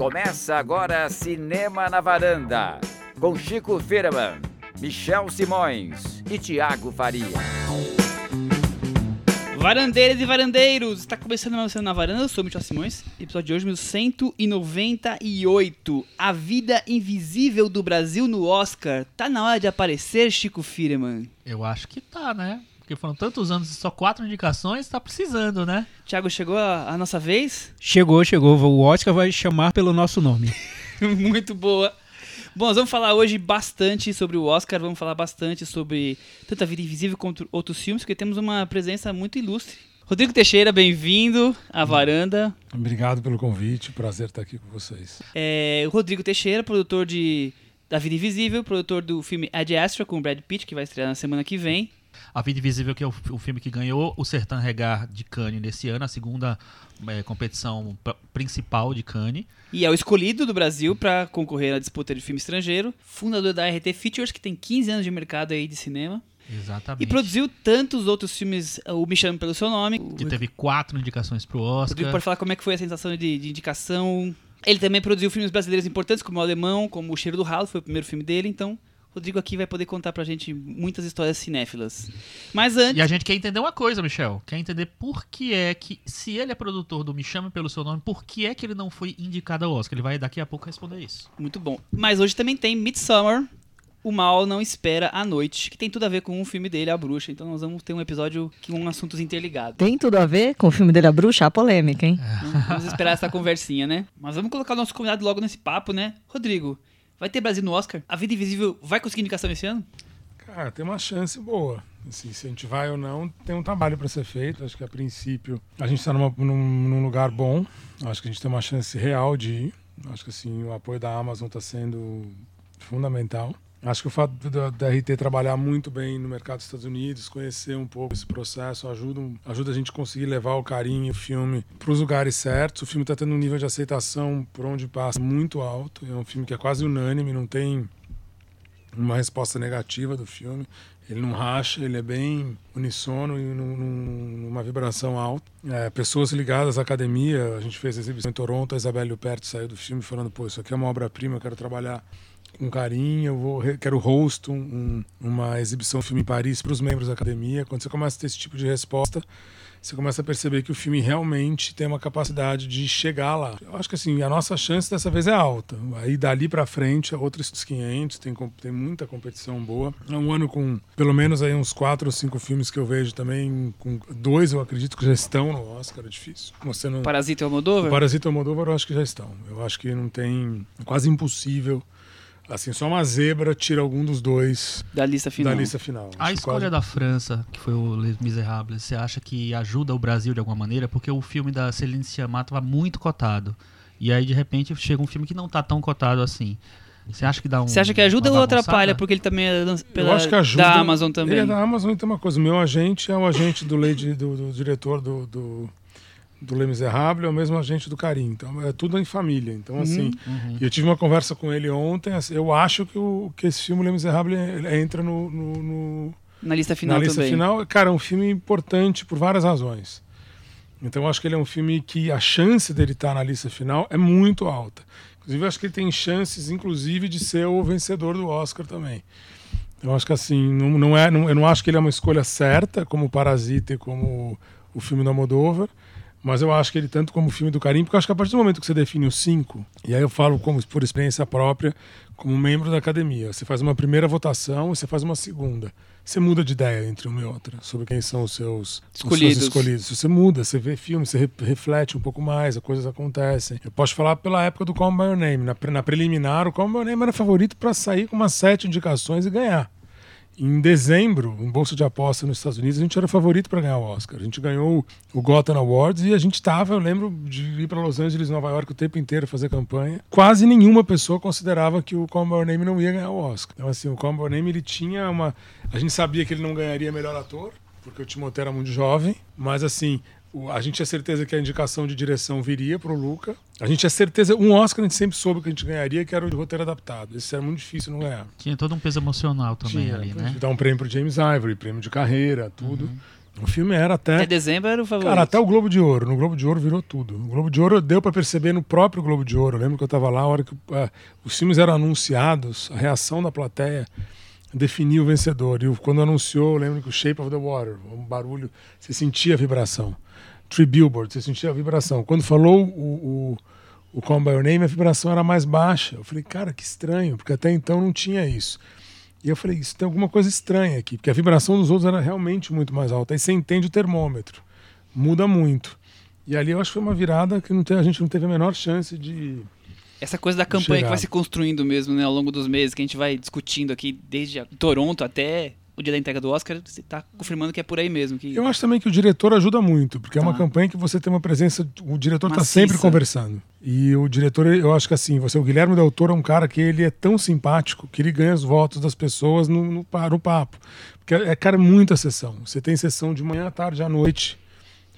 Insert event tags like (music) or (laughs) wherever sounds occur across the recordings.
Começa agora Cinema na Varanda, com Chico Firman, Michel Simões e Tiago Faria. Varandeiras e varandeiros, está começando mais Cinema na Varanda, eu sou o Michel Simões, episódio de hoje, 1198, A Vida Invisível do Brasil no Oscar. Tá na hora de aparecer, Chico Firman. Eu acho que tá, né? Porque foram tantos anos e só quatro indicações, tá precisando, né? Tiago, chegou a, a nossa vez? Chegou, chegou. O Oscar vai chamar pelo nosso nome. (laughs) Muito boa. Bom, nós vamos falar hoje bastante sobre o Oscar, vamos falar bastante sobre tanto A Vida Invisível quanto outros filmes, porque temos uma presença muito ilustre. Rodrigo Teixeira, bem-vindo à varanda. Obrigado pelo convite, prazer estar aqui com vocês. É, o Rodrigo Teixeira, produtor de Da Vida Invisível, produtor do filme Ad Astra com o Brad Pitt, que vai estrear na semana que vem. A Vida Invisível, que é o, o filme que ganhou o Sertã Regar de Cannes nesse ano, a segunda é, competição principal de Cannes. E é o escolhido do Brasil para concorrer à disputa de filme estrangeiro. Fundador da RT Features, que tem 15 anos de mercado aí de cinema. Exatamente. E produziu tantos outros filmes, o Me Chame Pelo Seu Nome. Que teve quatro indicações pro Oscar. Rodrigo pode falar como é que foi a sensação de, de indicação. Ele também produziu filmes brasileiros importantes, como O Alemão, como O Cheiro do Ralo, foi o primeiro filme dele, então... Rodrigo aqui vai poder contar pra gente muitas histórias cinéfilas. Mas antes... E a gente quer entender uma coisa, Michel. Quer entender por que é que, se ele é produtor do Me Chame Pelo Seu Nome, por que é que ele não foi indicado ao Oscar? Ele vai daqui a pouco responder isso. Muito bom. Mas hoje também tem Midsummer, O Mal Não Espera a Noite, que tem tudo a ver com o filme dele, A Bruxa. Então nós vamos ter um episódio com assuntos interligados. Tem tudo a ver com o filme dele, A Bruxa? A polêmica, hein? Vamos esperar essa conversinha, né? Mas vamos colocar o nosso convidado logo nesse papo, né? Rodrigo, vai ter Brasil no Oscar? A Vida Invisível vai conseguir indicação esse ano? Cara, tem uma chance boa. Assim, se a gente vai ou não, tem um trabalho para ser feito. Acho que a princípio a gente está num, num lugar bom. Acho que a gente tem uma chance real de ir. Acho que assim o apoio da Amazon está sendo fundamental. Acho que o fato da, RT trabalhar muito bem no mercado dos Estados Unidos, conhecer um pouco esse processo, ajuda, ajuda a gente a conseguir levar o carinho, o filme para os lugares certos. O filme está tendo um nível de aceitação por onde passa muito alto. É um filme que é quase unânime, não tem uma resposta negativa do filme. Ele não racha, ele é bem unissono e num- num- numa vibração alta. É, pessoas ligadas à academia, a gente fez a exibição em Toronto, a Isabelle Huppert saiu do filme falando, pô, isso aqui é uma obra-prima, eu quero trabalhar com carinho, eu vou, quero host um- um- uma exibição filme em Paris para os membros da academia. Quando você começa a ter esse tipo de resposta, você começa a perceber que o filme realmente tem uma capacidade de chegar lá. Eu acho que assim, a nossa chance dessa vez é alta. Aí dali para frente é outros 500, tem, tem muita competição boa. É um ano com pelo menos aí uns quatro ou cinco filmes que eu vejo também, com dois eu acredito que já estão no Oscar, é difícil. Você não... Parasita e Almodóvar? O Parasita e Almodóvar eu acho que já estão. Eu acho que não tem... É quase impossível. Assim, só uma zebra tira algum dos dois Da lista final. da lista final. A escolha quase- da França, que foi o Les Miserables, você acha que ajuda o Brasil de alguma maneira? Porque o filme da Celine Sciamma estava muito cotado. E aí, de repente, chega um filme que não tá tão cotado assim. Você acha que dá um. Você acha que ajuda ou atrapalha? Porque ele também é pela, eu acho que ajuda. da Amazon também. Ele é da Amazon e tem uma coisa. O meu agente é o agente do, lady, do, do diretor do, do, do Les Miserables, é o mesmo agente do Carim. Então é tudo em família. Então, assim, Uhum. eu tive uma conversa com ele ontem. assim, eu acho que, o, que esse filme Les Miserables entra no, no- no- Na lista final na lista também. final. Cara, é um filme importante por várias razões. Então, eu acho que ele é um filme que a chance dele estar na lista final é muito alta. Inclusive, eu acho que ele tem chances, inclusive, de ser o vencedor do Oscar também. Eu acho que assim, não, não é, não- eu não acho que ele é uma escolha certa, como Parasita e como o filme do Almodóvar, mas eu acho que ele, tanto como o filme do Carim, porque eu acho que a partir do momento que você define os cinco, e aí eu falo como por experiência própria, como membro da academia, você faz uma primeira votação e você faz uma segunda. Você muda de ideia entre uma e outra sobre quem são os seus os Escolhidos. seus escolhidos. Você muda, você vê filme, você re- reflete um pouco mais, as coisas acontecem. Eu posso falar pela época do Call By Your Name. Na, pre- na preliminar, o Call By Your Name era favorito para sair com umas sete indicações e ganhar. Em dezembro, em bolsa de aposta nos Estados Unidos, a gente era favorito para ganhar o Oscar. A gente ganhou o Gotham Awards e a gente estava, eu lembro de ir para Los Angeles, Nova York o tempo inteiro fazer campanha. Quase nenhuma pessoa considerava que o Call Your Name não ia ganhar o Oscar. Então assim, o Call Your Name ele tinha uma, a gente sabia que ele não ganharia melhor ator, porque o Timothée era muito jovem, mas assim, a gente tinha certeza que a indicação de direção viria pro Luca. A gente tinha certeza, um Oscar a gente sempre soube que a gente ganharia, que era o de roteiro adaptado. Esse era muito difícil não ganhar. Tinha todo um peso emocional também Tinha, ali, né? gente dar um prêmio pro James Ivory, prêmio de carreira, tudo. O filme era até. Até dezembro era o favorito. Cara, até o Globo de Ouro. No Globo de Ouro virou tudo. O Globo de Ouro deu pra perceber no próprio Globo de Ouro. Eu lembro que eu tava lá, a hora que é, os filmes eram anunciados, a reação da plateia definiu o vencedor. E o- quando anunciou, eu lembro que o Shape of the Water, um barulho, você sentia a vibração. Three Billboards, você sentia a vibração. Quando falou o, o, o Call by Your Name, a vibração era mais baixa. Eu falei, cara, que estranho, porque até então não tinha isso. E eu falei, isso tem alguma coisa estranha aqui, porque a vibração dos outros era realmente muito mais alta. Aí você entende o termômetro, muda muito. E ali eu acho que foi uma virada que não tem- a gente não teve a menor chance de. Essa coisa da campanha que Chegar. vai se construindo mesmo, né, ao longo dos meses, que a gente vai discutindo aqui, desde Toronto até o dia da entrega do Oscar, você tá confirmando que é por aí mesmo. Que... Eu acho também que o diretor ajuda muito, porque é uma Tá. campanha que você tem uma presença. O diretor está sempre conversando. E o diretor, eu acho que assim, você, o Guilherme Del Toro é um cara que ele é tão simpático que ele ganha os votos das pessoas no, no, no papo. Porque é, cara, é muita sessão. Você tem sessão de manhã, à tarde, à noite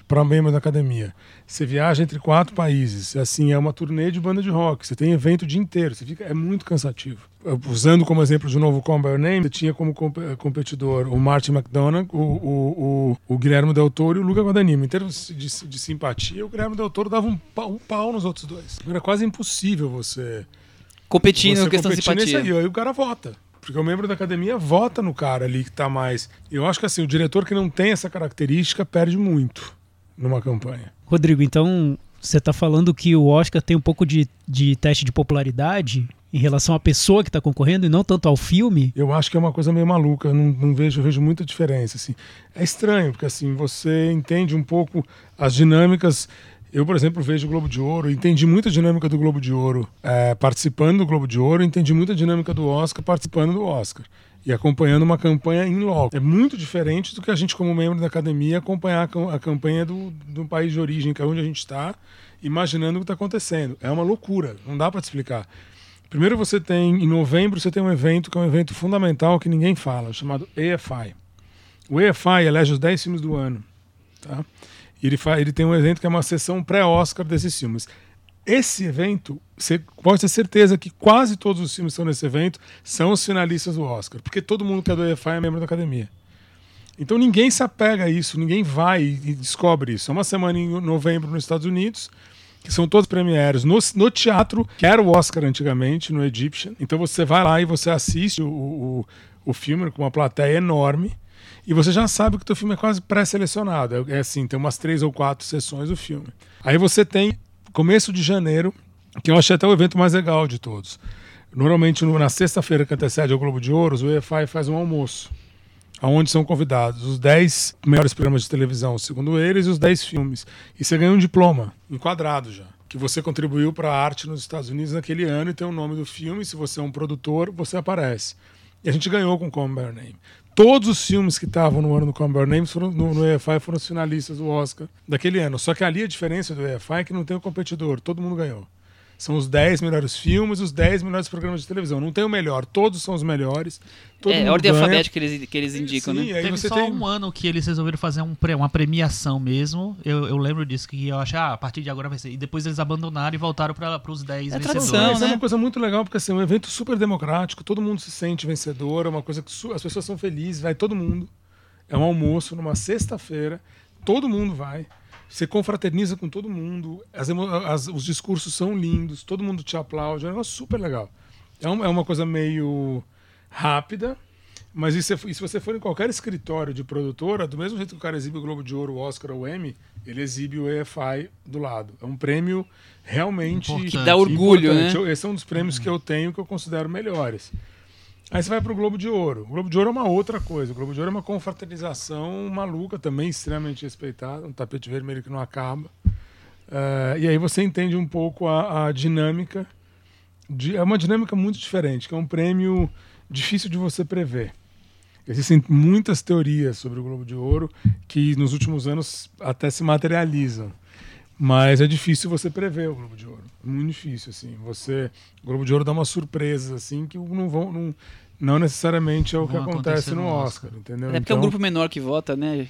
para membro da academia. Você viaja entre quatro países. Assim, é uma turnê de banda de rock. Você tem evento o dia inteiro. Você fica, é muito cansativo. Usando como exemplo de novo o Call by Name, você tinha como comp- competidor o Martin McDonagh, o, o, o, o Guilherme Del Toro e o Luca Guadagnino. Em termos de, de simpatia, o Guilherme Del Toro dava um pau, um pau nos outros dois. Era quase impossível você competindo você questão de competir simpatia. Aí, aí o cara vota. Porque o membro da academia vota no cara ali que tá mais. Eu acho que assim, o diretor que não tem essa característica perde muito numa campanha. Rodrigo, então você está falando que o Oscar tem um pouco de, de teste de popularidade em relação à pessoa que está concorrendo e não tanto ao filme? Eu acho que é uma coisa meio maluca, eu não, não vejo, vejo muita diferença. Assim. É estranho, porque assim, você entende um pouco as dinâmicas. Eu, por exemplo, vejo o Globo de Ouro, entendi muita dinâmica do Globo de Ouro eh, participando do Globo de Ouro, entendi muita dinâmica do Oscar participando do Oscar. E acompanhando uma campanha em loco. É muito diferente do que a gente, como membro da academia, acompanhar a cam- a campanha do, do país de origem, que é onde a gente está, imaginando o que está acontecendo. É uma loucura, não dá para te explicar. Primeiro você tem, em novembro, você tem um evento que é um evento fundamental que ninguém fala, chamado EFI. O EFI elege os 10 filmes do ano. Tá? E ele, ele tem um evento que é uma sessão pré-Oscar desses filmes. Esse evento, você pode ter certeza que quase todos os filmes que estão nesse evento são os finalistas do Oscar, porque todo mundo que é do EFI é membro da academia. Então ninguém se apega a isso, ninguém vai e descobre isso. É uma semana em novembro nos Estados Unidos, que são todos premieres no, no teatro, que era o Oscar antigamente, no Egyptian. Então você vai lá e você assiste o, o, o filme com uma plateia enorme. E você já sabe que o teu filme é quase pré-selecionado. É assim, tem umas três ou quatro sessões do filme. Aí você tem começo de janeiro, que eu achei até o evento mais legal de todos. Normalmente no- na sexta-feira que antecede ao Globo de Ouros, o EFI faz um almoço aonde são convidados os 10 melhores programas de televisão, segundo eles, e os 10 filmes. E você ganha um diploma, enquadrado já, que você contribuiu para a arte nos Estados Unidos naquele ano e tem o nome do filme. Se você é um produtor, você aparece. E a gente ganhou com Your Name. Todos os filmes que estavam no ano do Your Name foram, no, no EFI foram os finalistas do Oscar daquele ano. Só que ali a diferença do EFI é que não tem o competidor, todo mundo ganhou. São os 10 melhores filmes, os 10 melhores programas de televisão. Não tem o melhor, todos são os melhores. Todo É, mundo a ordem ganha. alfabética que eles, que eles indicam, Sim, né? Teve você só tem um ano que eles resolveram fazer um pre- uma premiação mesmo. Eu, eu lembro disso, que eu achei, ah, a partir de agora vai ser. E depois eles abandonaram e voltaram para os 10 É vencedores. tradição, Isso é né? uma coisa muito legal, porque assim, é um evento super democrático, todo mundo se sente vencedor, é uma coisa que su- as pessoas são felizes, vai todo mundo. É um almoço numa sexta-feira, todo mundo vai. Você confraterniza com todo mundo, as as- os discursos são lindos, todo mundo te aplaude, é um negócio super legal. É, um- é uma coisa meio rápida, mas e se, e se você for em qualquer escritório de produtora, do mesmo jeito que o cara exibe o Globo de Ouro, o Oscar ou o Emmy, ele exibe o EFI do lado. É um prêmio realmente Importante. Que dá orgulho, importante. né? Esse é um dos prêmios que eu tenho que eu considero melhores. Aí você vai pro Globo de Ouro. O Globo de Ouro é uma outra coisa. O Globo de Ouro é uma confraternização maluca, também extremamente respeitada, um tapete vermelho que não acaba. Eh, e aí você entende um pouco a, a dinâmica. De, é uma dinâmica muito diferente, que é um prêmio difícil de você prever. Existem muitas teorias sobre o Globo de Ouro que nos últimos anos até se materializam. Mas é difícil você prever o Globo de Ouro. Muito difícil, assim. Você, o Globo de Ouro dá umas surpresas, assim, que não vão. Não, não necessariamente é o que acontece no Oscar, entendeu? É porque é um grupo menor que vota, né?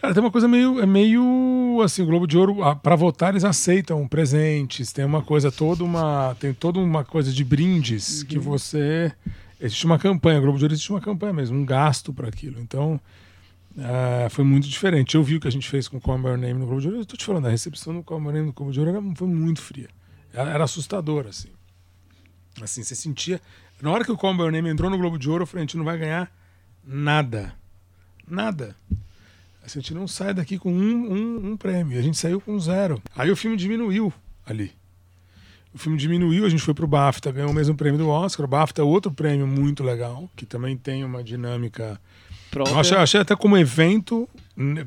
Cara, tem uma coisa meio. É meio. Assim, o Globo de Ouro, para votar, eles aceitam presentes, tem uma coisa toda uma. Tem toda uma coisa de brindes que você. Existe uma campanha, o Globo de Ouro existe uma campanha mesmo, um gasto para aquilo. Então, é, foi muito diferente. Eu vi o que a gente fez com o Call Name no Globo de Ouro. Eu tô te falando, a recepção do Call My Name no Globo de Ouro era, foi muito fria. Era, era assustador, assim. Assim, você sentia... Na hora que o Call My Name entrou no Globo de Ouro, eu falei, a gente não vai ganhar nada. Nada. Assim, a gente não sai daqui com um, um, um prêmio. A gente saiu com zero. Aí o filme diminuiu ali. O filme diminuiu, a gente foi pro BAFTA, ganhou o mesmo prêmio do Oscar. O BAFTA é outro prêmio muito legal, que também tem uma dinâmica. Eu achei, achei até como evento,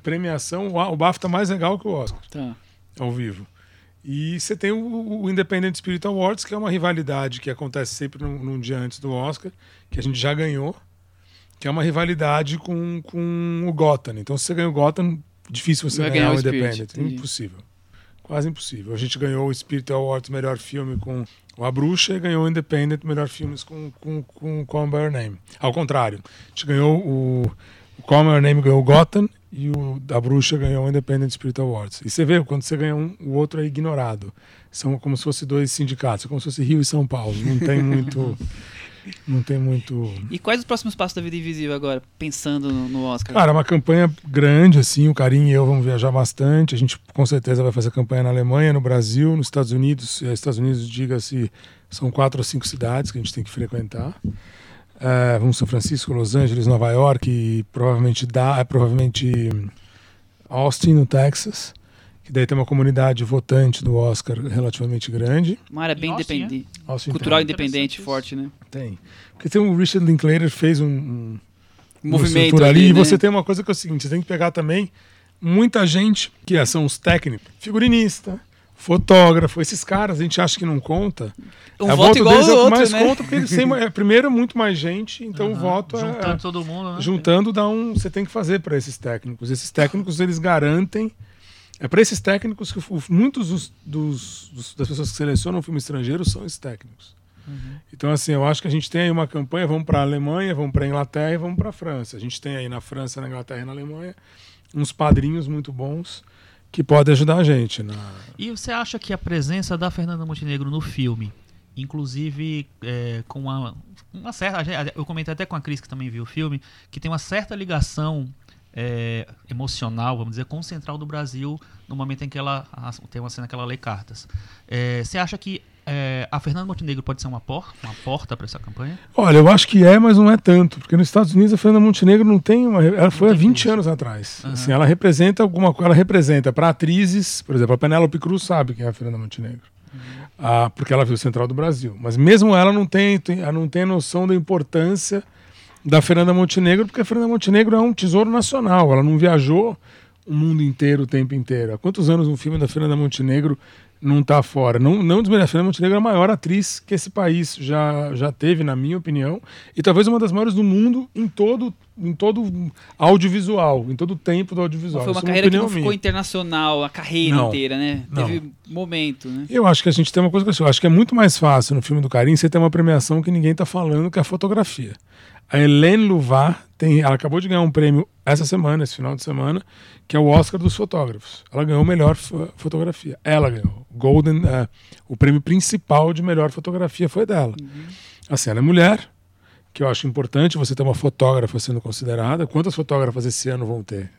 premiação, o o BAFTA mais legal que o Oscar, Tá. ao vivo. E você tem o, o Independent Spirit Awards, que é uma rivalidade que acontece sempre num, num dia antes do Oscar, que a gente já ganhou, que é uma rivalidade com, com o Gotham. Então, se você ganha o Gotham, difícil você ganhar, ganhar o Spirit, Independent. entendi. Impossível. Quase impossível. A gente ganhou o Spirit Awards melhor filme com o A Bruxa e ganhou o Independent melhor filmes com, com, com Call By Your Name. Ao contrário, a gente ganhou o, o Call By Your Name ganhou o Gotham e o A Bruxa ganhou o Independent Spirit Awards. E você vê, quando você ganha um, o outro é ignorado. São como se fossem dois sindicatos, é como se fosse Rio e São Paulo. Não tem (laughs) muito... não tem muito... E quais os próximos passos da vida invisível agora, pensando no, no Oscar? Cara, é uma campanha grande, assim, o Carinho e eu vamos viajar bastante. A gente com certeza vai fazer campanha na Alemanha, no Brasil, nos Estados Unidos. Eh, Estados Unidos, diga-se, são quatro ou cinco cidades que a gente tem que frequentar. Eh, vamos São Francisco, Los Angeles, Nova York, e provavelmente dá, é provavelmente Austin, no Texas. Que daí tem uma comunidade votante do Oscar relativamente grande. Uma área bem independente. Austin Cultural tem, independente, forte, né? tem. Porque tem o Richard Linklater fez um- um, Movimento ali. ali, E né? você tem uma coisa que é o seguinte: você tem que pegar também muita gente, que é- são os técnicos, figurinista, fotógrafo, esses caras a gente acha que não conta. Um a voto igual deles ao é o outro, mais né? conta, porque eles têm, é, primeiro é muito mais gente, então o Aham. voto é- Juntando é. todo mundo, né? Juntando dá um. Você tem que fazer para esses técnicos. Esses técnicos eles garantem. É para esses técnicos que o- muitos dos, dos- dos- das pessoas que selecionam filme estrangeiro são esses técnicos. Então, assim, eu acho que a gente tem aí uma campanha, vamos para a Alemanha, vamos para a Inglaterra e vamos para a França. A gente tem aí na França, na Inglaterra e na Alemanha uns padrinhos muito bons que podem ajudar a gente. Na... E você acha que a presença da Fernanda Montenegro no filme, inclusive é, com uma, uma certa. Eu comentei até com a Cris, que também viu o filme, que tem uma certa ligação é, emocional, vamos dizer, com o Central do Brasil, no momento em que ela tem uma cena que ela lê cartas. É, você acha que é, a Fernanda Montenegro pode ser uma, por, uma porta para essa campanha? Olha, eu acho que é, mas não é tanto, porque nos Estados Unidos a Fernanda Montenegro não tem uma. Ela foi há tem 20 peso. anos atrás. Aham. Assim, ela representa alguma coisa. Ela representa para atrizes, por exemplo, a Penélope Cruz sabe quem é a Fernanda Montenegro. Ah, porque ela viu o Central do Brasil. Mas mesmo ela não tem, tem- ela não tem noção da importância da Fernanda Montenegro, porque a Fernanda Montenegro é um tesouro nacional. Ela não viajou o mundo inteiro o tempo inteiro. Há quantos anos um filme da Fernanda Montenegro não está fora? Não, não desmerecer. A Montenegro é a maior atriz que esse país já, já teve, na minha opinião, e talvez uma das maiores do mundo em todo em todo audiovisual, em todo o tempo do audiovisual. Foi uma Isso é carreira que não ficou minha. internacional a carreira Não. inteira, né? Não. Teve momento, né? Eu acho que a gente tem uma coisa que eu acho que é muito mais fácil no filme do Carim você ter uma premiação que ninguém está falando, que é a fotografia. A Helene Luvar tem, ela acabou de ganhar um prêmio essa semana, esse final de semana, que é o Oscar dos fotógrafos. Ela ganhou melhor fo- fotografia. Ela ganhou. Golden, é, o prêmio principal de melhor fotografia foi dela. Assim, ela é mulher, que eu acho importante você ter uma fotógrafa sendo considerada. Quantas fotógrafas esse ano vão ter?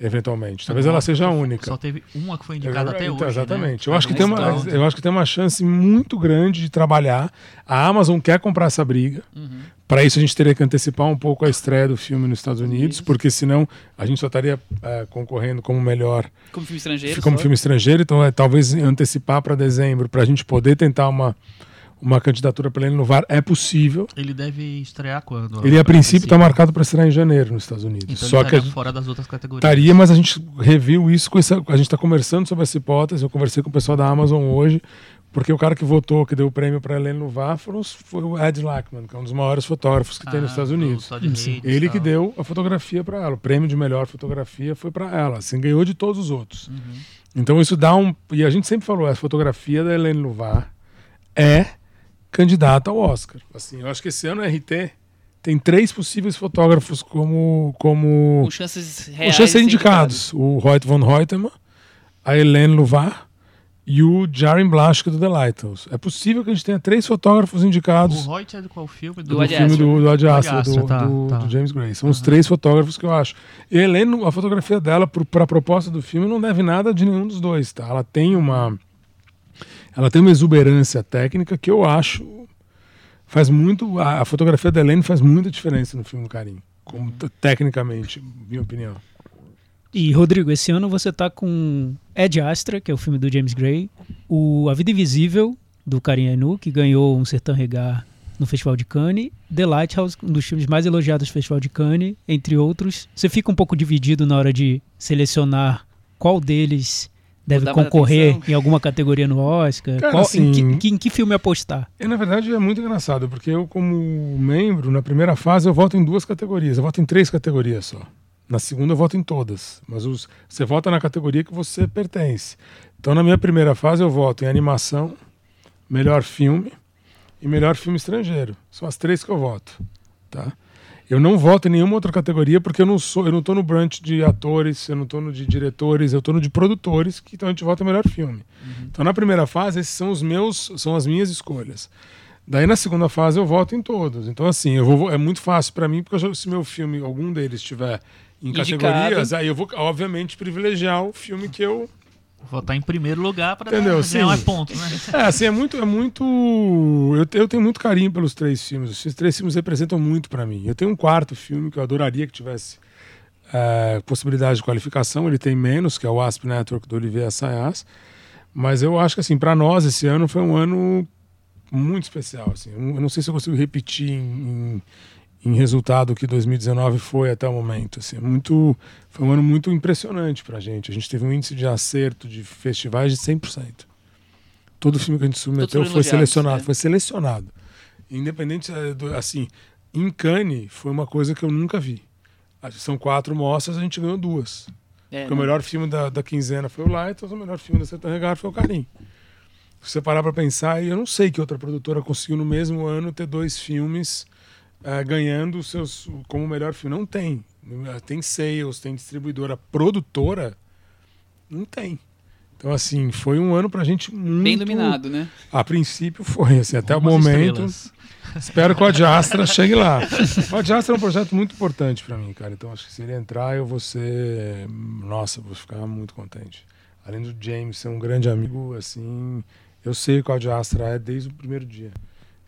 Eventualmente. Talvez ela seja a única. Só teve uma que foi indicada até Então, hoje. Exatamente. né? Eu, acho que tem uma, Então, eu acho que tem uma chance muito grande de trabalhar. A Amazon quer comprar essa briga. Uhum. Para isso, a gente teria que antecipar um pouco a estreia do filme nos Estados Unidos, porque senão a gente só estaria eh, concorrendo como melhor Como filme estrangeiro. como só. filme estrangeiro. Então, é, talvez antecipar para dezembro, para a gente poder tentar uma, uma candidatura para ele no VAR. É possível. Ele deve estrear quando? Ele, a princípio, está marcado para estrear em janeiro nos Estados Unidos. Então Só ele que a gente- fora das outras categorias. Estaria, mas a gente reviu isso com essa. A gente está conversando sobre essa hipótese. Eu conversei com o pessoal da Amazon hoje, porque o cara que votou, que deu o prêmio para Helene Luvar, os- foi o Ed Lackman, que é um dos maiores fotógrafos que tem nos Ah, Estados do Unidos. E Ele que tal. deu a fotografia para ela. O prêmio de melhor fotografia foi para ela. Assim, ganhou de todos os outros. Uhum. Então isso dá um. E a gente sempre falou, a fotografia da Helene Luvar é candidata ao Oscar. Assim, eu acho que esse ano o RT tem três possíveis fotógrafos como. como Com chances os reais. chances de ser indicados. O Reut von Reutemann, a Helene Luvar e o Jaren Blaschke do The Lighthouse. É possível que a gente tenha três fotógrafos indicados O Reut é de qual filme? Do do Ad filme do, do Ad Astra, do, tá, do- tá. do James Gray. São os três fotógrafos que eu acho. E a Helene, a fotografia dela, para a proposta do filme, não deve nada de nenhum dos dois, tá? Ela tem uma... Ela tem uma exuberância técnica que eu acho faz muito... A, a fotografia da Helene faz muita diferença no filme do Carinho. Como, t- tecnicamente, minha opinião. E, Rodrigo, esse ano você tá com Ed Astra, que é o filme do James Gray, o A Vida Invisível, do Karim Anu, que ganhou um Sertão Regar no Festival de Cannes, The Lighthouse, um dos filmes mais elogiados do Festival de Cannes, entre outros. Você fica um pouco dividido na hora de selecionar qual deles deve concorrer em alguma categoria no Oscar, Cara, qual- assim- em, que, que- em que filme apostar. E, na verdade, é muito engraçado, porque eu, como membro, na primeira fase, eu voto em duas categorias. Eu voto em três categorias só. Na segunda, eu voto em todas. Mas os- você vota na categoria que você pertence. Então, na minha primeira fase, eu voto em animação, melhor filme e melhor filme estrangeiro. São as três que eu voto. Tá? Eu não voto em nenhuma outra categoria porque eu não sou, eu não tô no branch de atores, eu não tô no de diretores, eu tô no de produtores, que então a gente vota melhor filme. Então na primeira fase esses são os meus, são as minhas escolhas. Daí na segunda fase eu voto em todos. Então assim, eu vou é muito fácil para mim porque se meu filme algum deles estiver em Indicado. categorias, aí eu vou obviamente privilegiar o filme que eu Votar em primeiro lugar para ganhar Sim. mais pontos, né? (laughs) É, assim, é muito. É muito eu, eu tenho muito carinho pelos três filmes. Esses três filmes representam muito pra mim. Eu tenho um quarto filme que eu adoraria que tivesse é, possibilidade de qualificação. Ele tem menos, que é o Asp Network do Olivier Assayas. Mas eu acho que, assim, pra nós, esse ano foi um ano muito especial. Assim. Eu não- eu não sei se eu consigo repetir em, em, em resultado que 2019 foi até o momento. Assim. É muito, foi um ano muito impressionante pra gente. A gente teve um índice de acerto de festivais de 100%. Todo filme que a gente submeteu foi selecionado, né? foi selecionado. Independente, eh, assim, em Cannes foi uma coisa que eu nunca vi. São quatro mostras, a gente ganhou duas. É, Porque o não. melhor filme da, da quinzena foi o Lighthouse, o melhor filme da Sertão Regar foi o Carim. Se você parar pra pensar, e eu não sei que outra produtora conseguiu no mesmo ano ter dois filmes eh, ganhando os seus como melhor filme. Não tem. Tem sales, tem distribuidora. Produtora, não tem. Então, assim, foi um ano pra gente muito... Bem dominado, né? A princípio foi, assim, até o Algumas momento. estrelas. Espero que o Ad Astra (laughs) chegue lá. O Ad Astra é um projeto muito importante para mim, cara. Então acho que se ele entrar, eu vou ser. Nossa, vou ficar muito contente. Além do James ser um grande amigo, assim, eu sei que o Ad Astra é desde o primeiro dia.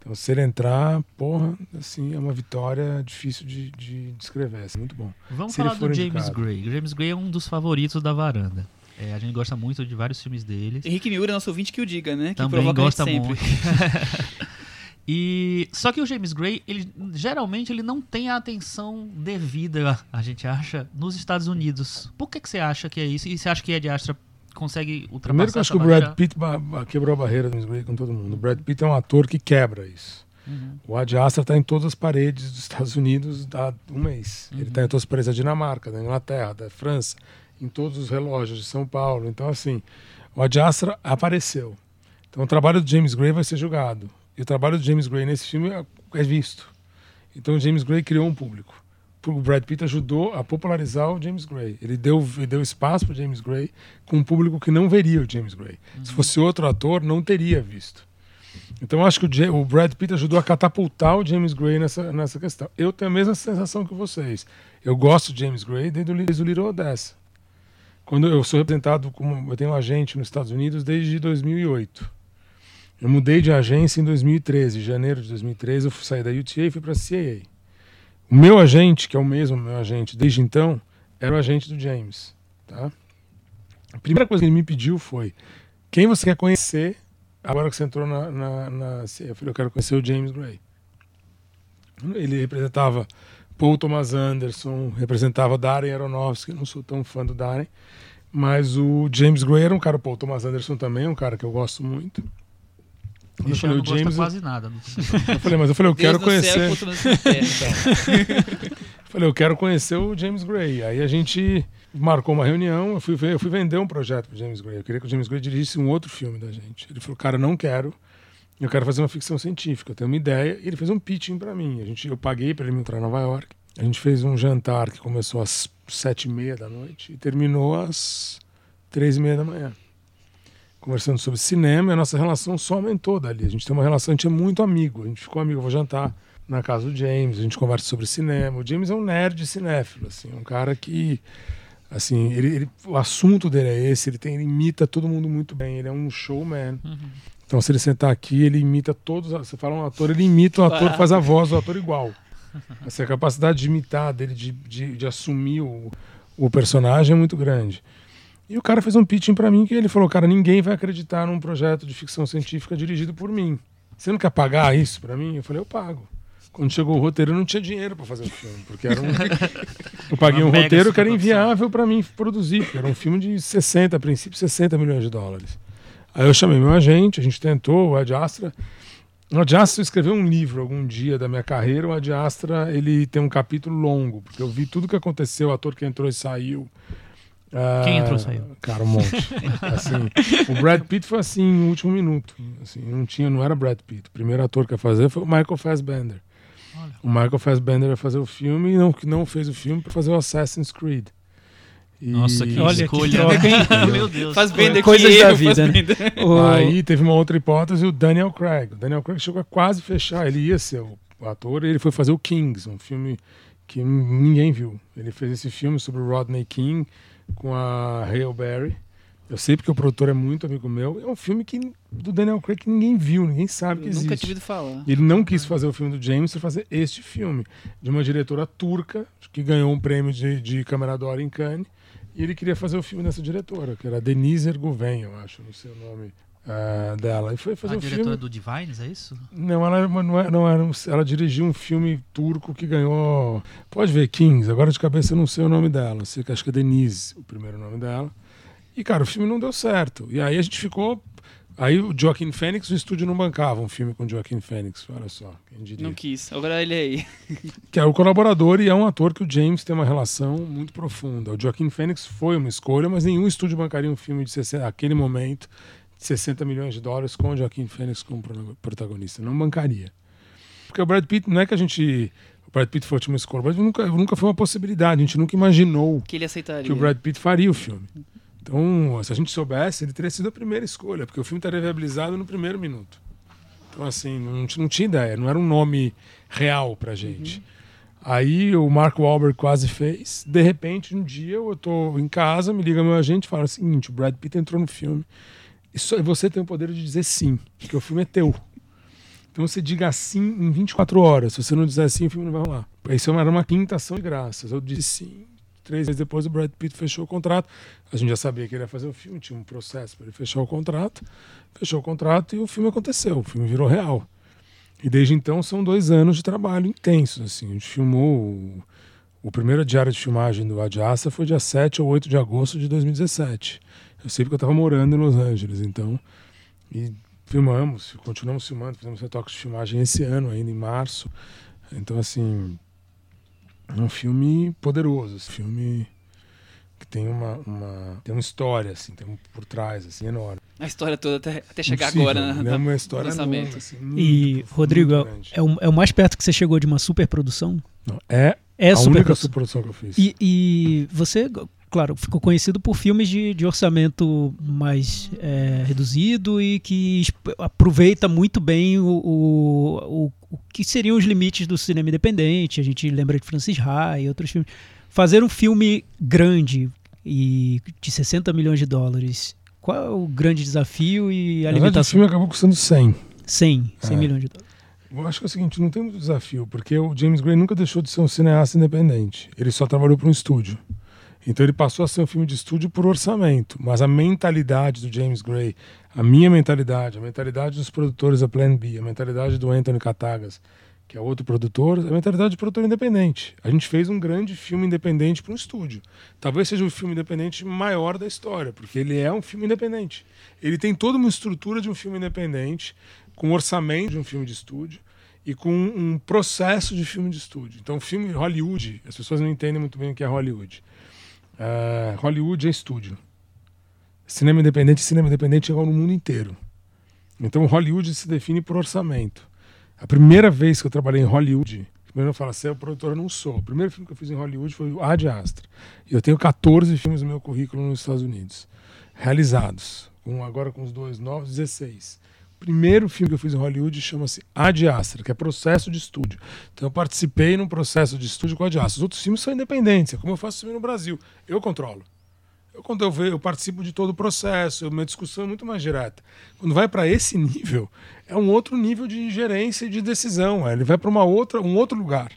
Então se ele entrar, porra, assim, é uma vitória difícil de, de descrever. Assim, muito bom. Vamos Se falar do James indicado. Gray. O James Gray é um dos favoritos da varanda. É, a gente gosta muito de vários filmes dele. Henrique Miura, nosso ouvinte, que o diga, né? Que Também gente gosta sempre. muito. (laughs) (laughs) e só que o James Gray, ele geralmente ele não tem a atenção devida, a gente acha, nos Estados Unidos. Por que que você acha que é isso? E você acha que Ed Astra consegue ultrapassar Primeiro que eu acho que o Brad? Pitt quebrou a barreira do Gray com todo mundo. O Brad Pitt é um ator que quebra isso. Uhum. O Ad Astra está em todas as paredes dos Estados Unidos há um mês. Ele está em todas as paredes da Dinamarca, da Inglaterra, da França, em todos os relógios de São Paulo. Então, assim, o Ad Astra apareceu. Então, o trabalho do James Gray vai ser julgado. E o trabalho do James Gray nesse filme é, é visto. Então, o James Gray criou um público. O Brad Pitt ajudou a popularizar o James Gray. Ele deu, ele deu espaço para o James Gray com um público que não veria o James Gray. Se fosse outro ator, não teria visto. Então acho que o, Ja- o Brad Pitt ajudou a catapultar o James Gray nessa, nessa questão. Eu tenho a mesma sensação que vocês. Eu gosto de James Gray desde o, Little Odessa. Quando eu sou representado como eu tenho um agente nos Estados Unidos desde 2008. Eu mudei de agência em 2013, em janeiro de 2013, eu sair da UTA e fui para a CAA. O meu agente, que é o mesmo meu agente desde então, era o agente do James, tá? A primeira coisa que ele me pediu foi: quem você quer conhecer agora que você entrou na, na, na? Eu falei: eu quero conhecer o James Gray. Ele representava Paul Thomas Anderson, representava Darren Aronofsky, não sou tão fã do Darren, mas o James Gray era um cara, Paul Thomas Anderson também, um cara que eu gosto muito. Eu falei o não gosta James, eu, quase nada. (laughs) eu falei, mas eu falei, eu quero Deus no céu, conhecer. no inferno. (laughs) Falei, eu quero conhecer o James Gray. Aí a gente marcou uma reunião, eu fui, eu fui vender um projeto pro James Gray. Eu queria que o James Gray dirigisse um outro filme da gente. Ele falou, cara, não quero. Eu quero fazer uma ficção científica. Eu tenho uma ideia. E ele fez um pitching para mim. A gente, eu paguei para ele me entrar em Nova York. A gente fez um jantar que começou às sete e meia da noite e terminou às três e meia da manhã. Conversando sobre cinema e a nossa relação só aumentou dali. A gente tem uma relação, a gente é muito amigo. A gente ficou amigo, eu vou jantar na casa do James, a gente conversa sobre cinema. O James é um nerd cinéfilo, assim, um cara que assim, ele, ele o assunto dele é esse, ele tem ele imita todo mundo muito bem, ele é um showman. Uhum. Então, se ele sentar aqui, ele imita todos. Você fala um ator, ele imita o ator, faz a voz do ator igual. (laughs) Essa capacidade de imitar dele, de, de, de assumir o, o personagem é muito grande. E o cara fez um pitching para mim que ele falou: Cara, ninguém vai acreditar num projeto de ficção científica dirigido por mim. Você não quer pagar isso para mim? Eu falei: Eu pago. Quando chegou o roteiro, eu não tinha dinheiro para fazer o filme, porque era um. (laughs) eu paguei Uma um roteiro que era inviável para mim produzir, porque era um filme de 60, a princípio, 60 milhões de dólares. Aí eu chamei meu agente, a gente tentou, o Ad Astra. O Ad Astra escreveu um livro algum dia da minha carreira. O Ad Astra ele tem um capítulo longo, porque eu vi tudo que aconteceu, o ator que entrou e saiu. Ah, Quem entrou e saiu? Cara, um monte. (laughs) assim, o Brad Pitt foi assim, no último minuto. Assim, não tinha, não era Brad Pitt. O primeiro ator que ia fazer foi o Michael Fassbender. Olha. O Michael Fassbender ia fazer o filme e não, que não fez o filme para fazer o Assassin's Creed. E- Nossa, que Olha que escolha. troca, hein? (laughs) Meu Deus. Faz bem Coisas da vida, né? Aí teve uma outra hipótese, o Daniel Craig. O Daniel Craig chegou a quase fechar, ele ia ser o ator, e ele foi fazer o Kings, um filme que ninguém viu. Ele fez esse filme sobre o Rodney King com a Hale Berry. Eu sei porque o produtor é muito amigo meu. É um filme que, do Daniel Craig que ninguém viu, ninguém sabe que Nunca existe. tive ouvido falar. Ele não quis fazer o filme do James, foi fazer este filme, de uma diretora turca, que ganhou um prêmio de, de câmera d'Or em Cannes, e ele queria fazer o filme dessa diretora, que era Denise Ergoven, eu acho, não sei o nome ah, dela. E foi fazer A o diretora filme. do Divines, é isso? Não, ela, era uma- não, era, não era um- ela dirigiu um filme turco que ganhou. Pode ver, Kings, agora de cabeça eu não sei o nome dela, sei que acho que é Denise, o primeiro nome dela. E, cara, o filme não deu certo. E aí a gente ficou. Aí o Joaquin Phoenix, o estúdio não bancava um filme com o Joaquin Phoenix, olha só, quem diria. Não quis. Agora ele é aí. Que é o colaborador e é um ator que o James tem uma relação muito profunda. O Joaquin Phoenix foi uma escolha, mas nenhum estúdio bancaria um filme de 60, aquele momento 60 milhões de dólares com o Joaquin Phoenix como pro- protagonista. Não bancaria. Porque o Brad Pitt, não é que a gente. O Brad Pitt foi a última escolha, mas nunca, nunca foi uma possibilidade. A gente nunca imaginou Que ele aceitaria. que o Brad Pitt faria o filme. Então, se a gente soubesse, ele teria sido a primeira escolha, porque o filme estaria viabilizado no primeiro minuto. Então, assim, não, não tinha ideia, não era um nome real pra gente. Aí o Mark Wahlberg quase fez. De repente, um dia eu tô em casa, me liga meu agente e fala o seguinte: o Brad Pitt entrou no filme. E só você tem o poder de dizer sim, porque o filme é teu. Então você diga sim em 24 horas. Se você não disser sim, o filme não vai rolar. Isso era uma quinta ação de graças. Eu disse sim. Três meses depois, o Brad Pitt fechou o contrato. A gente já sabia que ele ia fazer o filme, tinha um processo para ele fechar o contrato. Fechou o contrato e o filme aconteceu. O filme virou real. E desde então são dois anos de trabalho intensos. Assim. A gente filmou. O, primeiro diário de filmagem do Ad Astra foi dia 7 ou 8 de agosto de 2017. Eu sei porque eu estava morando em Los Angeles, então. E filmamos, continuamos filmando, fizemos retoques de filmagem esse ano, ainda em março. Então, assim, é um filme poderoso, esse filme que tem uma, uma tem uma história assim, tem um por trás assim enorme. A história toda até, até chegar Impossível, agora né? na- uma história lançamento. enorme, assim, muito E, Rodrigo, é, é o, é o mais perto que você chegou de uma superprodução? Não, é É a única superprodução. superprodução que eu fiz. E, e você, claro, ficou conhecido por filmes de, de orçamento mais é, reduzido e que aproveita muito bem o, o, o, que seriam os limites do cinema independente. A gente lembra de Francis Ha e outros filmes. Fazer um filme grande e de 60 milhões de dólares, qual é o grande desafio e a verdade, o limitação? filme acabou custando 100. 100, 100 É. milhões de dólares. Eu acho que é o seguinte, não tem muito desafio, porque o James Gray nunca deixou de ser um cineasta independente. Ele só trabalhou para um estúdio. Então ele passou a ser um filme de estúdio por orçamento, mas a mentalidade do James Gray, a minha mentalidade, a mentalidade dos produtores da Plan B, a mentalidade do Anthony Katagas, que é outro produtor, a mentalidade de produtor independente. A gente fez um grande filme independente para um estúdio. Talvez seja o filme independente maior da história, porque ele é um filme independente. Ele tem toda uma estrutura de um filme independente, com orçamento de um filme de estúdio e com um processo de filme de estúdio. Então, filme Hollywood, as pessoas não entendem muito bem o que é Hollywood. Ah, Hollywood é estúdio. Cinema independente, cinema independente é igual no mundo inteiro. Então, Hollywood se define por orçamento. A primeira vez que eu trabalhei em Hollywood, primeiro eu falo, você é o produtor, não sou. O primeiro filme que eu fiz em Hollywood foi o Ad Astra. E eu tenho 14 filmes no meu currículo nos Estados Unidos, realizados, com, agora com os dois novos, 16. Primeiro filme que eu fiz em Hollywood chama-se Ad que é processo de estúdio. Então eu participei num processo de estúdio com a Ad. Os outros filmes são independentes, como eu faço filme no Brasil. Eu controlo. Eu, quando eu, vejo, eu participo de todo o processo, minha discussão é muito mais direta. Quando vai para esse nível, é um outro nível de gerência e de decisão. é, Ele vai para outra, um outro lugar.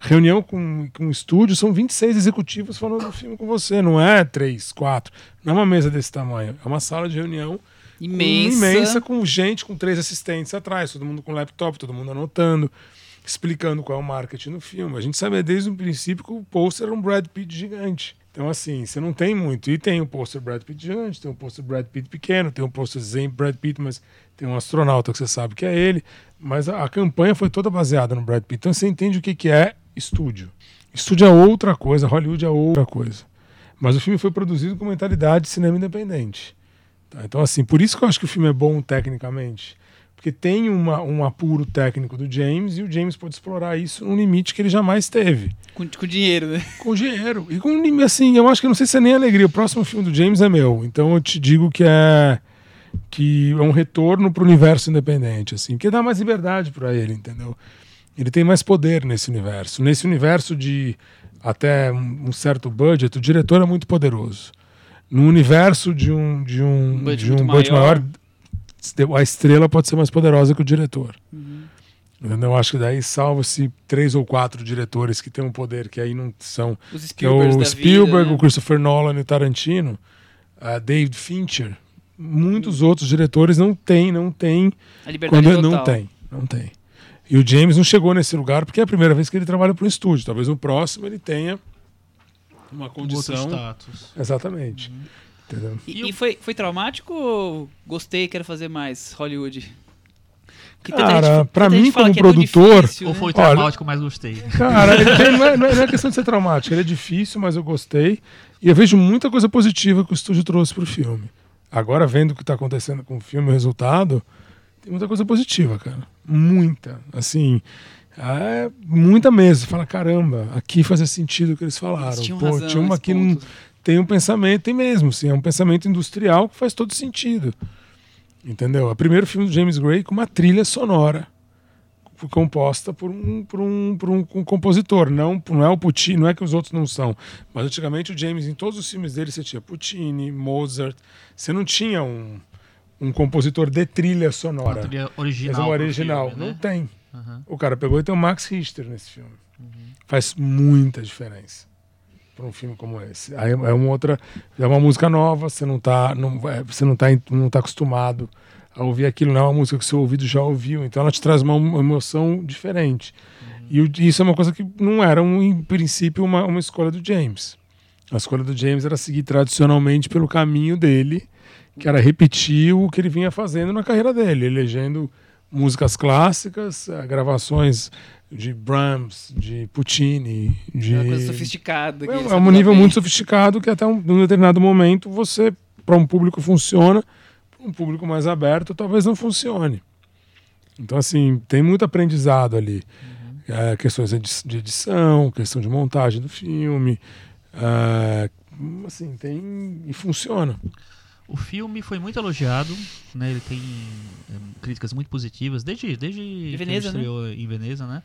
Reunião com, com um estúdio, são 26 executivos falando do filme com você, não é três, quatro. Não é uma mesa desse tamanho, é uma sala de reunião Imensa. imensa com gente, com três assistentes atrás, todo mundo com laptop, todo mundo anotando, explicando qual é o marketing no filme. A gente sabia desde o princípio que o pôster era um Brad Pitt gigante. Então, assim, você não tem muito. E tem um pôster Brad Pitt gigante, tem um pôster Brad Pitt pequeno, tem um pôster Zen Brad Pitt, mas tem um astronauta que você sabe que é ele. Mas a, a campanha foi toda baseada no Brad Pitt. Então você entende o que, que é estúdio. Estúdio é outra coisa, Hollywood é outra coisa. Mas o filme foi produzido com mentalidade de cinema independente. Tá? Então, assim, por isso que eu acho que o filme é bom tecnicamente. Porque tem uma, um apuro técnico do James e o James pode explorar isso num limite que ele jamais teve. Com, com dinheiro, né? Com dinheiro. E com, assim, eu acho que não sei se é nem alegria. O próximo filme do James é meu. Então eu te digo que é que é um retorno para o universo independente, assim, que dá mais liberdade para ele, entendeu? Ele tem mais poder nesse universo. Nesse universo de até um certo budget, o diretor é muito poderoso. No universo de um de um Budget de um budget maior. maior, a estrela pode ser mais poderosa que o diretor. Uhum. Entendeu? Eu acho que daí salva-se três ou quatro diretores que têm um poder que aí não são Os é o Spielberg, vida, né? o Christopher Nolan e o Tarantino, a David Fincher, muitos outros diretores não têm, não têm, quando total. não tem, não tem. E o James não chegou nesse lugar porque é a primeira vez que ele trabalha para um estúdio. Talvez no próximo ele tenha uma Um condição. status. Exatamente. Entendeu? E, e foi, foi traumático ou gostei, quero fazer mais Hollywood? Que Cara, pra tanta mim, gente como é produtor, difícil, Ou né? foi Olha- traumático, mas gostei. Cara, (laughs) tem- é, não é- não é questão de ser traumático. Ele é difícil, mas eu gostei. E eu vejo muita coisa positiva que o estúdio trouxe pro filme. Agora, vendo o que tá acontecendo com o filme, o resultado, tem muita coisa positiva, cara. Muita. Assim, é muita mesmo. Você fala, caramba, aqui fazia sentido o que eles falaram. Eles Pô, razão tinha uma não ponto. tem um pensamento, tem mesmo, sim, é um pensamento industrial que faz todo sentido. Entendeu? É o primeiro filme do James Gray com uma trilha sonora composta por um, por um, por um, um compositor. Não, não é o Puccini, não é que os outros não são. Mas antigamente o James, em todos os filmes dele, você tinha Puccini, Mozart. Você não tinha um, um compositor de trilha Uma sonora. trilha Essa original. é uma original. filme, Não né? tem. Aham. O cara pegou e tem o Max Richter nesse filme. Faz muita diferença para um filme como esse. Aí é uma outra, é uma música nova, você não tá, não, você não tá, não tá acostumado a ouvir aquilo, não é uma música que seu ouvido já ouviu, então ela te traz uma emoção diferente. E o- isso é uma coisa que não era, um, em princípio, uma, uma escolha do James. A escolha do James era seguir tradicionalmente pelo caminho dele, que era repetir o que ele vinha fazendo na carreira dele, elegendo músicas clássicas, eh, gravações de Brahms, de Puccini, de Uma coisa sofisticada. é, é um nível bem. muito sofisticado que até um, num determinado momento você para um público funciona, para um público mais aberto talvez não funcione. Então assim tem muito aprendizado ali, É, questões de de edição, questão de montagem do filme, é, assim tem e funciona. O filme foi muito elogiado, né? Ele tem é, críticas muito positivas desde desde que ele Veneza, né? estreou em Veneza, né?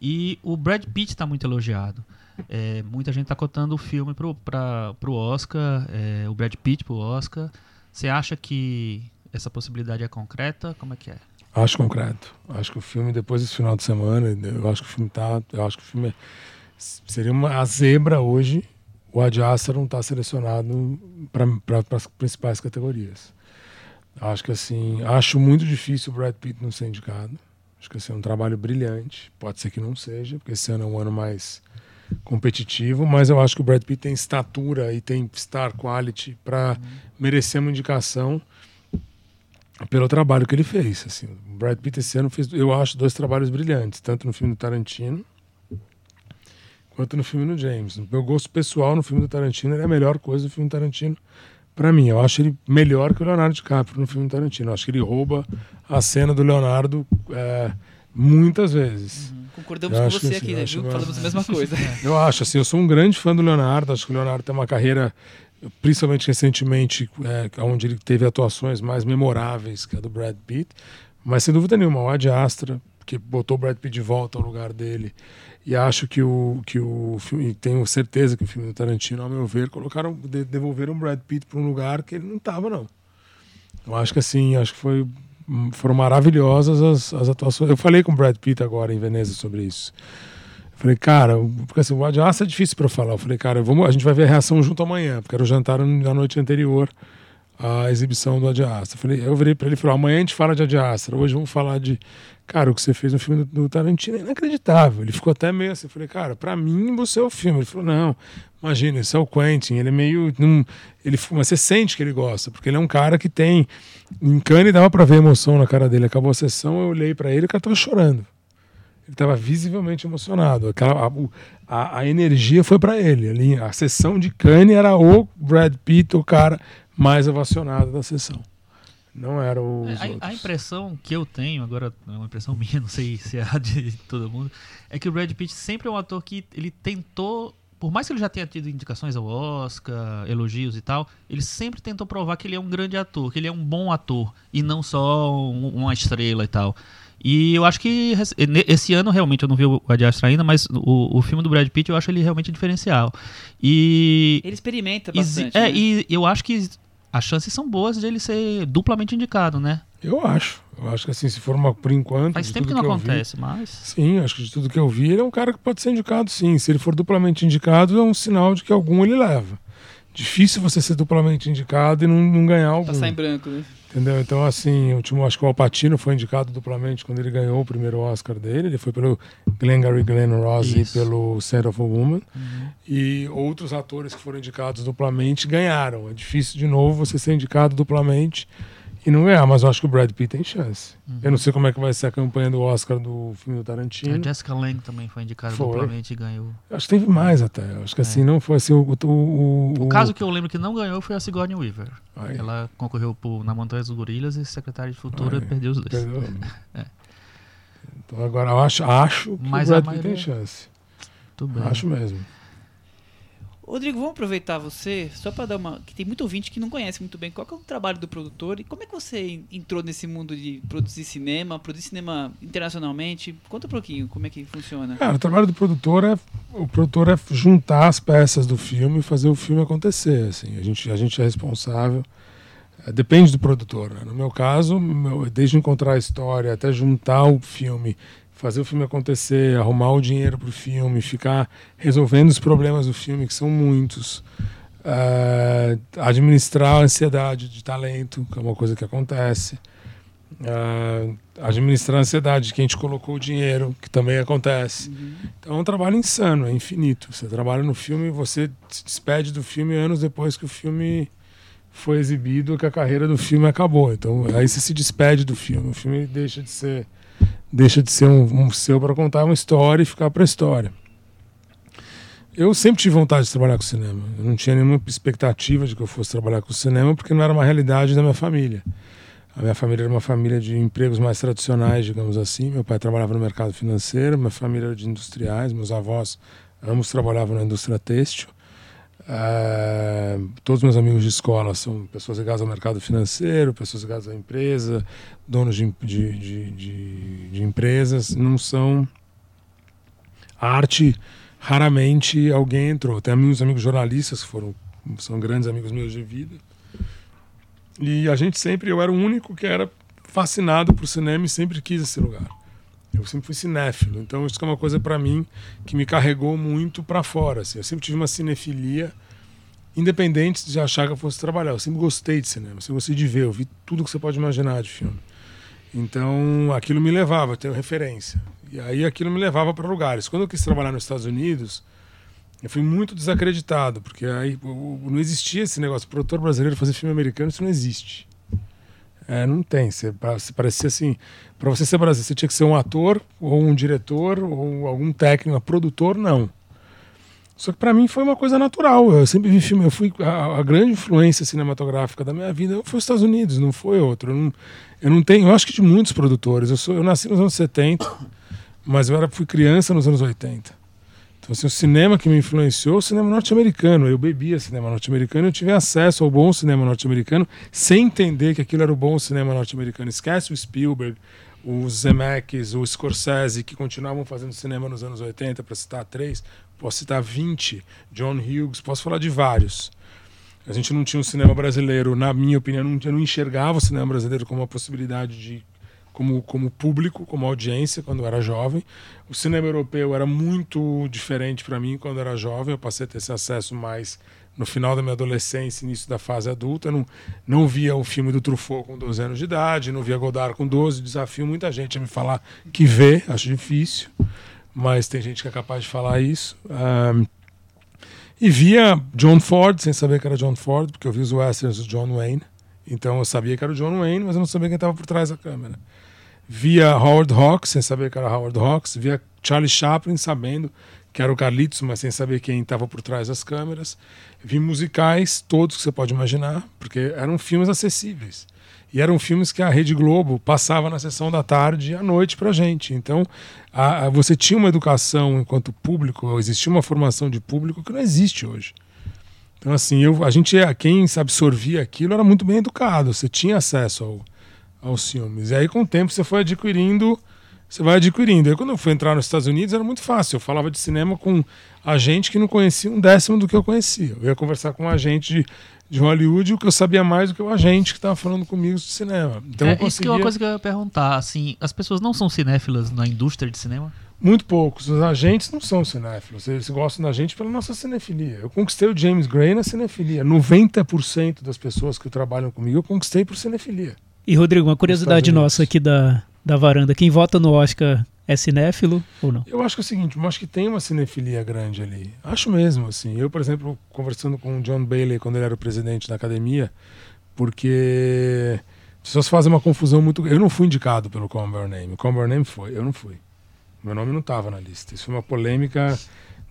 E o Brad Pitt está muito elogiado. É, muita gente está cotando o filme pro para pro Oscar, é, o Brad Pitt pro Oscar. Você acha que essa possibilidade é concreta? Como é que é? Acho concreto. Acho que o filme, depois desse final de semana, eu acho que o filme tá. Eu acho que o filme é- seria uma a zebra hoje. O Ad Astra não está selecionado para as principais categorias. Acho que assim, acho muito difícil o Brad Pitt não ser indicado. Acho que assim, é um trabalho brilhante. Pode ser que não seja, porque esse ano é um ano mais competitivo, mas eu acho que o Brad Pitt tem estatura e tem star quality para merecer uma indicação pelo trabalho que ele fez. Assim, o Brad Pitt esse ano fez, eu acho, dois trabalhos brilhantes, tanto no filme do Tarantino quanto no filme do James. No meu gosto pessoal, no filme do Tarantino, é a melhor coisa do filme do Tarantino para mim. Eu acho ele melhor que o Leonardo DiCaprio no filme do Tarantino. Eu acho que ele rouba a cena do Leonardo é, muitas vezes. Concordamos Eu com você aqui, né, viu? Falamos a mesma coisa. (laughs) Eu acho, assim, eu sou um grande fã do Leonardo. Acho que o Leonardo tem uma carreira principalmente recentemente, é, onde ele teve atuações mais memoráveis que a do Brad Pitt. Mas sem dúvida nenhuma, o Ad Astra, que botou o Brad Pitt de volta ao lugar dele. E acho que o, que o filme, tenho certeza que o filme do Tarantino, ao meu ver, colocaram, de, devolveram Brad Pitt para um lugar que ele não estava, não. Eu acho que assim, acho que foi, foram maravilhosas as, as atuações. Eu falei com o Brad Pitt agora em Veneza sobre isso. Eu falei, cara, porque assim, o Ad Astra é difícil para falar. Eu falei, cara, vamos, a gente vai ver a reação junto amanhã, porque era o jantar na noite anterior a exibição do Ad Astra. Eu, falei, eu virei para ele e falei: amanhã a gente fala de Ad Astra, hoje vamos falar de. Cara, o que você fez no filme do, do Tarantino é inacreditável. Ele ficou até meio assim. Eu falei, cara, para mim você é o filme. Ele falou: não, imagina, isso é o Quentin. Ele é meio. Num, ele, mas você sente que ele gosta, porque ele é um cara que tem. Em Cannes dava para ver emoção na cara dele. Acabou a sessão, eu olhei para ele e o cara tava chorando. Ele estava visivelmente emocionado. Aquela, a, a, energia foi para ele. A sessão de Cannes era o Brad Pitt, o cara mais ovacionado da sessão. Não era o. A, a, impressão que eu tenho, agora é uma impressão (laughs) minha, não sei se é a de todo mundo, é que o Brad Pitt sempre é um ator que ele tentou. Por mais que ele já tenha tido indicações ao Oscar, elogios e tal, ele sempre tentou provar que ele é um grande ator, que ele é um bom ator e não só um, uma estrela e tal. E eu acho que esse ano realmente eu não vi o Ad Astra ainda, mas o, o filme do Brad Pitt eu acho ele realmente diferencial. E ele experimenta bastante. É, né? e eu acho que as chances são boas de ele ser duplamente indicado, né? Eu acho. Eu acho que assim, se for uma, por enquanto. Faz tempo que não que acontece, vi, mas. Sim, acho que de tudo que eu vi, ele é um cara que pode ser indicado, sim. Se ele for duplamente indicado, é um sinal de que algum ele leva. Difícil você ser duplamente indicado e não, não ganhar algum. Passar em branco, né? Entendeu? Então, assim, o último, acho que o Alpatino foi indicado duplamente quando ele ganhou o primeiro Oscar dele. Ele foi pelo Glengarry Glenn Ross e pelo Set of a Woman. Uhum. E outros atores que foram indicados duplamente ganharam. É difícil, de novo, você ser indicado duplamente e não ganhar, mas eu acho que o Brad Pitt tem chance. Uhum. Eu não sei como é que vai ser a campanha do Oscar do filme do Tarantino. A Jessica Lange também foi indicada foi. duplamente e ganhou. Eu acho que teve mais até. Eu acho que é. assim não foi assim o o, o, o, caso que eu lembro que não ganhou foi a Sigourney Weaver. Aí. Ela concorreu por Na Montanha dos Gorilas e Secretária de Futura Aí. perdeu os dois. Perdeu. (laughs) é. Então agora eu acho, acho que mas o Brad Pitt tem chance. Acho mesmo. Rodrigo, vamos aproveitar você, só para dar uma. que tem muito ouvinte que não conhece muito bem qual é o trabalho do produtor e como é que você entrou nesse mundo de produzir cinema, produzir cinema internacionalmente. Conta um pouquinho como é que funciona. Cara, o trabalho do produtor é. O produtor é juntar as peças do filme e fazer o filme acontecer. Assim. A, gente, a gente é responsável. É, depende do produtor. Né? No meu caso, meu, desde encontrar a história até juntar o filme fazer o filme acontecer, arrumar o dinheiro para o filme, ficar resolvendo os problemas do filme, que são muitos. Uh, administrar a ansiedade de talento, que é uma coisa que acontece. Uh, administrar a ansiedade de quem te colocou o dinheiro, que também acontece. Uhum. Então é um trabalho insano, é infinito. Você trabalha no filme e você se despede do filme anos depois que o filme foi exibido, que a carreira do filme acabou. Então aí você se despede do filme. O filme deixa de ser deixa de ser um, um seu para contar uma história e ficar para a história. Eu sempre tive vontade de trabalhar com cinema. Eu não tinha nenhuma expectativa de que eu fosse trabalhar com cinema porque não era uma realidade da minha família. A minha família era uma família de empregos mais tradicionais, digamos assim. Meu pai trabalhava no mercado financeiro, minha família era de industriais, meus avós ambos trabalhavam na indústria têxtil. Uh, todos meus amigos de escola são pessoas ligadas ao mercado financeiro, pessoas ligadas à empresa, donos de, de, de, de, empresas. Não são. Arte, raramente alguém entrou. Tem meus amigos jornalistas que foram, são grandes amigos meus de vida. E a gente sempre, eu era o único que era fascinado por cinema e sempre quis esse lugar. Eu sempre fui cinéfilo, então isso é uma coisa para mim que me carregou muito para fora. Assim. Eu sempre tive uma cinefilia, independente de achar que eu fosse trabalhar. Eu sempre gostei de cinema, eu sempre gostei de ver, eu vi tudo que você pode imaginar de filme. Então aquilo me levava, eu tenho referência. E aí aquilo me levava para lugares. Quando eu quis trabalhar nos Estados Unidos, eu fui muito desacreditado, porque aí não existia esse negócio. O produtor brasileiro fazer filme americano, isso não existe. É, não tem. Você, parecia assim. Para você ser brasileiro, você tinha que ser um ator, ou um diretor, ou algum técnico, um produtor, não. Só que para mim foi uma coisa natural. Eu sempre vi filme. Eu fui a, a, grande influência cinematográfica da minha vida foi os Estados Unidos, não foi outro. Eu não, eu não tenho. Eu acho que de muitos produtores. Eu sou, eu nasci nos anos 70, mas eu era fui criança nos anos 80. Então assim, o cinema que me influenciou, o cinema norte-americano. Eu bebia cinema norte-americano, eu tive acesso ao bom cinema norte-americano sem entender que aquilo era o bom cinema norte-americano. Esquece o Spielberg, os Zemeckis, o Scorsese, que continuavam fazendo cinema nos anos 80, para citar três. Posso citar 20, John Hughes, posso falar de vários. A gente não tinha um cinema brasileiro, na minha opinião, eu não enxergava o cinema brasileiro como uma possibilidade de como, como público, como audiência, quando eu era jovem. O cinema europeu era muito diferente para mim quando eu era jovem. Eu passei a ter esse acesso mais no final da minha adolescência, início da fase adulta. Não, não via o filme do Truffaut com 12 anos de idade, não via Godard com 12. Desafio muita gente a me falar que vê, acho difícil, mas tem gente que é capaz de falar isso. Um, e via John Ford, sem saber que era John Ford, porque eu vi os westerns do John Wayne. Então eu sabia que era o John Wayne, mas eu não sabia quem estava por trás da câmera via Howard Hawks, sem saber que era Howard Hawks, via Charlie Chaplin, sabendo que era o Carlitos, mas sem saber quem estava por trás das câmeras. Vi musicais, todos que você pode imaginar, porque eram filmes acessíveis. E eram filmes que a Rede Globo passava na sessão da tarde e à noite para gente. Então, a, a, você tinha uma educação enquanto público, existia uma formação de público que não existe hoje. Então, assim, eu, a gente, quem absorvia aquilo era muito bem educado, você tinha acesso ao, aos filmes. E aí, com o tempo, você foi adquirindo, você vai adquirindo. Aí, quando eu fui entrar nos Estados Unidos, era muito fácil. Eu falava de cinema com agente que não conhecia um décimo do que eu conhecia. Eu ia conversar com um agente de, de Hollywood, o que eu sabia mais do que o agente que estava falando comigo de cinema. Então, é, conseguia... Isso que é uma coisa que eu ia perguntar. Assim, as pessoas não são cinéfilas na indústria de cinema? Muito poucos. Os agentes não são cinéfilos. Eles gostam da gente pela nossa cinefilia. Eu conquistei o James Gray na cinefilia. 90% das pessoas que trabalham comigo eu conquistei por cinefilia. E, Rodrigo, uma curiosidade nossa aqui da, da varanda: quem vota no Oscar é cinéfilo ou não? Eu acho que é o seguinte, eu acho que tem uma cinefilia grande ali. Acho mesmo, assim. Eu, por exemplo, conversando com o John Bailey quando ele era o presidente da academia, porque as pessoas fazem uma confusão muito. Eu não fui indicado pelo Comber Name. O Comber Name foi, eu não fui. Meu nome não estava na lista. Isso foi uma polêmica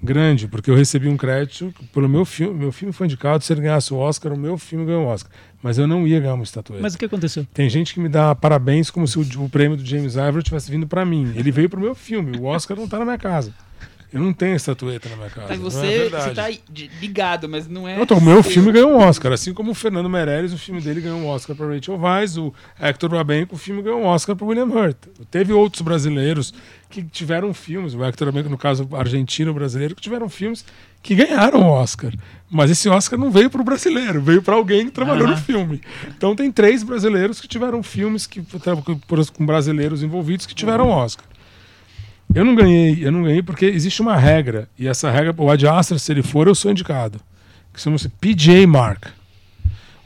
grande, porque eu recebi um crédito pelo meu filme. Meu filme foi indicado, se ele ganhasse o Oscar, o meu filme ganhou o Oscar mas eu não ia ganhar uma estatueta. Mas o que aconteceu? Tem gente que me dá parabéns como se o, o prêmio do James Ivory tivesse vindo para mim. Ele veio pro meu filme, o Oscar não tá na minha casa. Eu não tenho estatueta na minha casa. Tá, você, é você tá ligado, mas não é. Então, o meu filme ganhou um Oscar. Assim como o Fernando Meirelles, o filme dele ganhou um Oscar para Rachel Weisz, o Hector Babenco, o filme ganhou um Oscar para William Hurt. Teve outros brasileiros que tiveram filmes, o Hector Babenco, no caso argentino brasileiro, que tiveram filmes que ganharam o Oscar. Mas esse Oscar não veio para o brasileiro, veio para alguém que trabalhou uhum. no filme. Então tem três brasileiros que tiveram filmes que, com brasileiros envolvidos que tiveram Oscar. Eu não ganhei, eu não ganhei porque existe uma regra, e essa regra, o Ad Astra, se ele for, eu sou indicado. Que chama-se PJ Mark.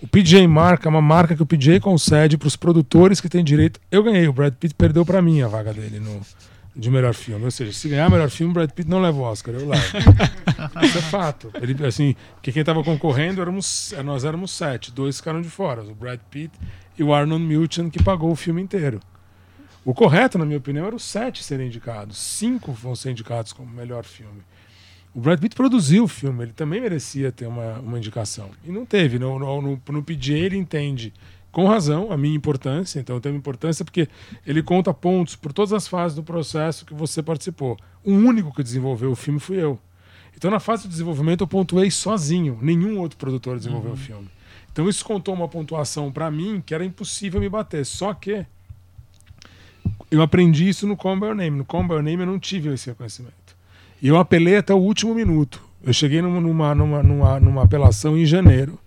O PJ Mark é uma marca que o PJ concede para os produtores que têm direito. Eu ganhei, o Brad Pitt perdeu para mim a vaga dele no, de melhor filme. Ou seja, se ganhar melhor filme, Brad Pitt não leva o Oscar, eu levo. (laughs) Isso é fato. Ele, assim, que quem estava concorrendo éramos, nós éramos sete, dois ficaram de fora, o Brad Pitt e o Arnold Milton, que pagou o filme inteiro. O correto, na minha opinião, era os sete serem indicados. Cinco vão ser indicados como melhor filme. O Brad Pitt produziu o filme, ele também merecia ter uma, uma indicação. E não teve. No, no, no, no PJ ele entende, com razão, a minha importância. Então tem uma importância porque ele conta pontos por todas as fases do processo que você participou. O único que desenvolveu o filme fui eu. Então na fase de desenvolvimento eu pontuei sozinho. Nenhum outro produtor desenvolveu uhum. o filme. Então isso contou uma pontuação para mim que era impossível me bater. Só que eu aprendi isso no Combo Name. No Combo Name eu não tive esse reconhecimento. E eu apelei até o último minuto. Eu cheguei numa, numa, numa, numa, numa apelação em janeiro,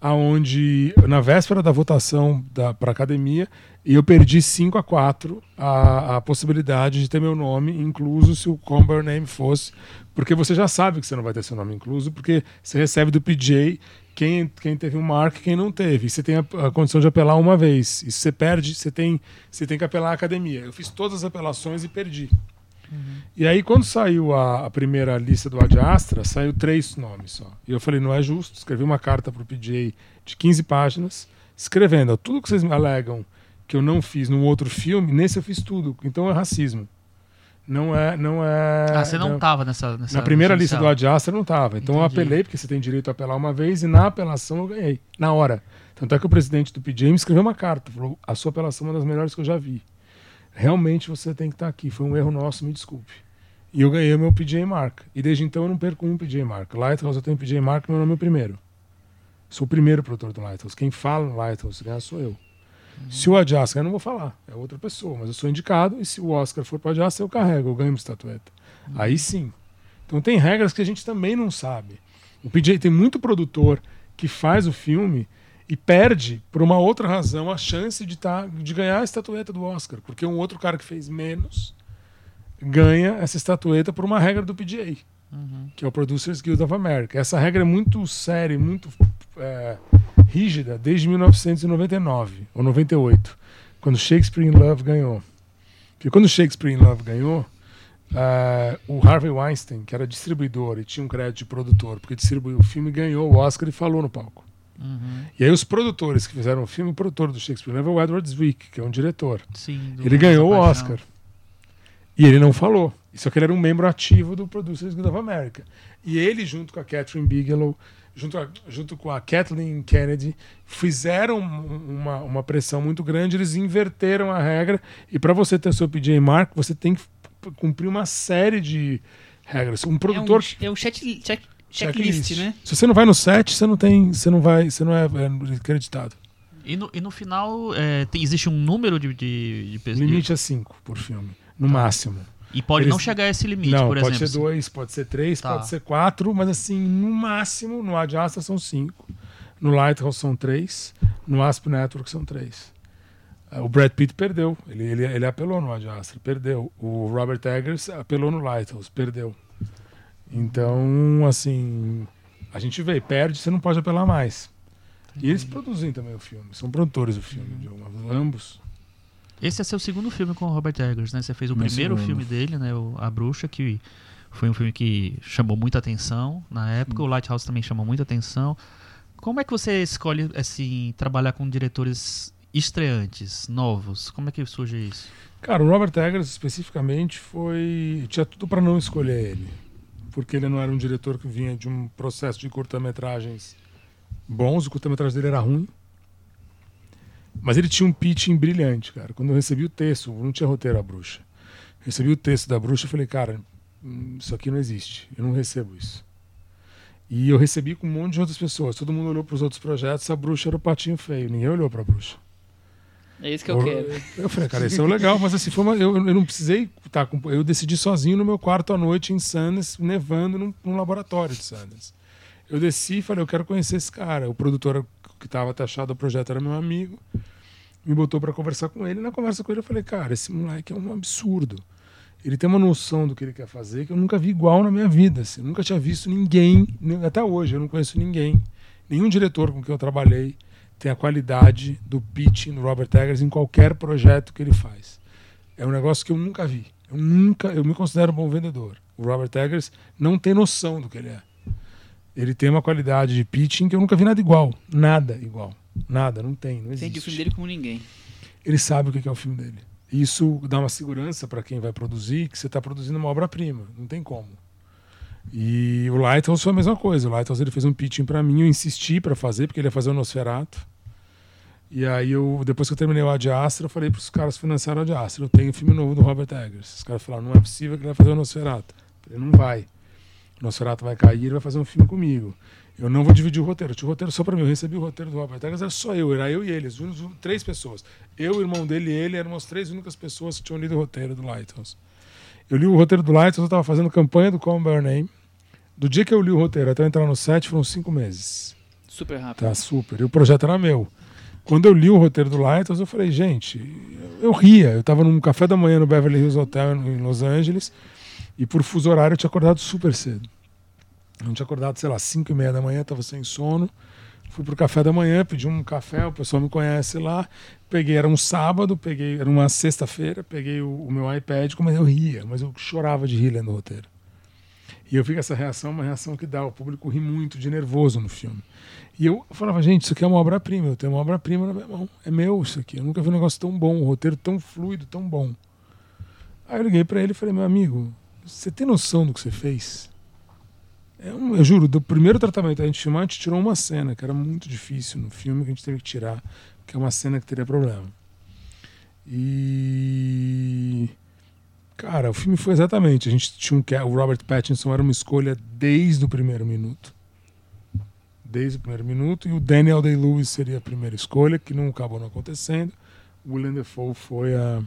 aonde na véspera da votação para academia, eu perdi 5 a 4 a, a possibilidade de ter meu nome incluso se o Combo Name fosse, porque você já sabe que você não vai ter seu nome incluso, porque você recebe do PJ quem, quem teve um mark quem não teve. E você tem a, a, condição de apelar uma vez. E se você perde, você tem, você tem que apelar à academia. Eu fiz todas as apelações e perdi. Uhum. E aí, quando saiu a, a, primeira lista do Ad Astra, saiu três nomes só. E eu falei, não é justo. Escrevi uma carta para o PJ de 15 páginas, escrevendo ó, tudo que vocês me alegam que eu não fiz num outro filme, nesse eu fiz tudo. Então é racismo. Não é, não é. Ah, você não estava nessa, nessa, Na primeira lista do Adjastra não estava. Então Entendi. eu apelei, porque você tem direito a apelar uma vez, e na apelação eu ganhei, na hora. Tanto é que o presidente do PJ me escreveu uma carta, falou: a sua apelação é uma das melhores que eu já vi. Realmente você tem que estar aqui. Foi um erro nosso, me desculpe. E eu ganhei o meu PJ Mark. E desde então eu não perco um PJ Mark. Lighthouse eu tenho PJ Mark, meu nome é o primeiro. Sou o primeiro produtor do Lighthouse. Quem fala no Lighthouse ganha sou eu. Se o Adjasta, eu não vou falar, é outra pessoa, mas eu sou indicado. E se o Oscar for para o Adjasta, eu carrego, eu ganho uma estatueta. Aí sim. Então tem regras que a gente também não sabe. O PJ tem muito produtor que faz o filme e perde, por uma outra razão, a chance de, tá, de ganhar a estatueta do Oscar. Porque um outro cara que fez menos ganha essa estatueta por uma regra do PGA, que é o Producers Guild of America. Essa regra é muito séria, muito é, rígida desde 1999 ou 98, quando Shakespeare in Love ganhou. Porque quando Shakespeare in Love ganhou, uh, o Harvey Weinstein, que era distribuidor e tinha um crédito de produtor, porque distribuiu o filme, ganhou o Oscar e falou no palco. Uhum. E aí os produtores que fizeram o filme, o produtor do Shakespeare Love é o Edward Zwick, que é um diretor. Sim, Ele ganhou o. Oscar. E ele não falou. Só que ele era um membro ativo do Producers Guild of America. E ele, junto com a Catherine Bigelow, junto, a- junto com a Kathleen Kennedy, fizeram um- uma, uma pressão muito grande. Eles inverteram a regra. E para você ter seu PJ Mark, você tem que cumprir uma série de regras. Um produtor. É um, é um chat, check, checklist, né? Se você não vai no set, você não tem. Você não vai. Você não é, é acreditado. E no, e no final, é, tem- existe um número de, de, de O pessoas. limite é 5 por filme. No máximo. E pode Eles- não chegar a esse limite, não, por pode exemplo. ser dois, pode ser três, Tá. pode ser quatro, mas assim, no máximo, no Ad Astra são cinco, no Lighthouse são três, no Asp Network são três. Ah, O Brad Pitt perdeu, ele, ele, ele apelou no Ad Astra, perdeu. O Robert Eggers apelou no Lighthouse, perdeu. Então, assim, a gente vê, perde, você não pode apelar mais. E eles produzem também o filme, são produtores do filme, de uma- ambos. Esse é seu segundo filme com o Robert Eggers, né? Você fez o Meu primeiro segundo. filme dele, né? O A Bruxa, que foi um filme que chamou muita atenção na época. O Lighthouse também chamou muita atenção. Como é que você escolhe, assim, trabalhar com diretores estreantes, novos? Como é que surge isso? Cara, o Robert Eggers especificamente foi. Tinha tudo para não escolher ele. Porque ele não era um diretor que vinha de um processo de curta-metragens bons, o curta-metragem dele era ruim. Mas ele tinha um pitching brilhante, cara. Quando eu recebi o texto, não tinha roteiro a bruxa. Recebi o texto da bruxa e falei, cara, hum, isso aqui não existe. Eu não recebo isso. E eu recebi com um monte de outras pessoas. Todo mundo olhou para os outros projetos, a bruxa era o patinho feio. Ninguém olhou para a bruxa. É isso que eu quero. Eu falei, cara, isso é legal, mas assim, foi uma, eu, eu não precisei estar com. Eu decidi sozinho no meu quarto à noite em Sanders, nevando num, num laboratório de Sanders. Eu desci e falei, eu quero conhecer esse cara. O produtor que estava taxado do projeto era meu amigo, me botou para conversar com ele. E na conversa com ele eu falei, cara, esse moleque é um absurdo. Ele tem uma noção do que ele quer fazer que eu nunca vi igual na minha vida. Assim. Eu nunca tinha visto ninguém, até hoje eu não conheço ninguém, nenhum diretor com quem eu trabalhei tem a qualidade do pitching do Robert Eggers em qualquer projeto que ele faz. É um negócio que eu nunca vi. Eu nunca, eu me considero um bom vendedor. O Robert Eggers não tem noção do que ele é. Ele tem uma qualidade de pitching que eu nunca vi nada igual, nada igual, nada, não tem, não Entende o existe. filme dele como ninguém. Ele sabe o que é o filme dele. Isso dá uma segurança para quem vai produzir que você está produzindo uma obra-prima, não tem como. E o Lighthouse foi a mesma coisa. O Lighthouse ele fez um pitching para mim, eu insisti para fazer porque ele ia fazer o Nosferatu. E aí eu, depois que eu terminei o Ad Astra, eu falei para os caras financiarem o Ad Astra, eu tenho um filme novo do Robert Eggers. Os caras falaram, não é possível que ele vai fazer o Nosferatu. Eu falei, não vai. O Nosferatu vai cair, ele vai fazer um filme comigo. Eu não vou dividir o roteiro. Eu tinha o roteiro só para mim. Eu recebi o roteiro do Robert Eggers, era só eu, era eu e ele, únicas- três pessoas. Eu, o irmão dele e ele eram as três únicas pessoas que tinham lido o roteiro do Lighthouse. Eu li o roteiro do Lighthouse, eu estava fazendo campanha do Call Me By Your Name. Do dia que eu li o roteiro até eu entrar no set foram cinco meses. Super rápido. Tá super. E o projeto era meu. Quando eu li o roteiro do Lighthouse, eu falei, gente, eu ria. Eu estava num café da manhã no Beverly Hills Hotel em Los Angeles e por fuso horário eu tinha acordado super cedo. Eu tinha acordado, sei lá, 5 e meia da manhã, estava sem sono. Fui pro café da manhã, pedi um café, o pessoal me conhece lá. Peguei, era um sábado, peguei, era uma sexta-feira, peguei o, o meu iPad, mas eu ria, mas eu chorava de rir lendo o roteiro. E eu que essa reação uma reação que dá. O público ri muito de nervoso no filme. E eu falava, gente, isso aqui é uma obra-prima. Eu tenho uma obra-prima na minha mão. É meu isso aqui. Eu nunca vi um negócio tão bom, um roteiro tão fluido, tão bom. Aí eu liguei pra ele e falei, meu amigo, você tem noção do que você fez? É eu juro, do primeiro tratamento a gente filmar, a gente tirou uma cena que era muito difícil no filme, que a gente teve que tirar, que é uma cena que teria problema. E Cara, o filme foi exatamente. A gente tinha um o Robert Pattinson era uma escolha desde o primeiro minuto. Desde o primeiro minuto. E o Daniel Day-Lewis seria a primeira escolha, que não acabou não acontecendo. O William Defoe foi a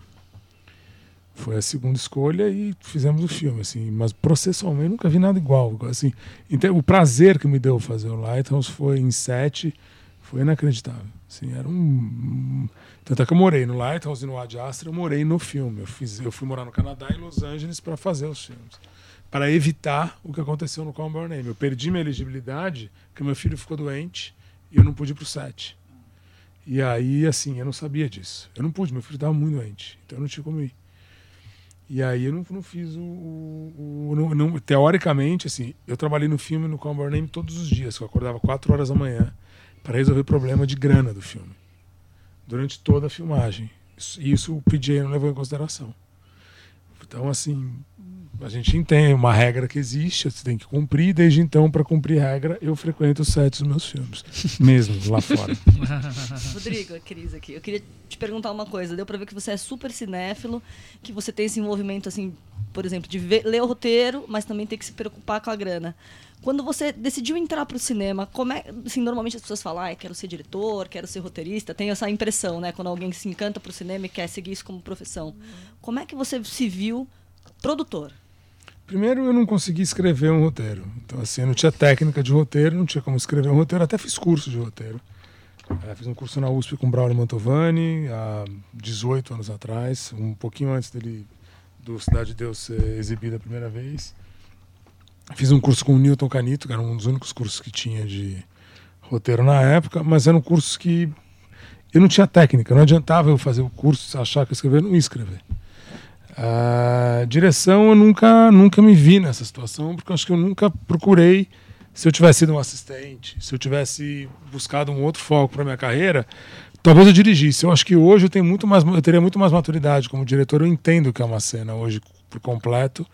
foi a segunda escolha e fizemos o filme assim, mas processualmente nunca vi nada igual, assim. Então, o prazer que me deu fazer o Lighthouse foi em sete, foi inacreditável. Assim, era um, tanto é que eu morei no Lighthouse e no Ad Astra, eu morei no filme. Eu, fiz, eu fui morar no Canadá e Los Angeles para fazer os filmes. Para evitar o que aconteceu no Call Name. Eu perdi minha elegibilidade porque meu filho ficou doente e eu não pude ir pro set. E aí, assim, eu não sabia disso. Eu não pude, meu filho estava muito doente. Então eu não tinha como ir. E aí eu não, não fiz o. o- o- não- não- teoricamente, assim, eu trabalhei no filme no Call Name todos os dias. Eu acordava 4 horas da manhã para resolver problema de grana do filme durante toda a filmagem. Isso- isso o PJ não levou em consideração. Então, assim, a gente entende uma regra que existe, você tem que cumprir. Desde então, para cumprir regra, eu frequento os sets dos meus filmes, (laughs) mesmo lá fora. (laughs) Rodrigo, a Cris aqui. Eu queria te perguntar uma coisa. Deu pra ver que você é super cinéfilo, que você tem esse envolvimento, assim, por exemplo, de ver- ler o roteiro, mas também ter que se preocupar com a grana. Quando você decidiu entrar pro cinema, como é, assim, normalmente as pessoas falam, ah, quero ser diretor, quero ser roteirista, tem essa impressão, né? Quando alguém se encanta pro cinema e quer seguir isso como profissão. Como é que você se viu produtor? Primeiro, eu não consegui escrever um roteiro. Então, assim, eu não tinha técnica de roteiro, não tinha como escrever um roteiro. Até fiz curso de roteiro. Eh, fiz um curso na USP com o Braulio Mantovani, há 18 anos atrás, um pouquinho antes dele, do Cidade de Deus ser exibido a primeira vez. Fiz um curso com o Newton Canito, que era um dos únicos cursos que tinha de roteiro na época, mas eram cursos que eu não tinha técnica, não adiantava eu fazer o curso, achar que eu escrever, não ia escrever. A direção eu nunca, nunca me vi nessa situação, porque acho que eu nunca procurei. Se eu tivesse sido um assistente, se eu tivesse buscado um outro foco para minha carreira, talvez eu dirigisse. Eu acho que hoje eu tenho muito mais, eu teria muito mais maturidade como diretor. Eu entendo o que é uma cena hoje por completo.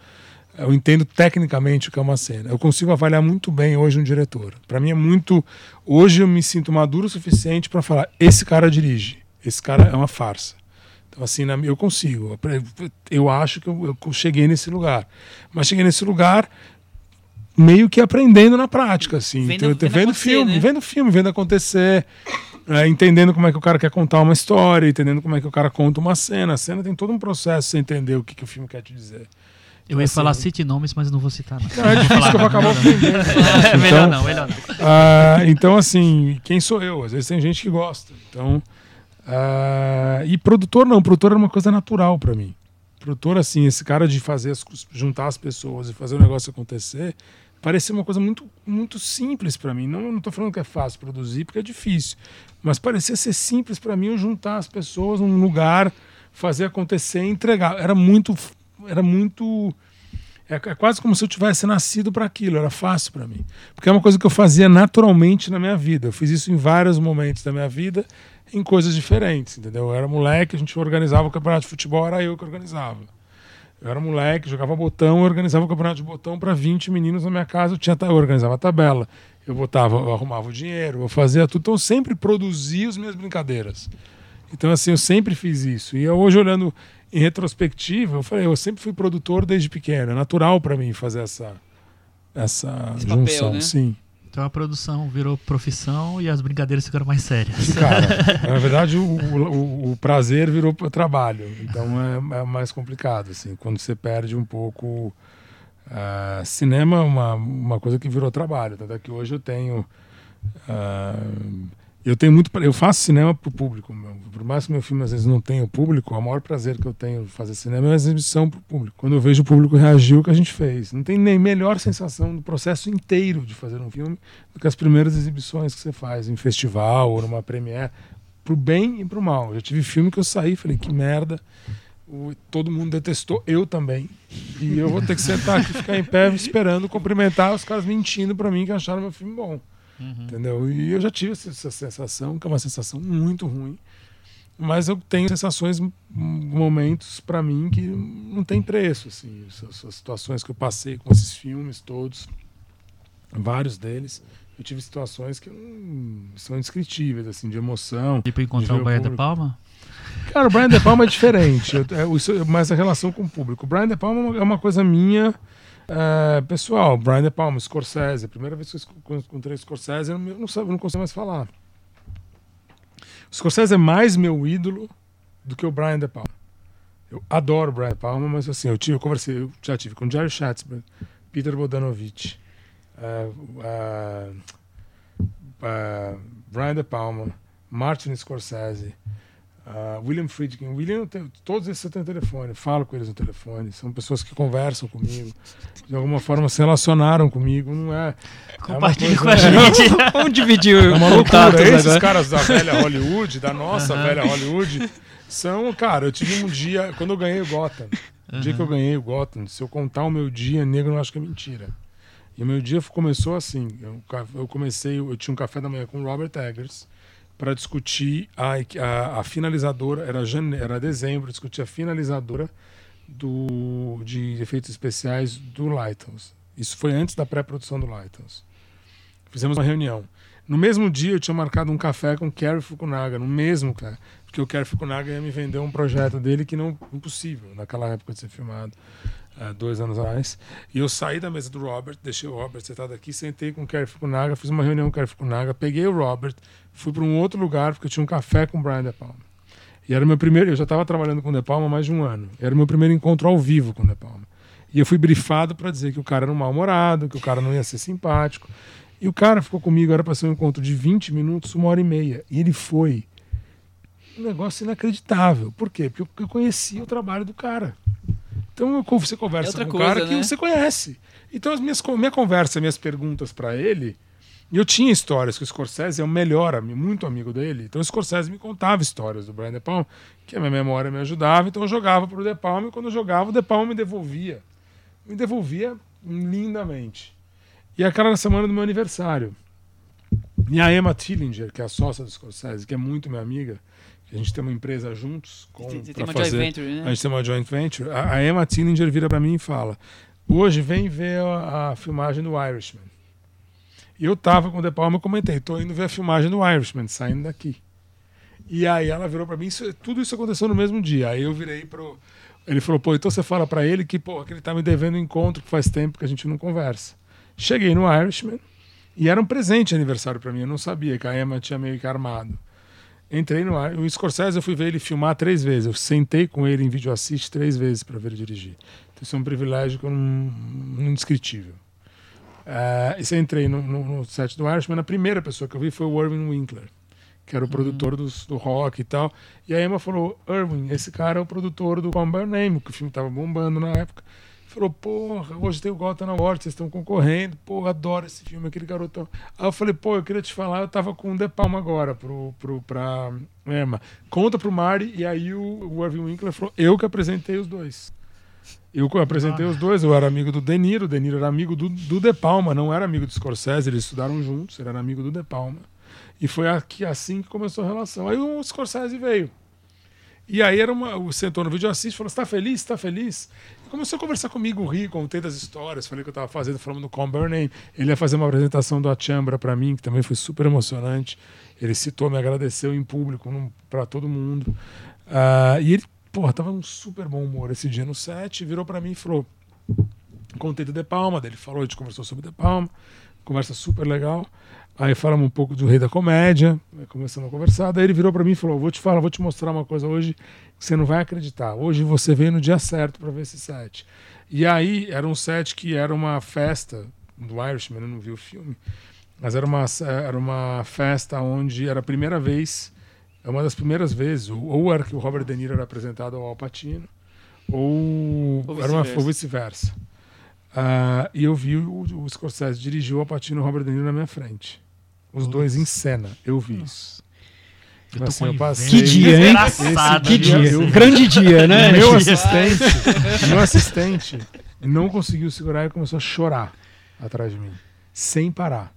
Eu entendo tecnicamente o que é uma cena. Eu consigo avaliar muito bem hoje um diretor. Para mim é muito. Hoje eu me sinto maduro o suficiente para falar: esse cara dirige, esse cara é uma farsa. Então, assim, eu consigo. Eu acho que eu, cheguei nesse lugar. Mas cheguei nesse lugar meio que aprendendo na prática, assim. Vendo- Então, vendo vendo filme, né? vendo filme, vendo acontecer, é, entendendo como é que o cara quer contar uma história, entendendo como é que o cara conta uma cena. A cena tem todo um processo você entender o que, que o filme quer te dizer. Eu ia Assim, falar cite nomes, mas não vou citar. Não, Não, é difícil que eu vou acabar ofendendo. (laughs) É, melhor Então, não, melhor não. Ah, então, assim, quem sou eu? Às vezes tem gente que gosta. Então, ah, e produtor não, produtor era uma coisa natural para mim. Produtor, assim, esse cara de fazer as, juntar as pessoas e fazer o negócio acontecer, parecia uma coisa muito, muito simples para mim. Não, não tô falando que é fácil produzir, porque é difícil, mas parecia ser simples para mim eu juntar as pessoas num lugar, fazer acontecer e entregar. Era muito, era muito é, é quase como se eu tivesse nascido para aquilo, era fácil para mim. Porque é uma coisa que eu fazia naturalmente na minha vida. Eu fiz isso em vários momentos da minha vida, em coisas diferentes, entendeu? Eu era moleque, a gente organizava o campeonato de futebol, era eu que organizava. Eu era moleque, jogava botão, organizava o campeonato de botão para 20 meninos na minha casa, eu, tinha, eu organizava a tabela, eu botava, eu arrumava o dinheiro, eu fazia tudo. Então eu sempre produzia as minhas brincadeiras. Então, assim, eu sempre fiz isso. E hoje, olhando em retrospectiva, eu falei, eu sempre fui produtor desde pequeno. É natural para mim fazer essa, essa Esse papel, junção. né? Sim. Então a produção virou profissão e as brincadeiras ficaram mais sérias. Cara, (laughs) na verdade, o, o, o prazer virou trabalho. Então é, é mais complicado, assim. Quando você perde um pouco. ah, cinema é uma, uma coisa que virou trabalho. Tanto é que hoje eu tenho. ah, eu tenho muito. Eu faço cinema pro público. meu. Por mais que meu filme às vezes não tenha o público, o maior prazer que eu tenho fazer cinema é a exibição pro público. Quando eu vejo o público reagir ao que a gente fez. Não tem nem melhor sensação do processo inteiro de fazer um filme do que as primeiras exibições que você faz em festival ou numa premiere. Pro bem e pro mal. Eu já tive filme que eu saí e falei, que merda. O- todo mundo detestou, eu também. E eu vou ter que sentar aqui, ficar em pé esperando cumprimentar os caras mentindo pra mim que acharam meu filme bom. Entendeu? E eu já tive essa, sensação, que é uma sensação muito ruim. Mas eu tenho sensações, m- momentos pra mim que não tem preço. Assim, essas situações que eu passei com esses filmes todos, vários deles, eu tive situações que não, são indescritíveis, assim, de emoção. Tipo encontrar De o da público. Palma? Cara, o Brian De Palma é diferente, eu- é, mas a relação com o público. O Brian De Palma é uma- é uma coisa minha é, pessoal. Brian De Palma, Scorsese. A primeira vez que eu encontrei Scorsese, eu não, não, consigo mais falar. O Scorsese é mais meu ídolo do que o Brian De Palma. Eu adoro o Brian De Palma, mas assim, eu, tive, eu conversei, eu já tive com Jerry Schatzberg, Peter Bodanovich, é, é, é, Brian De Palma, Martin Scorsese, ah, William Friedkin. William, eu todos esses eu tenho telefone, falo com eles no telefone. São pessoas que conversam comigo, de alguma forma se relacionaram comigo. Não é. Compartilhe é com a gente. (laughs) Vamos dividir É uma loucura. Esses agora. caras da velha Hollywood, da nossa velha Hollywood, são, cara, eu tive um dia, quando eu ganhei o Gotham, o dia que eu ganhei o Gotham, se eu contar o meu dia, negro não acho que é mentira. E o meu dia começou assim. Eu, eu comecei, eu tinha um café da manhã com o Robert Eggers para discutir a, a, a finalizadora, era, jane, era dezembro, discutir a finalizadora do, de efeitos especiais do Lighthouse. Isso foi antes da pré-produção do Lighthouse. Fizemos uma reunião. No mesmo dia eu tinha marcado um café com o Kerry Fukunaga, no mesmo café, porque o Kerry Fukunaga ia me vender um projeto dele que não impossível naquela época de ser filmado, eh, dois anos atrás. E eu saí da mesa do Robert, deixei o Robert sentado aqui, sentei com o Kerry Fukunaga, fiz uma reunião com o Kerry Fukunaga, peguei o Robert, fui para um outro lugar porque eu tinha um café com o Brian De Palma. E era o meu primeiro, eu já estava trabalhando com o De Palma há mais de um ano. Era o meu primeiro encontro ao vivo com o De Palma. E eu fui brifado para dizer que o cara era um mal-humorado, que o cara não ia ser simpático. E o cara ficou comigo, era para ser um encontro de 20 minutos, uma hora e meia. E ele foi. Um negócio inacreditável. Por quê? Porque eu conhecia o trabalho do cara. Então eu- você conversa É com um cara que né? você conhece. Então as minhas, minha conversa, minhas perguntas para ele, e eu tinha histórias que o Scorsese é o melhor, ami- muito amigo dele. Então o Scorsese me contava histórias do Brian De Palma, que a minha memória me ajudava. Então eu jogava pro De Palma e quando eu jogava, o De Palma me devolvia. Me devolvia lindamente. E aquela semana do meu aniversário. E a Emma Tillinger, que é a sócia do Scorsese, que é muito minha amiga, a gente tem uma empresa juntos com, Você tem uma fazer, joint venture, né? a gente tem uma joint venture. A, a Emma Tillinger vira para mim e fala: Hoje vem ver a, a filmagem do Irishman. Eu tava com o De Palma e comentei: Tô indo ver a filmagem do Irishman, saindo daqui. E aí ela virou para mim: isso, Tudo isso aconteceu no mesmo dia. Aí eu virei pro. Ele falou: Pô, então você fala para ele que, pô, que ele tá me devendo um encontro que faz tempo que a gente não conversa. Cheguei no Irishman e era um presente aniversário para mim. Eu não sabia que a Emma tinha meio que armado. Entrei no ar. O Scorsese eu fui ver ele filmar três vezes. Eu sentei com ele em vídeo assiste três vezes para ver ele dirigir. Então, isso é um privilégio que eu não indescritível. Uh, e você entrei no, no, no, set do Irishman. A primeira pessoa que eu vi foi o Irving Winkler, que era o produtor dos, do rock e tal. E a Emma falou: Irving, esse cara é o produtor do Call By Name, que o filme tava bombando na época. Falou, porra, hoje tem o Gotham Award, vocês estão concorrendo, porra, adoro esse filme, aquele garotão. Aí eu falei, pô, eu queria te falar, eu tava com o De Palma agora pro, pro, pra Emma. Conta pro Mari, e aí o, o Irving Winkler falou, eu que apresentei os dois. Eu apresentei ah. os dois, eu era amigo do De Niro, o De Niro era amigo do, do De Palma, não era amigo do Scorsese, eles estudaram juntos, ele era amigo do De Palma. E foi aqui, assim que começou a relação. Aí o Scorsese veio. E aí era uma, o sentou no vídeo assiste, falou: "Você tá feliz? Tá feliz?" E começou a conversar comigo, rir, contei das histórias, falei que eu tava fazendo, falando do Com Burning. Ele ia fazer uma apresentação do Achambra para mim, que também foi super emocionante. Ele citou, me agradeceu em público para todo mundo. Uh, e ele, porra, tava um super bom humor esse dia no set, virou para mim e falou: "Contei do De Palma", dele falou, a gente conversou sobre De Palma, conversa super legal. Aí falamos um pouco do Rei da Comédia, começamos a conversar. Daí ele virou para mim e falou: Vou te falar, vou te mostrar uma coisa hoje que você não vai acreditar. Hoje você veio no dia certo para ver esse set. E aí era um set que era uma festa do Irishman, eu não vi o filme, mas era uma, era uma festa onde era a primeira vez, é uma das primeiras vezes, ou era que o Robert De Niro era apresentado ao Al Pacino, ou, ou era uma vice-versa. Uh, e eu vi o, o Scorsese dirigiu o Al Pacino e o Robert De Niro na minha frente. Os Nossa. dois em cena, eu vi isso. Eu tô assim, eu passei, que dia, hein? Esse que dia. Eu, Grande dia, né? Meu assistente, meu assistente não conseguiu segurar e começou a chorar atrás de mim. Sem parar.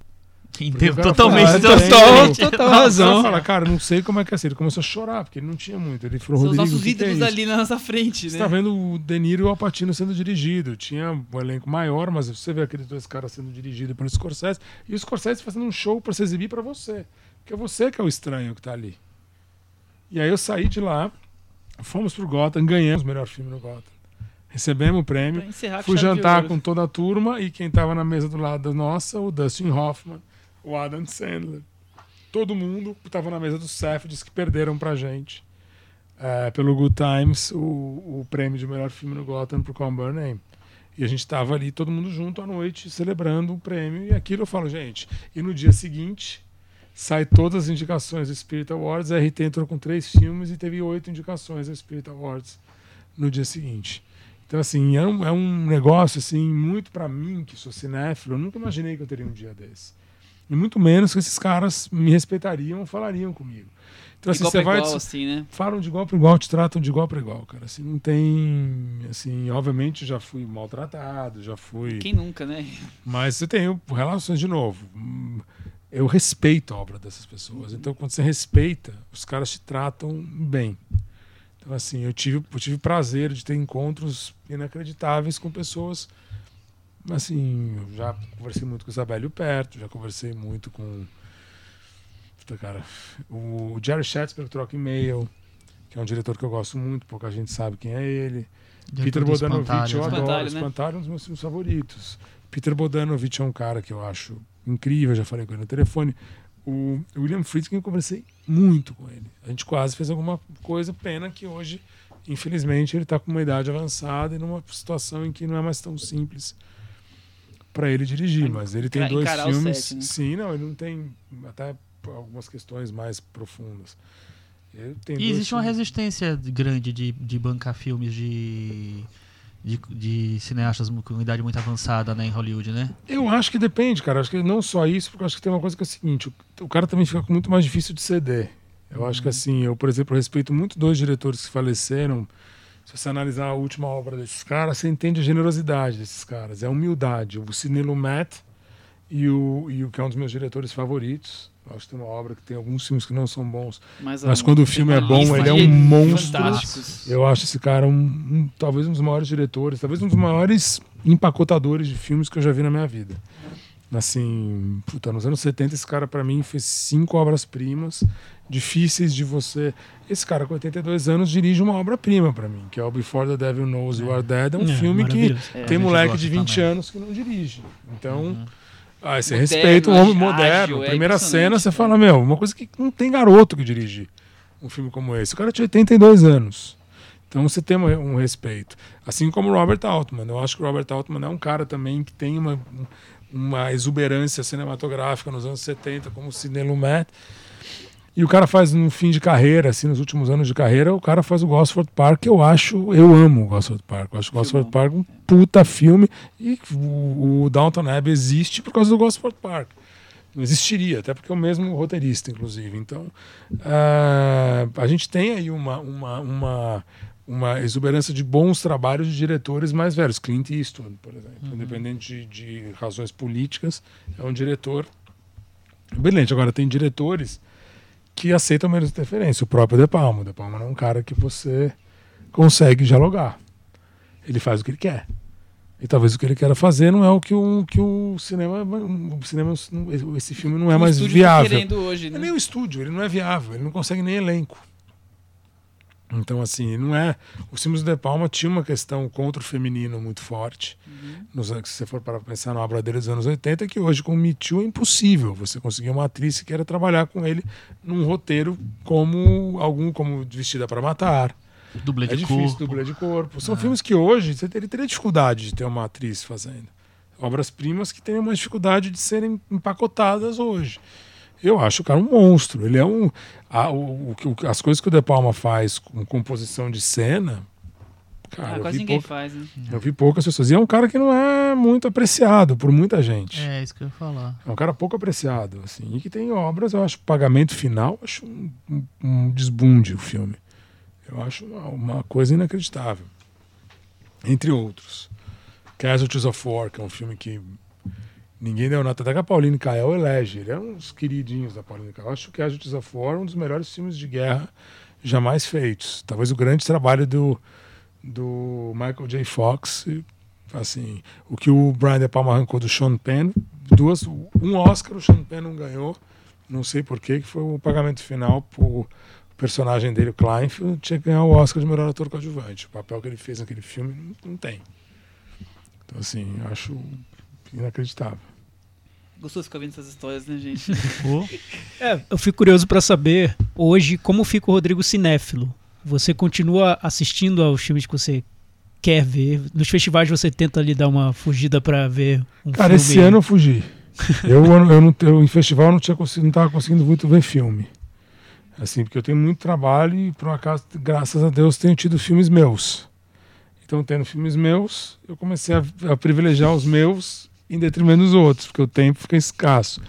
Entendo totalmente fala, total, total razão. Fala, cara, não sei como é que é assim. Ele começou a chorar, porque ele não tinha muito. Ele falou, São os Rodrigo, nossos ídolos é ali na nossa frente, né? Você tá vendo o De Niro e o Alpatino sendo dirigido. Tinha um elenco maior, mas você vê aqueles dois caras sendo dirigidos pelo Scorsese. E o Scorsese fazendo um show para se exibir para você. Porque é você que é o estranho que tá ali. E aí eu saí de lá, Fomos pro Gotham, ganhamos o melhor filme no Gotham. Recebemos o prêmio. Fui jantar com toda a turma e quem tava na mesa do lado nossa, o Dustin Hoffman, o Adam Sandler. Todo mundo tava na mesa do Seth, disse que perderam pra gente. é, pelo Good Times, o, o prêmio de melhor filme no Gotham pro By Your Name. E a gente tava ali, todo mundo junto à noite, celebrando o prêmio. E aquilo eu falo, gente. E no dia seguinte, sai todas as indicações do Spirit Awards. A RT entrou com três filmes e teve oito indicações do Spirit Awards no dia seguinte. Então, assim, é um, é um negócio, assim, muito pra mim, que sou cinéfilo, eu nunca imaginei que eu teria um dia desse. E muito menos que esses caras me respeitariam falariam comigo. Então, assim, igual você pra vai. igual, assim, né? Falam de igual para igual, te tratam de igual para igual, cara. Assim, não tem. Assim, obviamente já fui maltratado, já fui. Quem nunca, né? Mas você tem relações de novo. Eu respeito a obra dessas pessoas. Então, quando você respeita, os caras te tratam bem. Então, assim, eu tive, eu tive prazer de ter encontros inacreditáveis com pessoas. Assim, eu já conversei muito com o Isabelle Perto, já conversei muito com. Puta, cara. O Jerry Schatzberg troca e-mail, que é um diretor que eu gosto muito, pouca gente sabe quem é ele. Peter Diretor do Bodanovich, eu Espantalho, né? adoro. Espantalho, né? Espantalho é um dos meus filmes favoritos. Peter Bodanovich é um cara que eu acho incrível, já falei com ele no telefone. O William Friedkin eu conversei muito com ele. A gente quase fez alguma coisa, pena que hoje, infelizmente, ele está com uma idade avançada e numa situação em que não é mais tão simples para ele dirigir. Mas ele tem dois filmes. set, né? Sim, não, ele não tem até algumas questões mais profundas. Ele tem E existe uma filmes- resistência grande de, de bancar filmes de, de, de cineastas com idade muito avançada né, em Hollywood, né? Eu acho que depende, cara. Acho que não só isso, porque eu acho que tem uma coisa que é o seguinte: o, o cara também fica muito mais difícil de ceder. Eu acho que assim, eu, por exemplo, respeito muito dois diretores que faleceram. Se você analisar a última obra desses caras, você entende a generosidade desses caras, é a humildade. O Sidney Lumet e o, e o que é um dos meus diretores favoritos. Acho que tem uma obra que tem alguns filmes que não são bons. Mas, Mas quando o filme é bom, ele é um monstro. Eu acho esse cara um, um- talvez um dos maiores diretores, talvez um dos maiores empacotadores de filmes que eu já vi na minha vida. Assim, puta, nos anos 70 esse cara pra mim fez cinco obras-primas difíceis de você. Esse cara com 82 anos dirige uma obra-prima pra mim, que é o Before the Devil Knows You Are Dead, é um É, filme que. É, tem moleque de 20 também. anos que não dirige. Então, Uhum. ah, você Moderno, respeita o homem ágil, moderno. é Primeira cena, você né? fala, meu, uma coisa que não tem garoto que dirige um filme como esse. O cara tinha 82 anos. Então você tem um respeito. Assim como o Robert Altman. Eu acho que o Robert Altman é um cara também que tem uma, uma exuberância cinematográfica nos anos 70, como o Sidney Lumet. E o cara faz no fim de carreira, assim, nos últimos anos de carreira, o cara faz o Gosford Park, eu acho, eu amo o Gosford Park. Eu acho o Gosford. Park um puta filme. E o, o Downton Abbey existe por causa do Gosford Park. Não existiria, até porque é o mesmo roteirista, inclusive. Então, ah, a gente tem aí uma, uma, uma, uma exuberância de bons trabalhos de diretores mais velhos. Clint Eastwood, por exemplo, independente de, de razões políticas, é um diretor brilhante. Agora, tem diretores que aceitam menos interferência. O próprio De Palma. De Palma não é um cara que você consegue dialogar. Ele faz o que ele quer. E talvez o que ele queira fazer não é o que o, que o cinema. O cinema esse filme não é O mais tá viável. querendo hoje, É né? nem o estúdio, ele não é viável, ele não consegue nem elenco. Então, assim, não é. Os filmes do De Palma tinha uma questão contra o feminino muito forte. Nos anos, se você for para pensar na obra dele dos anos 80, que hoje com o Me Too é impossível você conseguir uma atriz que queira trabalhar com ele num roteiro como algum como Vestida para Matar. Dublê É de difícil, corpo. dublê de corpo. São Ah. filmes que hoje você teria, teria dificuldade de ter uma atriz fazendo. Obras-primas que têm uma dificuldade de serem empacotadas hoje. Eu acho o cara um monstro. Ele é um. a- o, o as coisas que o De Palma faz com composição de cena. Cara, Ah, eu, quase vi ninguém pouca- faz, né? eu vi poucas pessoas. E é um cara que não é muito apreciado por muita gente. É, isso que eu ia falar. É um cara pouco apreciado, assim, e que tem obras, eu acho, pagamento final, acho um, um- um desbunde o filme. Eu acho uma, uma coisa inacreditável. Entre outros. Casualties of War, que é um filme que ninguém deu nota, até que a Pauline Kael elege. Ele é um dos queridinhos da Pauline Kael. Acho que Casualties of War é um dos melhores filmes de guerra jamais feitos. Talvez o grande trabalho do, do Michael J. Fox. Assim, o que o Brian De Palma arrancou do Sean Penn, duas, um Oscar o Sean Penn não ganhou, não sei porquê, que foi o pagamento final por, personagem dele, o Kleinfeld, tinha que ganhar o Oscar de melhor ator coadjuvante. O papel que ele fez naquele filme não, não tem. Então, assim, acho inacreditável. Gostoso ficar vendo essas histórias, né, gente? (laughs) É, eu fico curioso para saber hoje como fica o Rodrigo cinéfilo. Você continua assistindo aos filmes que você quer ver? Nos festivais você tenta ali dar uma fugida para ver um Cara, filme? esse ano eu fugi. (laughs) Eu, eu, eu não, eu, em festival eu não tinha conseguido, não estava conseguindo muito ver filme. Assim, porque eu tenho muito trabalho e por um acaso, graças a Deus, tenho tido filmes meus. Então, tendo filmes meus, eu comecei a, a privilegiar os meus em detrimento dos outros, porque o tempo fica escasso.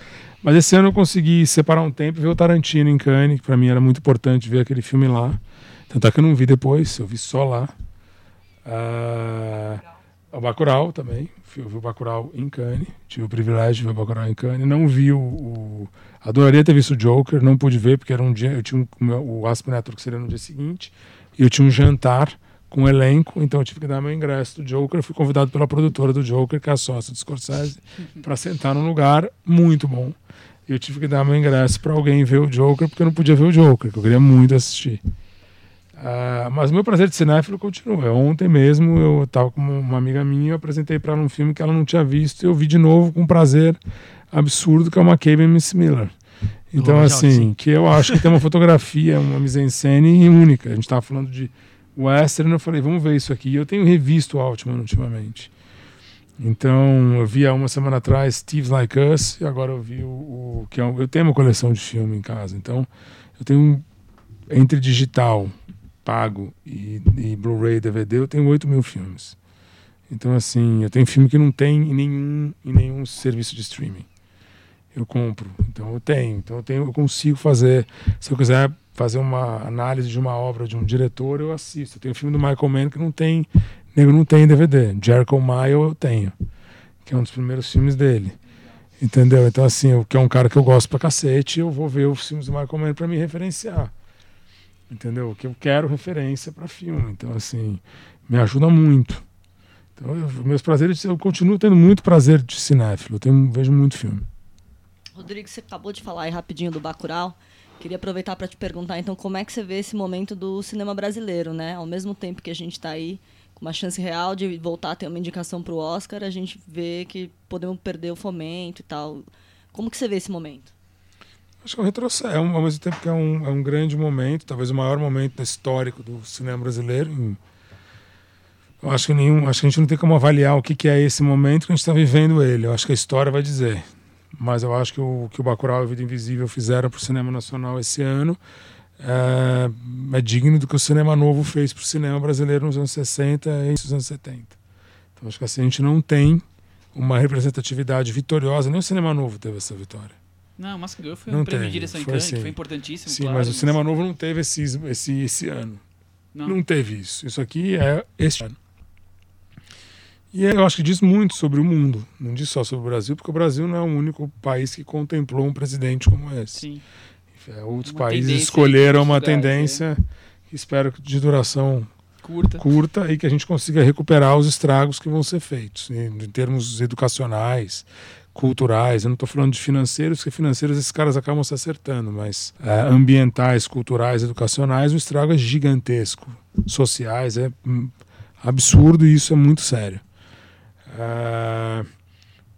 Mas esse ano eu consegui separar um tempo e ver o Tarantino em Cannes, que para mim era muito importante ver aquele filme lá. Tanto é que eu não vi depois, eu vi só lá. Ah, o Bacurau também, eu vi o Bacurau em Cannes, tive o privilégio de ver o Bacurau em Cannes. Não vi o, o adoraria ter visto o Joker, não pude ver porque era um dia, eu tinha um, o Aspen Network seria no dia seguinte, e eu tinha um jantar com o elenco, então eu tive que dar meu ingresso do Joker. Eu fui convidado pela produtora do Joker, que é a sócia do Scorsese, para sentar num lugar muito bom. E eu tive que dar meu ingresso para alguém ver o Joker, porque eu não podia ver o Joker, que eu queria muito assistir. Uh, mas meu prazer de cinéfilo continua. Ontem mesmo eu estava com uma amiga minha, eu apresentei para ela um filme que ela não tinha visto e eu vi de novo com um prazer absurdo, que é uma Cave Miss Miller. Então, assim, que eu acho que tem uma fotografia, uma mise-en-scène única. A gente estava falando de western, eu falei, vamos ver isso aqui. Eu tenho revisto o Altman ultimamente. Então, eu vi há uma semana atrás Thieves Like Us, e agora eu vi o. o que é um, eu tenho uma coleção de filme em casa. Então, eu tenho entre digital, pago e, e Blu-ray DVD, eu tenho 8 mil filmes. Então, assim, eu tenho filme que não tem em nenhum, em nenhum serviço de streaming. Eu compro. Então, eu tenho. Então, eu, tenho, eu consigo fazer. Se eu quiser fazer uma análise de uma obra de um diretor, eu assisto. Tem um filme do Michael Mann que não tem, nego não tem DVD. Jericho Mile eu tenho, que é um dos primeiros filmes dele. Entendeu? Então, assim, eu, que é um cara que eu gosto pra cacete, eu vou ver os filmes do Michael Mann pra me referenciar. Entendeu? Que eu quero referência para filme. Então, assim, me ajuda muito. Então, eu, meus prazeres, eu continuo tendo muito prazer de cinéfilo. Eu tenho, vejo muito filme. Rodrigo, você acabou de falar aí rapidinho do Bacurau. Queria aproveitar para te perguntar, então, como é que você vê esse momento do cinema brasileiro, né? Ao mesmo tempo que a gente está aí com uma chance real de voltar a ter uma indicação para o Oscar, a gente vê que podemos perder o fomento e tal. Como que você vê esse momento? Acho que é um retrocesso, é um, ao mesmo tempo que é um, é um grande momento, talvez o maior momento histórico do cinema brasileiro. Eu acho que nenhum, acho que a gente não tem como avaliar o que, que é esse momento que a gente está vivendo ele. Eu acho que a história vai dizer mas eu acho que o que o Bacurau e a Vida Invisível fizeram para o cinema nacional esse ano é, é, digno do que o cinema novo fez para o cinema brasileiro nos anos 60 e nos anos 70. Então acho que assim, a gente não tem uma representatividade vitoriosa, nem o cinema novo teve essa vitória. Não, o Mask Girl foi não um prêmio de direção em Cannes, assim. que foi importantíssimo. Sim, claro, mas o cinema novo não teve esse, esse, esse ano. Não. não teve isso. Isso aqui é este ano. E eu acho que diz muito sobre o mundo, não diz só sobre o Brasil, porque o Brasil não é o único país que contemplou um presidente como esse. Sim. É, outros uma países escolheram uma lugares, tendência, é. espero de duração curta. curta e que a gente consiga recuperar os estragos que vão ser feitos, em, em termos educacionais, culturais. Eu não estou falando de financeiros, porque financeiros esses caras acabam se acertando, mas é, ambientais, culturais, educacionais, o estrago é gigantesco. Sociais é hum, absurdo e isso é muito sério. Uh,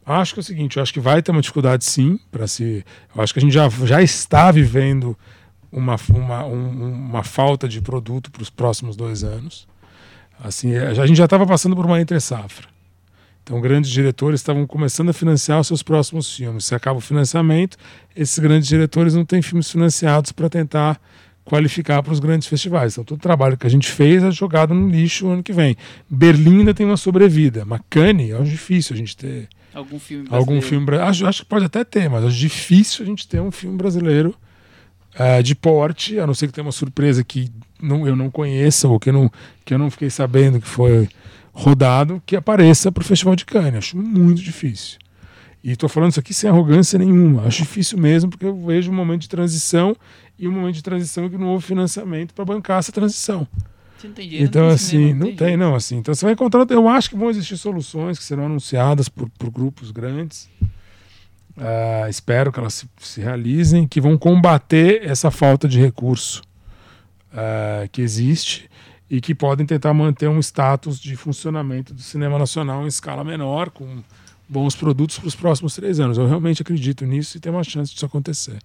acho que é o seguinte, eu acho que vai ter uma dificuldade sim para se. Eu acho que a gente já, já está vivendo uma, uma, um, uma falta de produto para os próximos dois anos. Assim, é, a gente já estava passando por uma entre safra. Então, grandes diretores estavam começando a financiar os seus próximos filmes. Se acaba o financiamento, esses grandes diretores não têm filmes financiados para tentar qualificar para os grandes festivais. Então, todo o trabalho que a gente fez é jogado no lixo ano que vem. Berlim ainda tem uma sobrevida, mas Cannes é difícil a gente ter. Algum filme brasileiro. Algum filme acho, acho que pode até ter, mas é difícil a gente ter um filme brasileiro uh, de porte, a não ser que tenha uma surpresa que não, eu não conheça ou que, não, que eu não fiquei sabendo que foi rodado, que apareça para o Festival de Cannes. Acho muito difícil. E estou falando isso aqui sem arrogância nenhuma. Acho difícil mesmo, porque eu vejo um momento de transição e um momento de transição que não houve financiamento para bancar essa transição. Você não tem dinheiro, então, não assim, cinema, não, tem, tem, não, assim. Então você vai encontrar. Eu acho que vão existir soluções que serão anunciadas por, por grupos grandes. Uh, espero que elas se, se, realizem, que vão combater essa falta de recurso eh, que existe e que podem tentar manter um status de funcionamento do cinema nacional em escala menor, com bons produtos para os próximos três anos. Eu realmente acredito nisso e tem uma chance disso acontecer.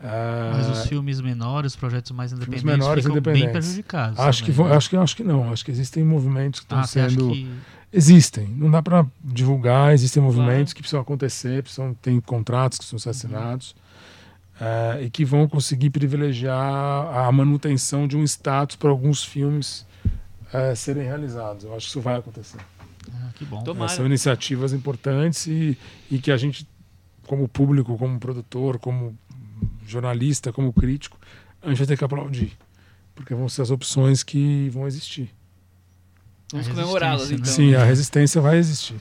Eh, Mas os filmes menores, os projetos mais independentes, menores ficam bem independentes. prejudicados. acho, que vão, né? acho, que, acho que não. Acho que existem movimentos que estão Ah, sendo. que... Existem. Não dá para divulgar. Existem movimentos que precisam acontecer, precisam ter contratos que precisam ser assinados eh, e que vão conseguir privilegiar a manutenção de um status para alguns filmes eh, serem realizados. Eu acho que isso vai acontecer. Ah, que bom. Tomara. São iniciativas importantes e, e que a gente, como público, como produtor, como jornalista, como crítico, a gente vai ter que aplaudir. Porque vão ser as opções que vão existir. Vamos comemorá-las, resistência, então. né? Sim, a resistência vai existir.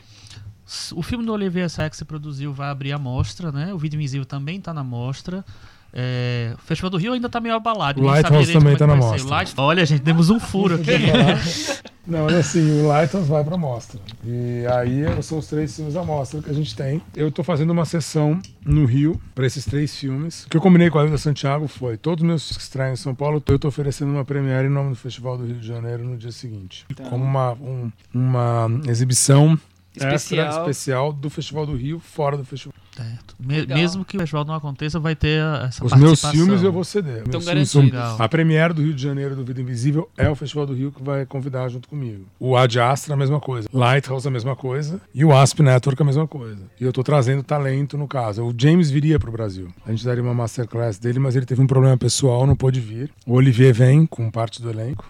O filme do Olivier Sacks que você produziu vai abrir a mostra, né? O Vídeo Invisível também está na mostra. É, o Festival do Rio ainda tá meio abalado. O Lighthouse também é tá que na mostra. Light- Olha, gente, temos um furo (laughs) aqui. (laughs) Não, mas assim, o Lighthouse vai pra mostra. E aí são os três filmes da mostra que a gente tem. Eu tô fazendo uma sessão no Rio para esses três filmes. O que eu combinei com a Ilda Santiago foi: todos os meus estreios em São Paulo, eu tô oferecendo uma premiere em nome do Festival do Rio de Janeiro no dia seguinte. Tá. Como uma, um- uma exibição Especial. extra especial do Festival do Rio, fora do festival. Certo. Me- Legal. mesmo que o festival não aconteça, vai ter essa Os meus filmes eu vou ceder. Então Meus filmes são- garantidos. A premiere do Rio de Janeiro do Vida Invisível é o Festival do Rio que vai convidar junto comigo. O Ad Astra a mesma coisa. Lighthouse a mesma coisa. E o Asp Network a mesma coisa. E eu tô trazendo talento no caso. O James viria pro Brasil. A gente daria uma masterclass dele, mas ele teve um problema pessoal, não pôde vir. O Olivier vem com parte do elenco.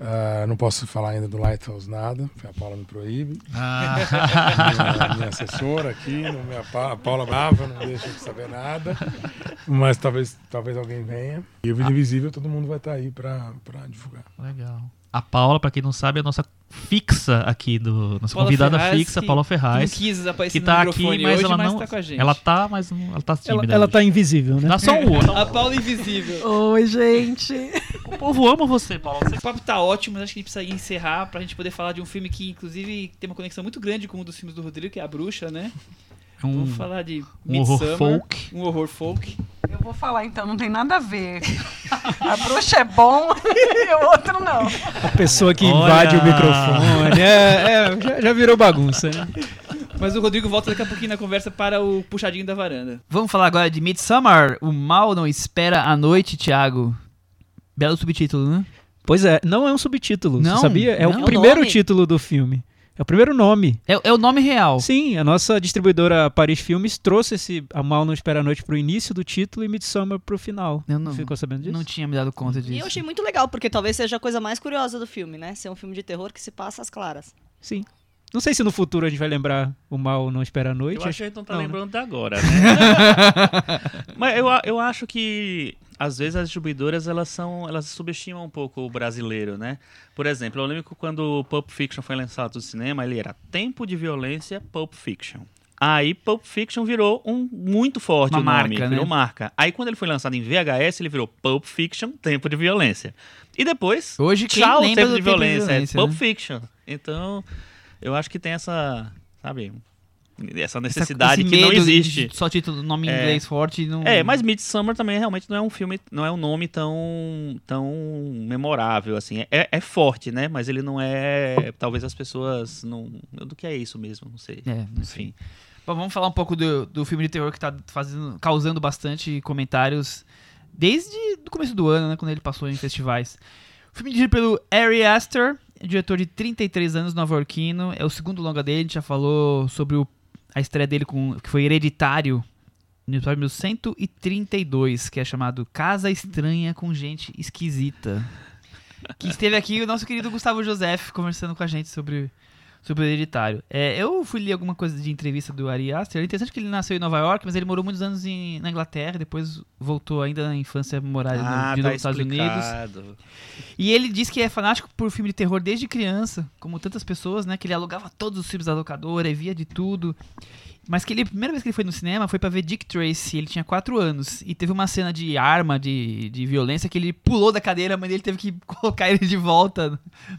Ah, não posso falar ainda do Lighthouse nada, porque a Paula me proíbe. Ah, minha, minha assessora aqui, minha Pa- a Paula Brava, não deixa de saber nada. Mas talvez, talvez alguém venha. E o Vídeo Invisível, todo mundo vai estar aí para divulgar. legal. A Paula, pra quem não sabe, é a nossa fixa aqui do. Nossa Paula convidada Ferraz, fixa, que Paula Ferraz. quis aparecer Que tá no aqui, mas hoje, ela mas não. tá com a gente. Ela tá, mas não, ela tá Ela, tímida. ela hoje. tá invisível, né? Dá só um oi. A Paula Invisível. (laughs) Oi, gente. O povo ama você, Paula. O papo tá ótimo, mas acho que a gente precisa encerrar pra gente poder falar de um filme que, inclusive, tem uma conexão muito grande com um dos filmes do Rodrigo, que é A Bruxa, né? é um, Vamos falar de um horror folk. Um horror folk. Eu vou falar então, não tem nada a ver. A bruxa é bom (laughs) e o outro não. A pessoa que Olha! invade o microfone. É, é, já, já virou bagunça, né? Mas o Rodrigo volta daqui a pouquinho na conversa para o puxadinho da varanda. Vamos falar agora de Midsommar, O Mal Não Espera a Noite, Thiago. Belo subtítulo, né? Pois é, não é um subtítulo, Não? você sabia? É Não? o o primeiro nome? título do filme. É o primeiro nome. É, é o nome real. Sim, a nossa distribuidora Paris Filmes trouxe esse A Mal Não Espera a Noite pro início do título e Midsommar pro final. Eu não- Ficou sabendo disso? Não tinha me dado conta disso. E eu achei muito legal, porque talvez seja a coisa mais curiosa do filme, né? Ser um filme de terror que se passa às claras. Sim. Não sei se no futuro a gente vai lembrar O Mal Não Espera a Noite. Eu acho que a gente não tá Não, né? lembrando de agora, (laughs) né? Mas eu, eu acho que às vezes as distribuidoras elas são elas subestimam um pouco o brasileiro, né? Por exemplo, eu lembro que quando o Pulp Fiction foi lançado no cinema, ele era Tempo de Violência Pulp Fiction. Aí Pulp Fiction virou um muito forte Uma o nome, marca, né? virou marca. Aí quando ele foi lançado em VHS, ele virou Pulp Fiction Tempo de Violência. E depois Hoje quem tchau Tempo de Tempo de Violência, Violência, é Pulp né? Fiction. Então, eu acho que tem essa, sabe, essa Essa- necessidade esse que não existe. Só título, nome em É. inglês forte. Não... É, mas Midsummer também realmente não é um filme, não é um nome tão, tão memorável, assim. É, é forte, né? Mas ele não é. Talvez as pessoas não. Do que é isso mesmo, não sei. É, enfim. Bom, vamos falar um pouco do, do filme de terror que tá fazendo, causando bastante comentários desde o começo do ano, né, quando ele passou em festivais. O filme dirigido pelo Ari Aster, é diretor de 33 anos, nova-iorquino. É o segundo longa dele, a gente já falou sobre o- a estreia dele com, que foi Hereditário, no episódio 1132, que é chamado Casa Estranha com Gente Esquisita. Que esteve aqui o nosso querido Gustavo Joseph conversando com a gente sobre sobre o hereditário. É, eu fui ler alguma coisa de entrevista do Ari Aster. É interessante que ele nasceu em Nova York, mas ele morou muitos anos em, na Inglaterra, depois voltou ainda na infância morar no, Ah, de tá novo nos Estados Unidos. E ele diz que é fanático por filme de terror desde criança, como tantas pessoas, né? Que ele alugava todos os filmes da locadora via de tudo. Mas que ele, a primeira vez que ele foi no cinema foi pra ver Dick Tracy, ele tinha 4 anos. E teve uma cena de arma, de, de violência, que ele pulou da cadeira, mas ele teve que (laughs) colocar ele de volta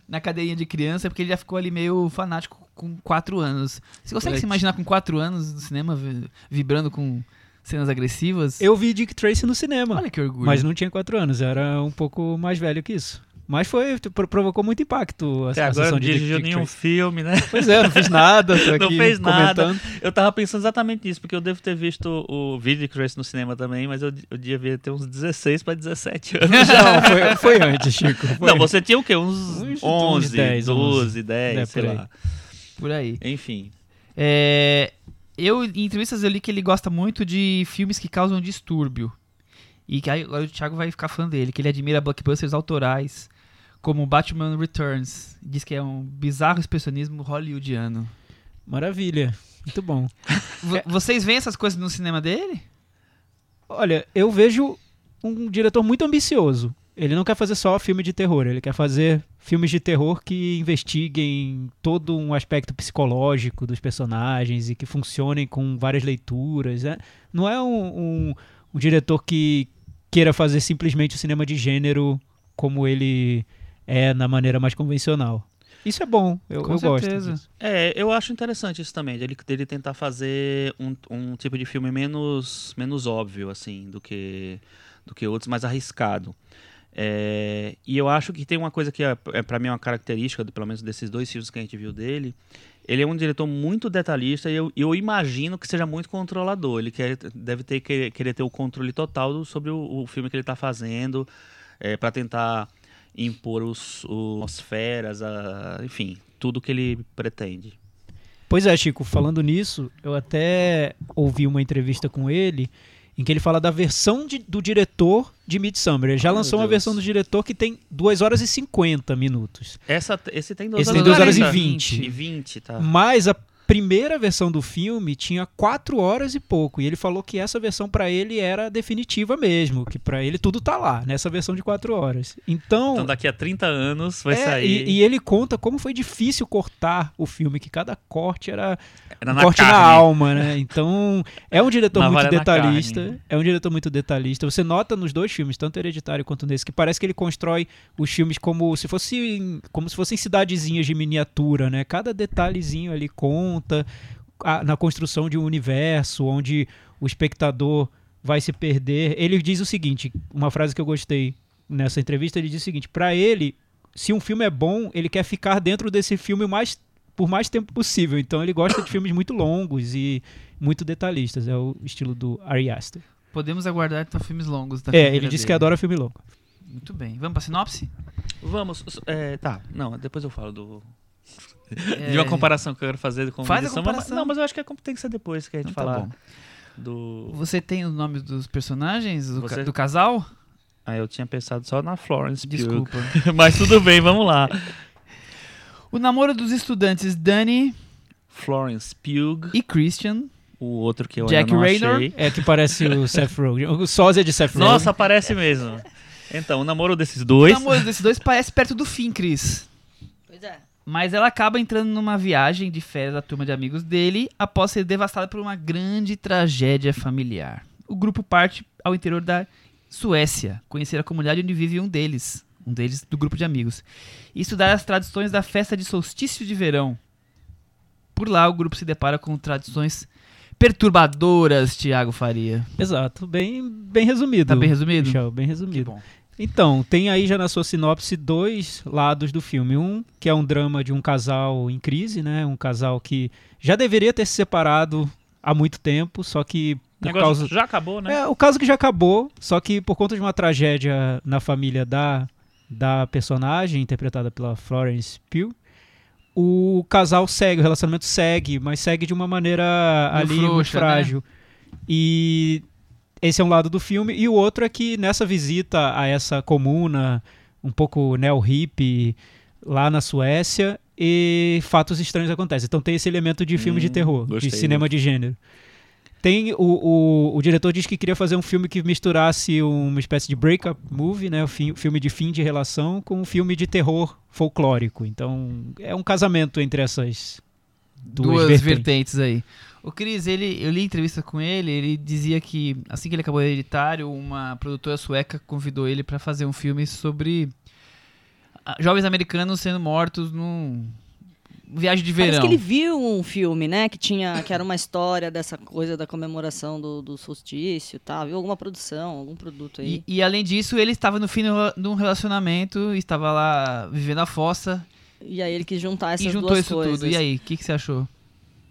na cadeirinha de criança, porque ele já ficou ali meio fanático com 4 anos. Você consegue se imaginar com 4 anos no cinema, vi- vibrando com cenas agressivas. Eu vi Dick Tracy no cinema, Olha que orgulho. mas não tinha quatro anos, era um pouco mais velho que isso. Mas foi, pro- provocou muito impacto a, Até agora sessão não dirigiu nenhum filme, né? Pois é, não fiz nada, (laughs) Não fez nada. comentando. Eu tava pensando exatamente nisso, porque eu devo ter visto o vídeo de Trace no cinema também, mas eu, eu devia ter uns 16 pra 17 anos. (laughs) Não, foi, foi antes, Chico. Foi. Não, você tinha o quê? Uns Uns- uns 11, 10, 12, 10, É, sei por lá. Por aí. Enfim. É, eu, em entrevistas, eu li que ele gosta muito de filmes que causam distúrbio. E que aí agora o Thiago vai ficar fã dele, que ele admira blockbusters autorais, como Batman Returns. Diz que é um bizarro expressionismo hollywoodiano. Maravilha, muito bom. (laughs) V- Vocês veem essas coisas no cinema dele? Olha, eu vejo um diretor muito ambicioso. Ele não quer fazer só filme de terror, ele quer fazer filmes de terror que investiguem todo um aspecto psicológico dos personagens e que funcionem com várias leituras. Né? Não é um, um- um diretor que queira fazer simplesmente o cinema de gênero como ele é na maneira mais convencional. Isso é bom, eu, Com eu gosto. certeza. disso. É, eu acho interessante isso também, dele, dele tentar fazer um, um tipo de filme menos, menos óbvio, assim, do que, do que outros, mais arriscado. É, e eu acho que tem uma coisa que é, é para mim uma característica, pelo menos desses dois filmes que a gente viu dele. Ele é um diretor muito detalhista e eu, eu imagino que seja muito controlador. Ele quer, deve ter querer, querer ter o controle total do- sobre o, o filme que ele está fazendo, para tentar impor os, os atmosferas, a, enfim, tudo que ele pretende. Pois é, Chico, falando nisso, eu até ouvi uma entrevista com ele em que ele fala da versão de- do diretor de Midsummer. Ele já Ai, lançou uma versão do diretor que tem 2 horas e 50 minutos. Essa, esse tem 2 Esse horas, tem horas e 40. 20. E 20, tá. Mas a primeira versão do filme tinha 4 horas e pouco. E ele falou que essa versão pra ele era definitiva mesmo, que pra ele tudo tá lá, nessa versão de 4 horas. Então, Então daqui a 30 anos vai é, sair. e, e ele conta como foi difícil cortar o filme, que cada corte era Era um na corte na carne. alma, né? Então, é um diretor muito na detalhista. É um diretor muito detalhista. Você nota nos dois filmes, tanto Hereditário quanto nesse, que parece que ele constrói os filmes como se fossem como se fossem cidadezinhas de miniatura, né? Cada detalhezinho ali conta a- na construção de um universo onde o espectador vai se perder. Ele diz o seguinte, uma frase que eu gostei nessa entrevista, ele diz o seguinte: para ele, se um filme é bom, ele quer ficar dentro desse filme mais por mais tempo possível. Então ele gosta de filmes muito longos e muito detalhistas. É o estilo do Ari Aster. Podemos aguardar então filmes longos da É, ele disse que dele. adora filme longo. Muito bem. Vamos pra sinopse? Vamos. é, tá, não, depois eu falo do. É, (laughs) De uma comparação que eu quero fazer com Faz a comparação. Não, mas eu acho que é- tem que ser depois que a gente Então tá falar bom. do. Você tem os nomes dos personagens do, ca- Você- do casal? Ah, eu tinha pensado só na Florence Pugh. Desculpa. (laughs) mas tudo bem, vamos lá. O namoro dos estudantes Danny Florence Pugh, e Christian. o outro que eu Jack ainda não Raynor. achei. É que parece o Seth Rogen. O sósia de Seth Rogen. Nossa, parece mesmo. Então, o namoro desses O dois. namoro desses dois parece perto do fim, Cris. Pois é. Mas ela acaba entrando numa viagem de férias da turma de amigos dele após ser devastada por uma grande tragédia familiar. O grupo parte ao interior da Suécia, conhecer a comunidade onde vive um deles, um deles do grupo de amigos, e estudar as tradições da festa de solstício de verão. Por lá, o grupo se depara com tradições perturbadoras, Tiago Faria. Exato. Bem, bem resumido. Tá bem resumido? Michel, bem resumido. Então, tem aí já na sua sinopse dois lados do filme. Um, que é um drama de um casal em crise, né? Um casal que já deveria ter se separado há muito tempo, só que O por causa... já acabou, né? É, o caso que já acabou, só que por conta de uma tragédia na família da, da personagem, interpretada pela Florence Pugh, o casal segue, o relacionamento segue, mas segue de uma maneira ali muito frouxa, né? frágil. E esse é um lado do filme. E o outro é que nessa visita a essa comuna, um pouco neo-hippie, lá na Suécia, e fatos estranhos acontecem. Então tem esse elemento de filme de Hum, terror, gostei de cinema de gênero. Tem o, o, o diretor diz que queria fazer um filme que misturasse uma espécie de breakup movie, né, o fi- filme de fim de relação, com um filme de terror folclórico. Então é um casamento entre essas duas, duas vertentes. vertentes. aí. O Cris, ele, eu li entrevista com ele, ele dizia que assim que ele acabou Hereditário, uma produtora sueca convidou ele pra fazer um filme sobre ah, jovens americanos sendo mortos num, viagem de Parece verão. que ele viu um filme, né? Que tinha, que era uma história dessa coisa da comemoração do, do solstício e tal. Viu alguma produção, algum produto aí. E, e além disso, ele estava no fim de um relacionamento, estava lá vivendo a fossa E, aí ele quis juntar essas e juntou duas isso coisas. tudo. E aí, o que, que você achou?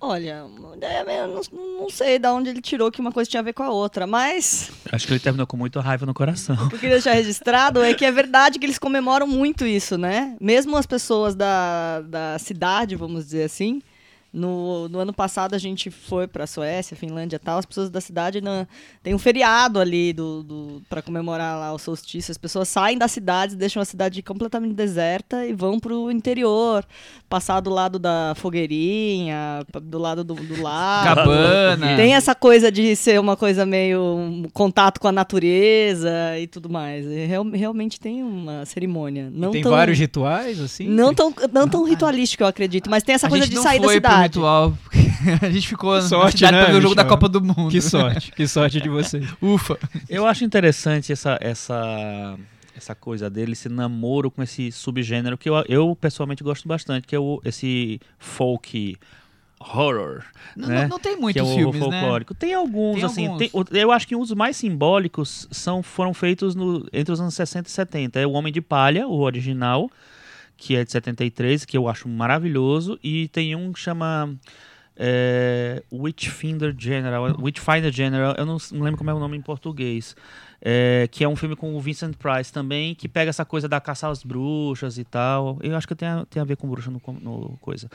Olha, uma ideia meio- não, não sei de onde ele tirou que uma coisa tinha a ver com a outra, mas Acho que ele terminou com muita raiva no coração. o que eu queria deixar registrado é que é verdade que eles comemoram muito isso, né? Mesmo as pessoas da, da cidade, vamos dizer assim. No, no ano passado a gente foi pra Suécia, Finlândia e tal. As pessoas da cidade na- tem um feriado ali do, do, para comemorar lá o solstício. As pessoas saem das cidades, deixam a cidade completamente deserta e vão pro interior, passar do lado da fogueirinha, do lado do, do lago. Cabana. Tem essa coisa de ser uma coisa meio um contato com a natureza e tudo mais. E real- realmente tem uma cerimônia. Não tem tão, vários rituais, assim? Não tão, não tão ritualístico, eu acredito, mas tem essa a coisa de não sair da foi ritual. (laughs) a gente ficou na sorte, cidade né, pra ver o jogo da? Copa do Mundo. Que sorte, que (laughs) sorte de vocês. Ufa. Eu acho interessante essa, essa, essa coisa dele, esse namoro com esse subgênero que eu, eu pessoalmente gosto bastante, que é o, esse folk horror. Não, né? não, não tem que é muitos o horror filmes, né? folclórico. Tem alguns, Tem assim. alguns. tem- eu acho que os mais simbólicos são, foram feitos no- entre os anos 60 e 70. É o Homem de Palha, o original, que é de 73, que eu acho maravilhoso. E tem um que chama é, Witchfinder General. Witchfinder General, eu não, não lembro como é o nome em português. É, que é um filme com o Vincent Price também, que pega essa coisa da caça às bruxas e tal. Eu acho que tem a, tem a ver com bruxa no, no coisa.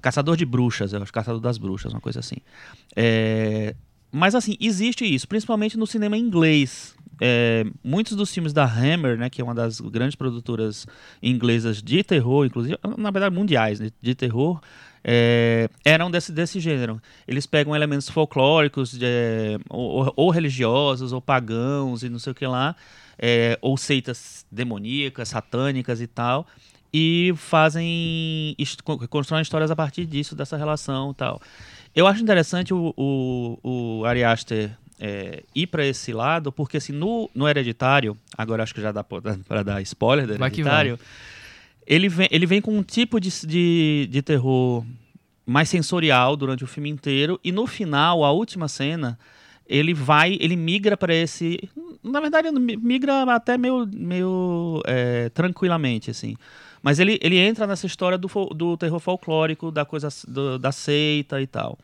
Caçador de bruxas, eu acho, Caçador das Bruxas, uma coisa assim. É, mas assim, existe isso, principalmente no cinema inglês. É, muitos dos filmes da Hammer, né, que é uma das grandes produtoras inglesas de terror, inclusive, na verdade mundiais, né, de terror, é, eram desse, desse gênero. Eles pegam elementos folclóricos, de, é, ou, ou religiosos, ou pagãos e não sei o que lá, é, ou seitas demoníacas, satânicas e tal, e fazem, constroem histórias a partir disso, dessa relação e tal. Eu acho interessante o, o, o Ari Aster é, ir para esse lado, porque assim, no, no Hereditário, agora acho que já dá para dar spoiler do Vai Hereditário, ele vem, ele vem com um tipo de, de, de terror mais sensorial durante o filme inteiro, e no final, a última cena, ele vai, ele migra para esse. Na verdade, mi- migra até meio, meio é, tranquilamente, assim. Mas ele, ele entra nessa história do, do terror folclórico, da coisa do- da seita e tal.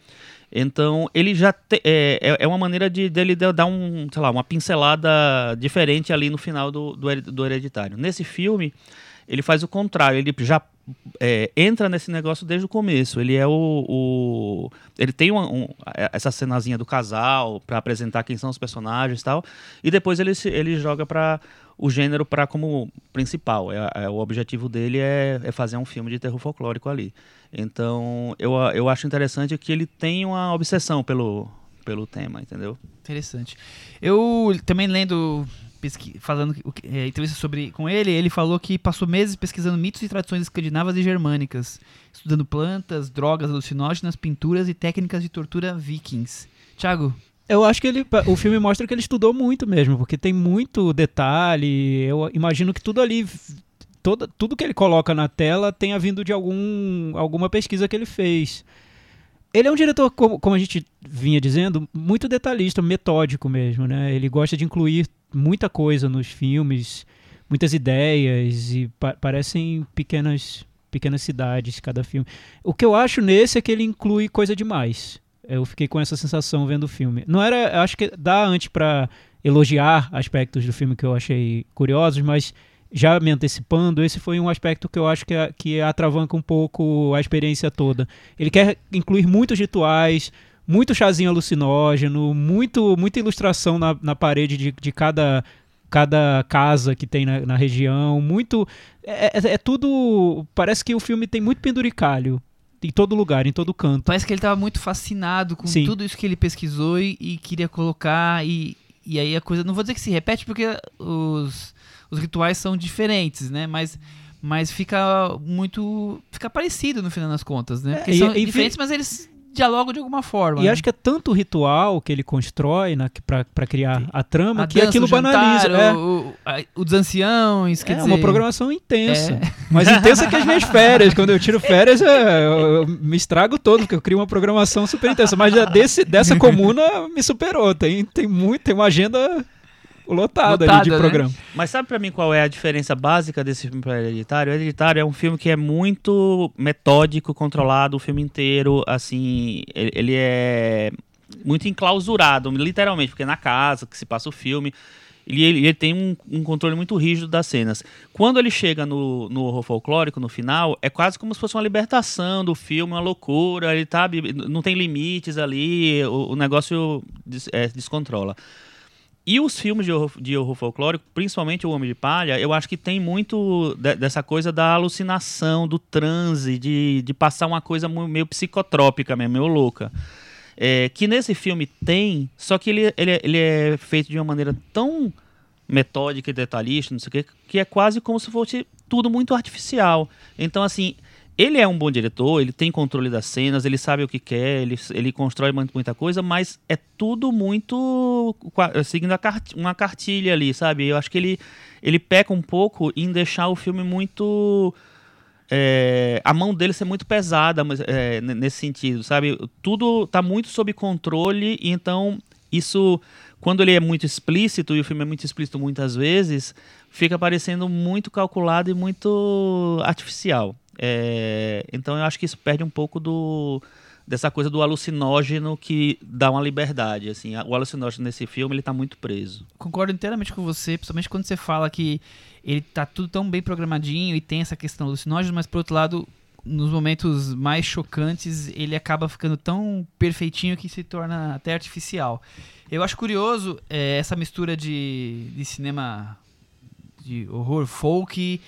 Então, ele já te- é, é- é uma maneira de dele dar dar um, sei lá, uma pincelada diferente ali no final do, do, do Hereditário. Nesse filme, ele faz o contrário, ele já é, entra nesse negócio desde o começo. Ele é o. o- ele tem uma- um- essa cenazinha do casal para apresentar quem são os personagens e tal. E depois ele, ele joga para o gênero para como principal. É, é- o objetivo dele é, é fazer um filme de terror folclórico ali. Então eu, eu acho interessante que ele tem uma obsessão pelo, pelo tema, entendeu? Interessante. Eu também lendo, falando é, entrevista sobre com ele, ele falou que passou meses pesquisando mitos e tradições escandinavas e germânicas, estudando plantas, drogas alucinógenas, pinturas e técnicas de tortura vikings. Tiago, Eu acho que ele, o filme mostra que ele estudou muito mesmo, porque tem muito detalhe. Eu imagino que tudo ali, toda, tudo que ele coloca na tela tenha vindo de algum, alguma pesquisa que ele fez. Ele é um diretor, como, como a gente vinha dizendo, muito detalhista, metódico mesmo, né? Ele gosta de incluir muita coisa nos filmes, muitas ideias e pa- parecem pequenas pequenas cidades cada filme. O que eu acho nesse é que ele inclui coisa demais. Eu fiquei com essa sensação vendo o filme. Não era, acho que dá antes pra elogiar aspectos do filme que eu achei curiosos, mas já me antecipando, esse foi um aspecto que eu acho que, que atravanca um pouco a experiência toda. Ele quer incluir muitos rituais, muito chazinho alucinógeno, muito, muita ilustração na, na parede de, de cada, cada casa que tem na, na região, muito. É, é- é tudo. Parece que o filme tem muito penduricalho em todo lugar, em todo canto. parece que ele estava muito fascinado com Sim. tudo isso que ele pesquisou e, e queria colocar e, e aí a coisa, não vou dizer que se repete porque os, os rituais são diferentes, né? Mas mas fica muito fica parecido no final das contas, né? É, Porque e- são e diferentes, mas eles dialogam de alguma forma. E né? acho que é tanto o ritual que ele constrói na, pra, pra criar a trama a que dança, aquilo o jantar, banaliza. é. O, o, o dos anciãos, quer É dizer... uma programação intensa. É. Mais intensa que as minhas (laughs) férias. Quando eu tiro férias, é, eu, eu me estrago todo, porque eu crio uma programação super intensa. Mas desse, dessa comuna me superou. Tem, tem, muito, tem uma agenda lotada, ali Lotada, de né? programa. Mas sabe pra mim qual é a diferença básica desse filme para Hereditário? O Hereditário é um filme que é muito metódico, controlado o filme inteiro, assim, ele, ele é muito enclausurado, literalmente, porque é na casa que se passa o filme. Ele, ele, ele tem um, um controle muito rígido das cenas. Quando ele chega no, no horror folclórico, no final, é quase como se fosse uma libertação do filme, uma loucura. Ele tá, não tem limites ali, o, o negócio des- é, descontrola. E os filmes de horror, de horror folclórico, principalmente O Homem de Palha, eu acho que tem muito de- dessa coisa da alucinação, do transe, de, de passar uma coisa meio psicotrópica mesmo, meio louca. É, que nesse filme tem, só que ele, ele, é- ele é feito de uma maneira tão metódica e detalhista, não sei o quê, que é quase como se fosse tudo muito artificial. Então, assim, ele é um bom diretor, ele tem controle das cenas, ele sabe o que quer, ele, ele constrói muita coisa, mas é tudo muito seguindo cart- uma cartilha ali, sabe? Eu acho que ele, ele peca um pouco em deixar o filme muito. é, a mão dele ser muito pesada é, nesse sentido, sabe? Tudo tá muito sob controle, então isso, quando ele é muito explícito, e o filme é muito explícito muitas vezes, fica parecendo muito calculado e muito artificial. É, então eu acho que isso perde um pouco do dessa coisa do alucinógeno que dá uma liberdade. Assim, o alucinógeno nesse filme ele tá muito preso. Concordo inteiramente com você, principalmente quando você fala que ele tá tudo tão bem programadinho e tem essa questão alucinógena, mas por outro lado, nos momentos mais chocantes, ele acaba ficando tão perfeitinho que se torna até artificial. Eu acho curioso é, essa mistura de, de cinema de horror folk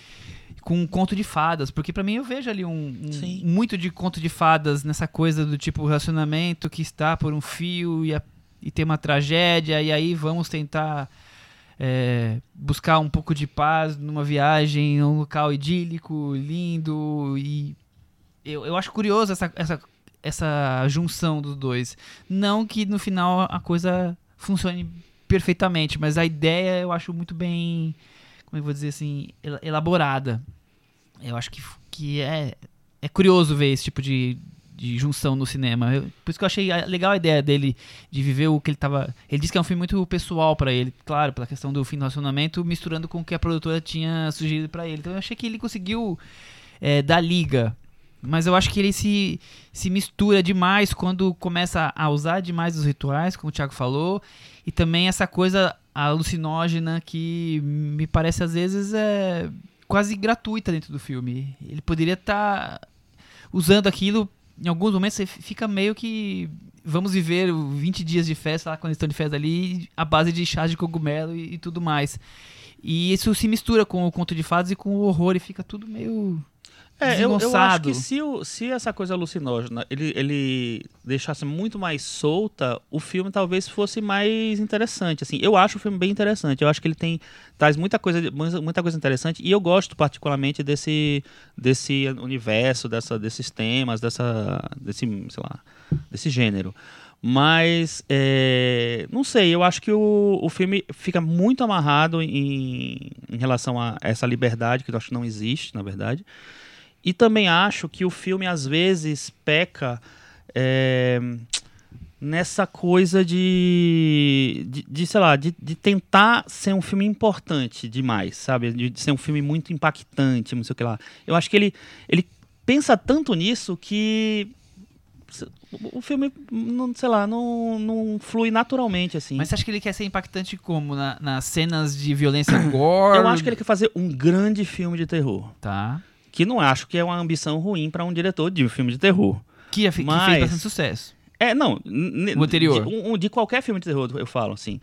com um conto de fadas, porque pra mim eu vejo ali um, um- muito de conto de fadas nessa coisa do tipo relacionamento que está por um fio e, a- e tem uma tragédia e aí vamos tentar é, buscar um pouco de paz numa viagem, num local idílico, lindo e eu, eu acho curioso essa, essa, essa junção dos dois. Não que no final a coisa funcione perfeitamente, mas a ideia eu acho muito bem, como eu vou dizer assim, ela- elaborada. Eu acho que, que é, é curioso ver esse tipo de, de junção no cinema. Eu- por isso que eu achei legal a ideia dele de viver o que ele tava. Ele disse que é um filme muito pessoal pra ele, claro, pela questão do fim do relacionamento, misturando com o que a produtora tinha sugerido pra ele. Então eu achei que ele conseguiu é, dar liga. Mas eu acho que ele se, se mistura demais quando começa a usar demais os rituais, como o Thiago falou, e também essa coisa alucinógena que me parece às vezes é quase gratuita dentro do filme. Ele poderia estar usando aquilo em alguns momentos você fica meio que vamos viver o 20 dias de festa lá quando eles estão de festa ali a base de chá de cogumelo e, e tudo mais. E isso se mistura com o conto de fadas e com o horror e fica tudo meio É, eu, eu acho que se, o- se essa coisa alucinógena ele, ele deixasse muito mais solta, o filme talvez fosse mais interessante. Assim, eu acho o filme bem interessante. Eu acho que ele tem traz muita coisa, muita coisa interessante e eu gosto particularmente desse desse universo, dessa, desses temas, dessa desse, sei lá, desse gênero. Mas, é, não sei, eu acho que o, o filme fica muito amarrado em, em relação a essa liberdade, que eu acho que não existe, na verdade. E também acho que o filme, às vezes, peca é, nessa coisa de, de, de, sei lá, de, de tentar ser um filme importante demais, sabe? De, de ser um filme muito impactante, não sei o que lá. Eu acho que ele, ele pensa tanto nisso que o filme, não, sei lá, não, não flui naturalmente, assim. Mas você acha que ele quer ser impactante como? Na- nas cenas de violência gore? Eu acho que ele quer fazer um grande filme de terror. Tá. Que não acho que é uma ambição ruim para um diretor de um filme de terror. Que, é fe- que Mas- fez bastante sucesso. É, não. O anterior. De, um- de qualquer filme de terror, eu falo, assim.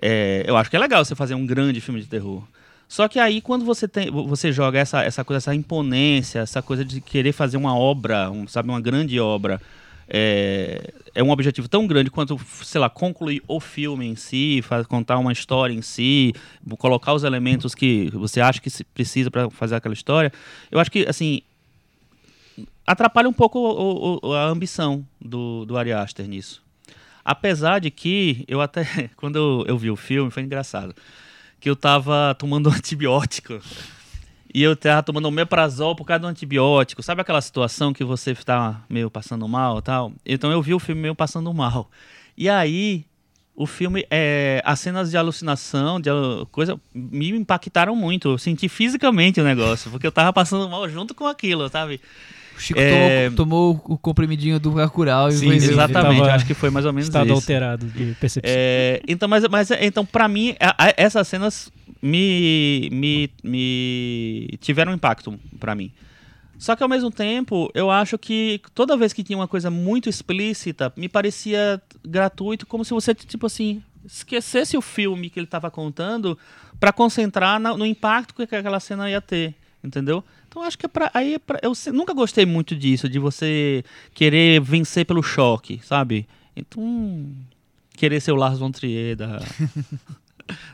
É, eu acho que é legal você fazer um grande filme de terror. Só que aí, quando você tem, você joga essa, essa coisa, essa imponência, essa coisa de querer fazer uma obra, um, sabe, uma grande obra, é, é um objetivo tão grande quanto, sei lá, concluir o filme em si, fa- contar uma história em si, colocar os elementos que você acha que precisa para fazer aquela história. Eu acho que, assim, atrapalha um pouco o- o- a ambição do, do Ari Aster nisso. Apesar de que eu até, (laughs) quando eu, eu vi o filme, foi engraçado, que eu tava tomando (laughs) antibiótico e eu tava tomando omeprazol por causa do antibiótico. Sabe aquela situação que você tá meio passando mal e tal? Então eu vi o filme meio passando mal. E aí, o filme, é, as cenas de alucinação, de coisa, me impactaram muito. Eu senti fisicamente o negócio, porque eu tava passando mal junto com aquilo, sabe? O Chico É. tomou, tomou o comprimidinho do Bacurau e Sim, foi. Exatamente, tava- acho que foi mais ou menos Estado isso. alterado de percepção. É, então, mas, mas então, para mim, a- a- essas cenas me, me, me tiveram impacto para mim. Só que ao mesmo tempo, eu acho que toda vez que tinha uma coisa muito explícita, me parecia gratuito, como se você, tipo assim, esquecesse o filme que ele estava contando para concentrar na- no impacto que aquela cena ia ter, entendeu? Então acho que é pra, aí é pra- eu se- nunca gostei muito disso, de você querer vencer pelo choque, sabe? Então, querer ser o Lars von Trier da, (laughs)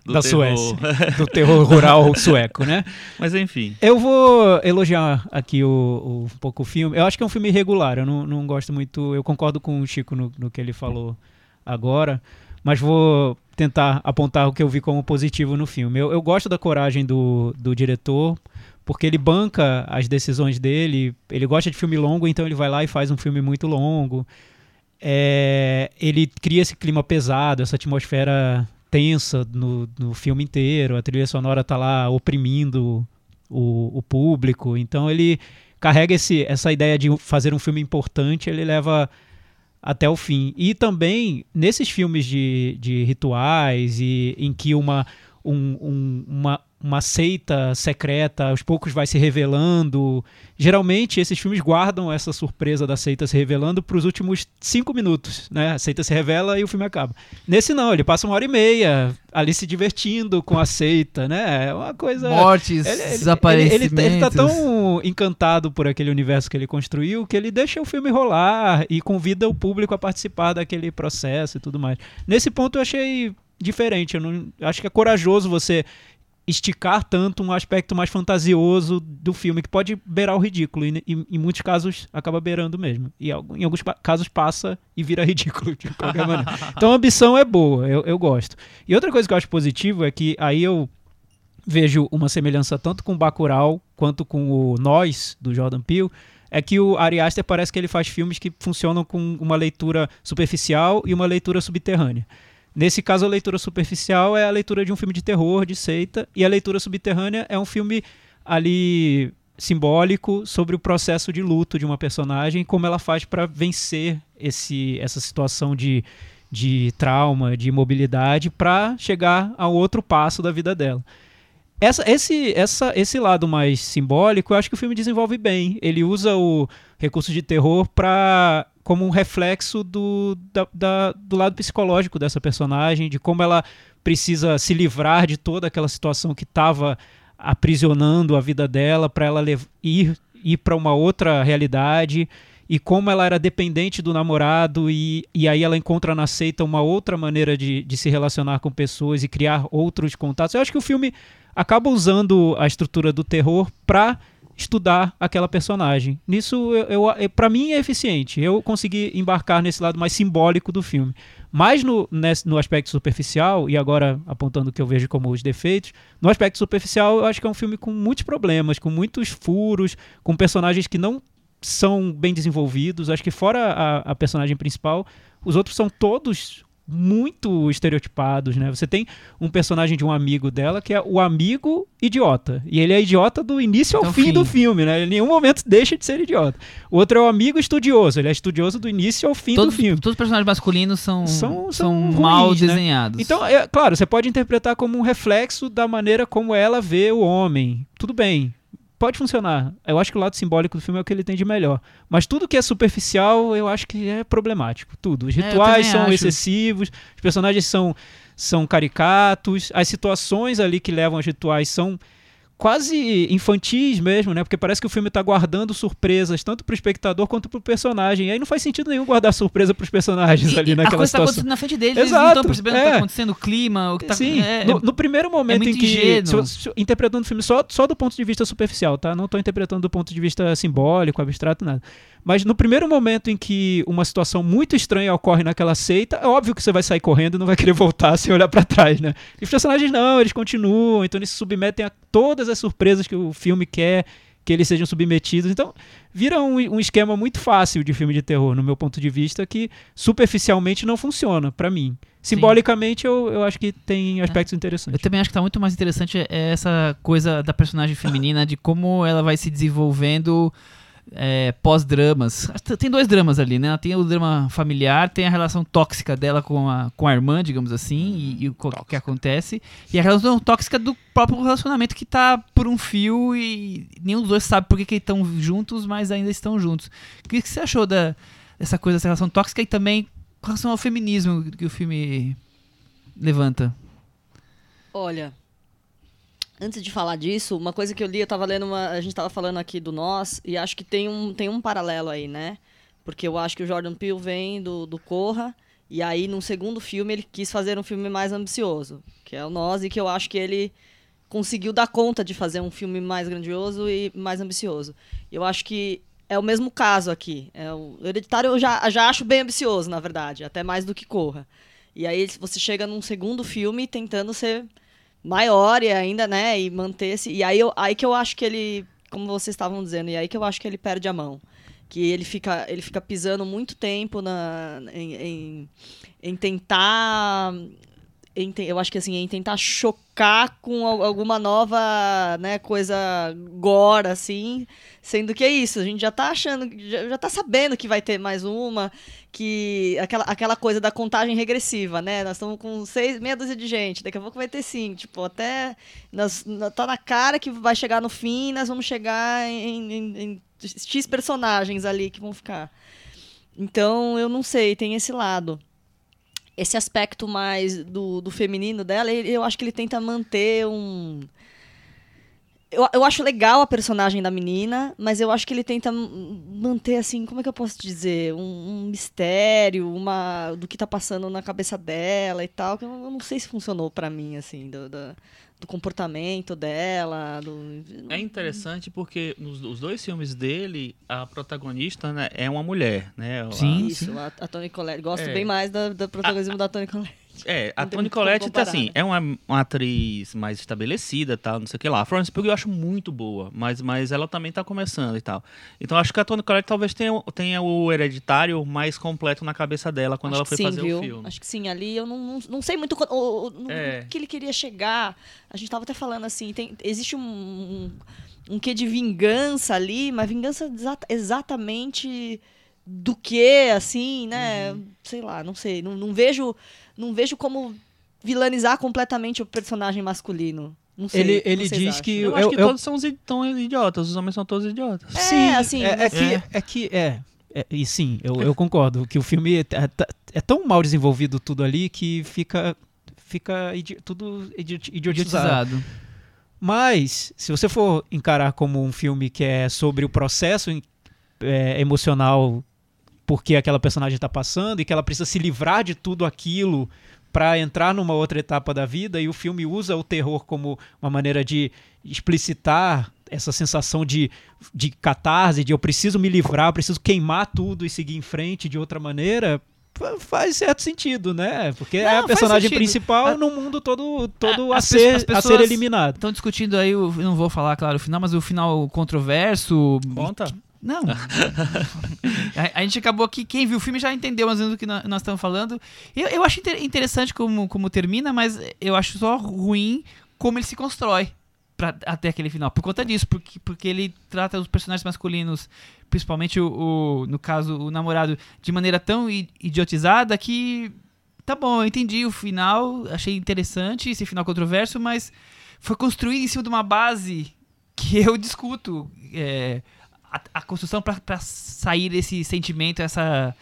do da terror. Suécia. do terror rural (laughs) sueco, né? Mas enfim. Eu vou elogiar aqui o, o- um pouco o filme. Eu acho que é um filme irregular. Eu não, não gosto muito. Eu concordo com o Chico no, no que ele falou agora. Mas vou tentar apontar o que eu vi como positivo no filme. Eu, eu gosto da coragem do, do diretor, porque ele banca as decisões dele. Ele gosta de filme longo, então ele vai lá e faz um filme muito longo. É, ele cria esse clima pesado, essa atmosfera tensa no, no filme inteiro. A trilha sonora tá lá oprimindo o, o público. Então ele carrega esse, essa ideia de fazer um filme importante, ele leva até o fim. E também, nesses filmes de, de rituais e em que uma, um- um- uma, uma seita secreta aos poucos vai se revelando, geralmente esses filmes guardam essa surpresa da seita se revelando para os últimos cinco minutos. Né? A seita se revela e o filme acaba. Nesse não, ele passa uma hora e meia ali se divertindo com a seita, né? É uma coisa... Mortes, Ele- ele- ele- desaparecimentos. Ele, ele tá tão encantado por aquele universo que ele construiu que ele deixa o filme rolar e convida o público a participar daquele processo e tudo mais. Nesse ponto eu achei diferente. Eu não, acho que é corajoso você esticar tanto um aspecto mais fantasioso do filme que pode beirar o ridículo e, e em muitos casos acaba beirando mesmo e em alguns casos passa e vira (laughs) ridículo de qualquer maneira então a ambição é boa eu, eu gosto e outra coisa que eu acho positivo é que aí eu vejo uma semelhança tanto com Bacurau quanto com o Nós do Jordan Peele é que o Ari Aster parece que ele faz filmes que funcionam com uma leitura superficial e uma leitura subterrânea. Nesse caso, a leitura superficial é a leitura de um filme de terror, de seita, e a leitura subterrânea é um filme ali simbólico sobre o processo de luto de uma personagem, como ela faz para vencer esse, essa situação de, de trauma, de imobilidade, para chegar ao outro passo da vida dela. Essa, esse, essa, esse lado mais simbólico, eu acho que o filme desenvolve bem. Ele usa o recurso de terror para como um reflexo do, da- da- do lado psicológico dessa personagem, de como ela precisa se livrar de toda aquela situação que estava aprisionando a vida dela para ela ir, ir para uma outra realidade e como ela era dependente do namorado e, e aí ela encontra na seita uma outra maneira de, de se relacionar com pessoas e criar outros contatos. Eu acho que o filme acaba usando a estrutura do terror para estudar aquela personagem. Nisso, eu, eu, para mim, é eficiente. Eu consegui embarcar nesse lado mais simbólico do filme. Mas no, nesse- no aspecto superficial, e agora apontando o que eu vejo como os defeitos, no aspecto superficial, eu acho que é um filme com muitos problemas, com muitos furos, com personagens que não são bem desenvolvidos. Acho que fora a, a personagem principal, os outros são todos muito estereotipados, né? Você tem um personagem de um amigo dela que é o amigo idiota. E ele é idiota do início ao Até o fim, fim. do filme, né? Ele em nenhum momento deixa de ser idiota. O outro é o amigo estudioso. Ele é estudioso do início ao fim Todos, do filme. todos os personagens masculinos são, São- são, são mal ruins, né? desenhados. Então, é, claro, você pode interpretar como um reflexo da maneira como ela vê o homem. Tudo bem. Pode funcionar. Eu acho que o lado simbólico do filme é o que ele tem de melhor. Mas tudo que é superficial, eu acho que é problemático. Tudo. Os É, rituais também são acho. excessivos, os personagens são, são caricatos, as situações ali que levam aos rituais são quase infantis mesmo, né? Porque parece que o filme tá guardando surpresas tanto pro espectador quanto pro personagem. E aí não faz sentido nenhum guardar surpresa pros personagens E- ali a naquela coisa tá situação. acontecendo na frente deles, eles Exato, não estão percebendo o que é. tá acontecendo, o clima, o que tá Sim, é, no, no primeiro momento muito em que. ingênuo. se se interpretando o filme só, só do ponto de vista superficial, tá? Não tô interpretando do ponto de vista simbólico, abstrato, nada. Mas no primeiro momento em que uma situação muito estranha ocorre naquela seita, é óbvio que você vai sair correndo e não vai querer (laughs) voltar sem olhar pra trás, né? E os personagens não, eles continuam, então eles se submetem a todas as surpresas que o filme quer que eles sejam submetidos. Então, vira um, um esquema muito fácil de filme de terror, no meu ponto de vista, que superficialmente não funciona pra mim. Simbolicamente, eu, eu acho que tem aspectos Eu interessantes. também acho que tá muito mais interessante é essa coisa da personagem feminina, de como ela vai se desenvolvendo é, pós-dramas. Tem dois dramas ali, né? Ela tem o drama familiar, tem a relação tóxica dela com a, com a irmã, digamos assim, e, e o co- que acontece. E a relação tóxica do próprio relacionamento que tá por um fio e nenhum dos dois sabe por que que estão juntos, mas ainda estão juntos. O que, que você achou da, dessa coisa, dessa relação tóxica e também com relação ao feminismo que o filme levanta? Olha, antes de falar disso, uma coisa que eu li, eu tava lendo uma. A gente tava falando aqui do nós, e acho que tem um, tem um paralelo aí, né? Porque eu acho que o Jordan Peele vem do, do Corra, e aí, num segundo filme, ele quis fazer um filme mais ambicioso, que é o Nós, e que eu acho que ele conseguiu dar conta de fazer um filme mais grandioso e mais ambicioso. Eu acho que é o mesmo caso aqui. É o Hereditário eu já, já acho bem ambicioso, na verdade, até mais do que Corra. E aí você chega num segundo filme tentando ser maior e ainda, né, e manter-se. E aí, eu, aí que eu acho que ele, como vocês estavam dizendo, e aí que eu acho que ele perde a mão. Que ele fica, ele fica pisando muito tempo na, em, em, em tentar. Eu acho que assim, em tentar chocar com al- alguma nova né, coisa gore, assim. Sendo que é isso, a gente já tá achando, já, tá sabendo que vai ter mais uma, que aquela, aquela coisa da contagem regressiva, né? Nós estamos com seis, meia dúzia de gente, daqui a pouco vai ter cinco, tipo, até nós, tá na cara que vai chegar no fim, nós vamos chegar em, em- em X personagens ali que vão ficar. Então, eu não sei, tem esse lado. Esse aspecto mais do, do feminino dela, eu acho que ele tenta manter um. Eu, eu acho legal a personagem da menina, mas eu acho que ele tenta manter, assim, como é que eu posso dizer? Um, um mistério, uma do que tá passando na cabeça dela e tal, que eu, eu não sei se funcionou pra mim, assim, do, do, do comportamento dela. Do... É interessante porque nos os dois filmes dele, a protagonista né, é uma mulher, né? A- Sim. Isso, a, a Toni Collette. Gosto É. bem mais da, do protagonismo da Toni Collette. É, a Toni Collette, tá, assim, né? é uma, uma atriz mais estabelecida, tal, não sei o que lá. A Florence Pugh eu acho muito boa, mas, mas ela também tá começando e tal. Então acho que a Toni Collette talvez tenha, tenha o hereditário mais completo na cabeça dela quando Acho ela foi sim, fazer viu? o filme. Acho que sim, ali eu não, não, não sei muito o, É. que ele queria chegar. A gente tava até falando assim, tem, existe um, um, um quê de vingança ali, mas vingança exa- exatamente do que, assim, né? Uhum. Sei lá, não sei. Não, não vejo não vejo como vilanizar completamente o personagem masculino. Não sei. Ele, o que ele vocês diz acham? que. Eu, acho que todos são, idi- tão idiotas, os homens são todos idiotas. É, sim, assim, é, é que, É. é que é, é, e sim, eu, eu concordo que o filme é, é- é tão mal desenvolvido tudo ali que fica fica idi- tudo idi- idiotizado. Idiotizado. Mas se você for encarar como um filme que é sobre o processo é, emocional porque aquela personagem está passando e que ela precisa se livrar de tudo aquilo para entrar numa outra etapa da vida e o filme usa o terror como uma maneira de explicitar essa sensação de, de catarse, de eu preciso me livrar, eu preciso queimar tudo e seguir em frente de outra maneira, fa- faz certo sentido, né? Porque é Não, a faz personagem principal A- num mundo todo, todo A- a, ser, as a ser eliminado. Estão discutindo aí, o- eu não vou falar, claro, o final, mas o final controverso. Conta. Não. a, a gente acabou aqui, quem viu o filme já entendeu mais ou menos do que nó- nós estamos falando. Eu, eu acho inter- interessante como, como termina, mas eu acho só ruim como ele se constrói pra, até aquele final. Por conta disso, porque, porque ele trata os personagens masculinos, principalmente o, o- no caso, o namorado, de maneira tão idiotizada que. Tá bom, eu entendi o final, achei interessante esse final controverso, mas foi construído em cima de uma base que eu discuto. é, a, a construção para sair desse sentimento, essa,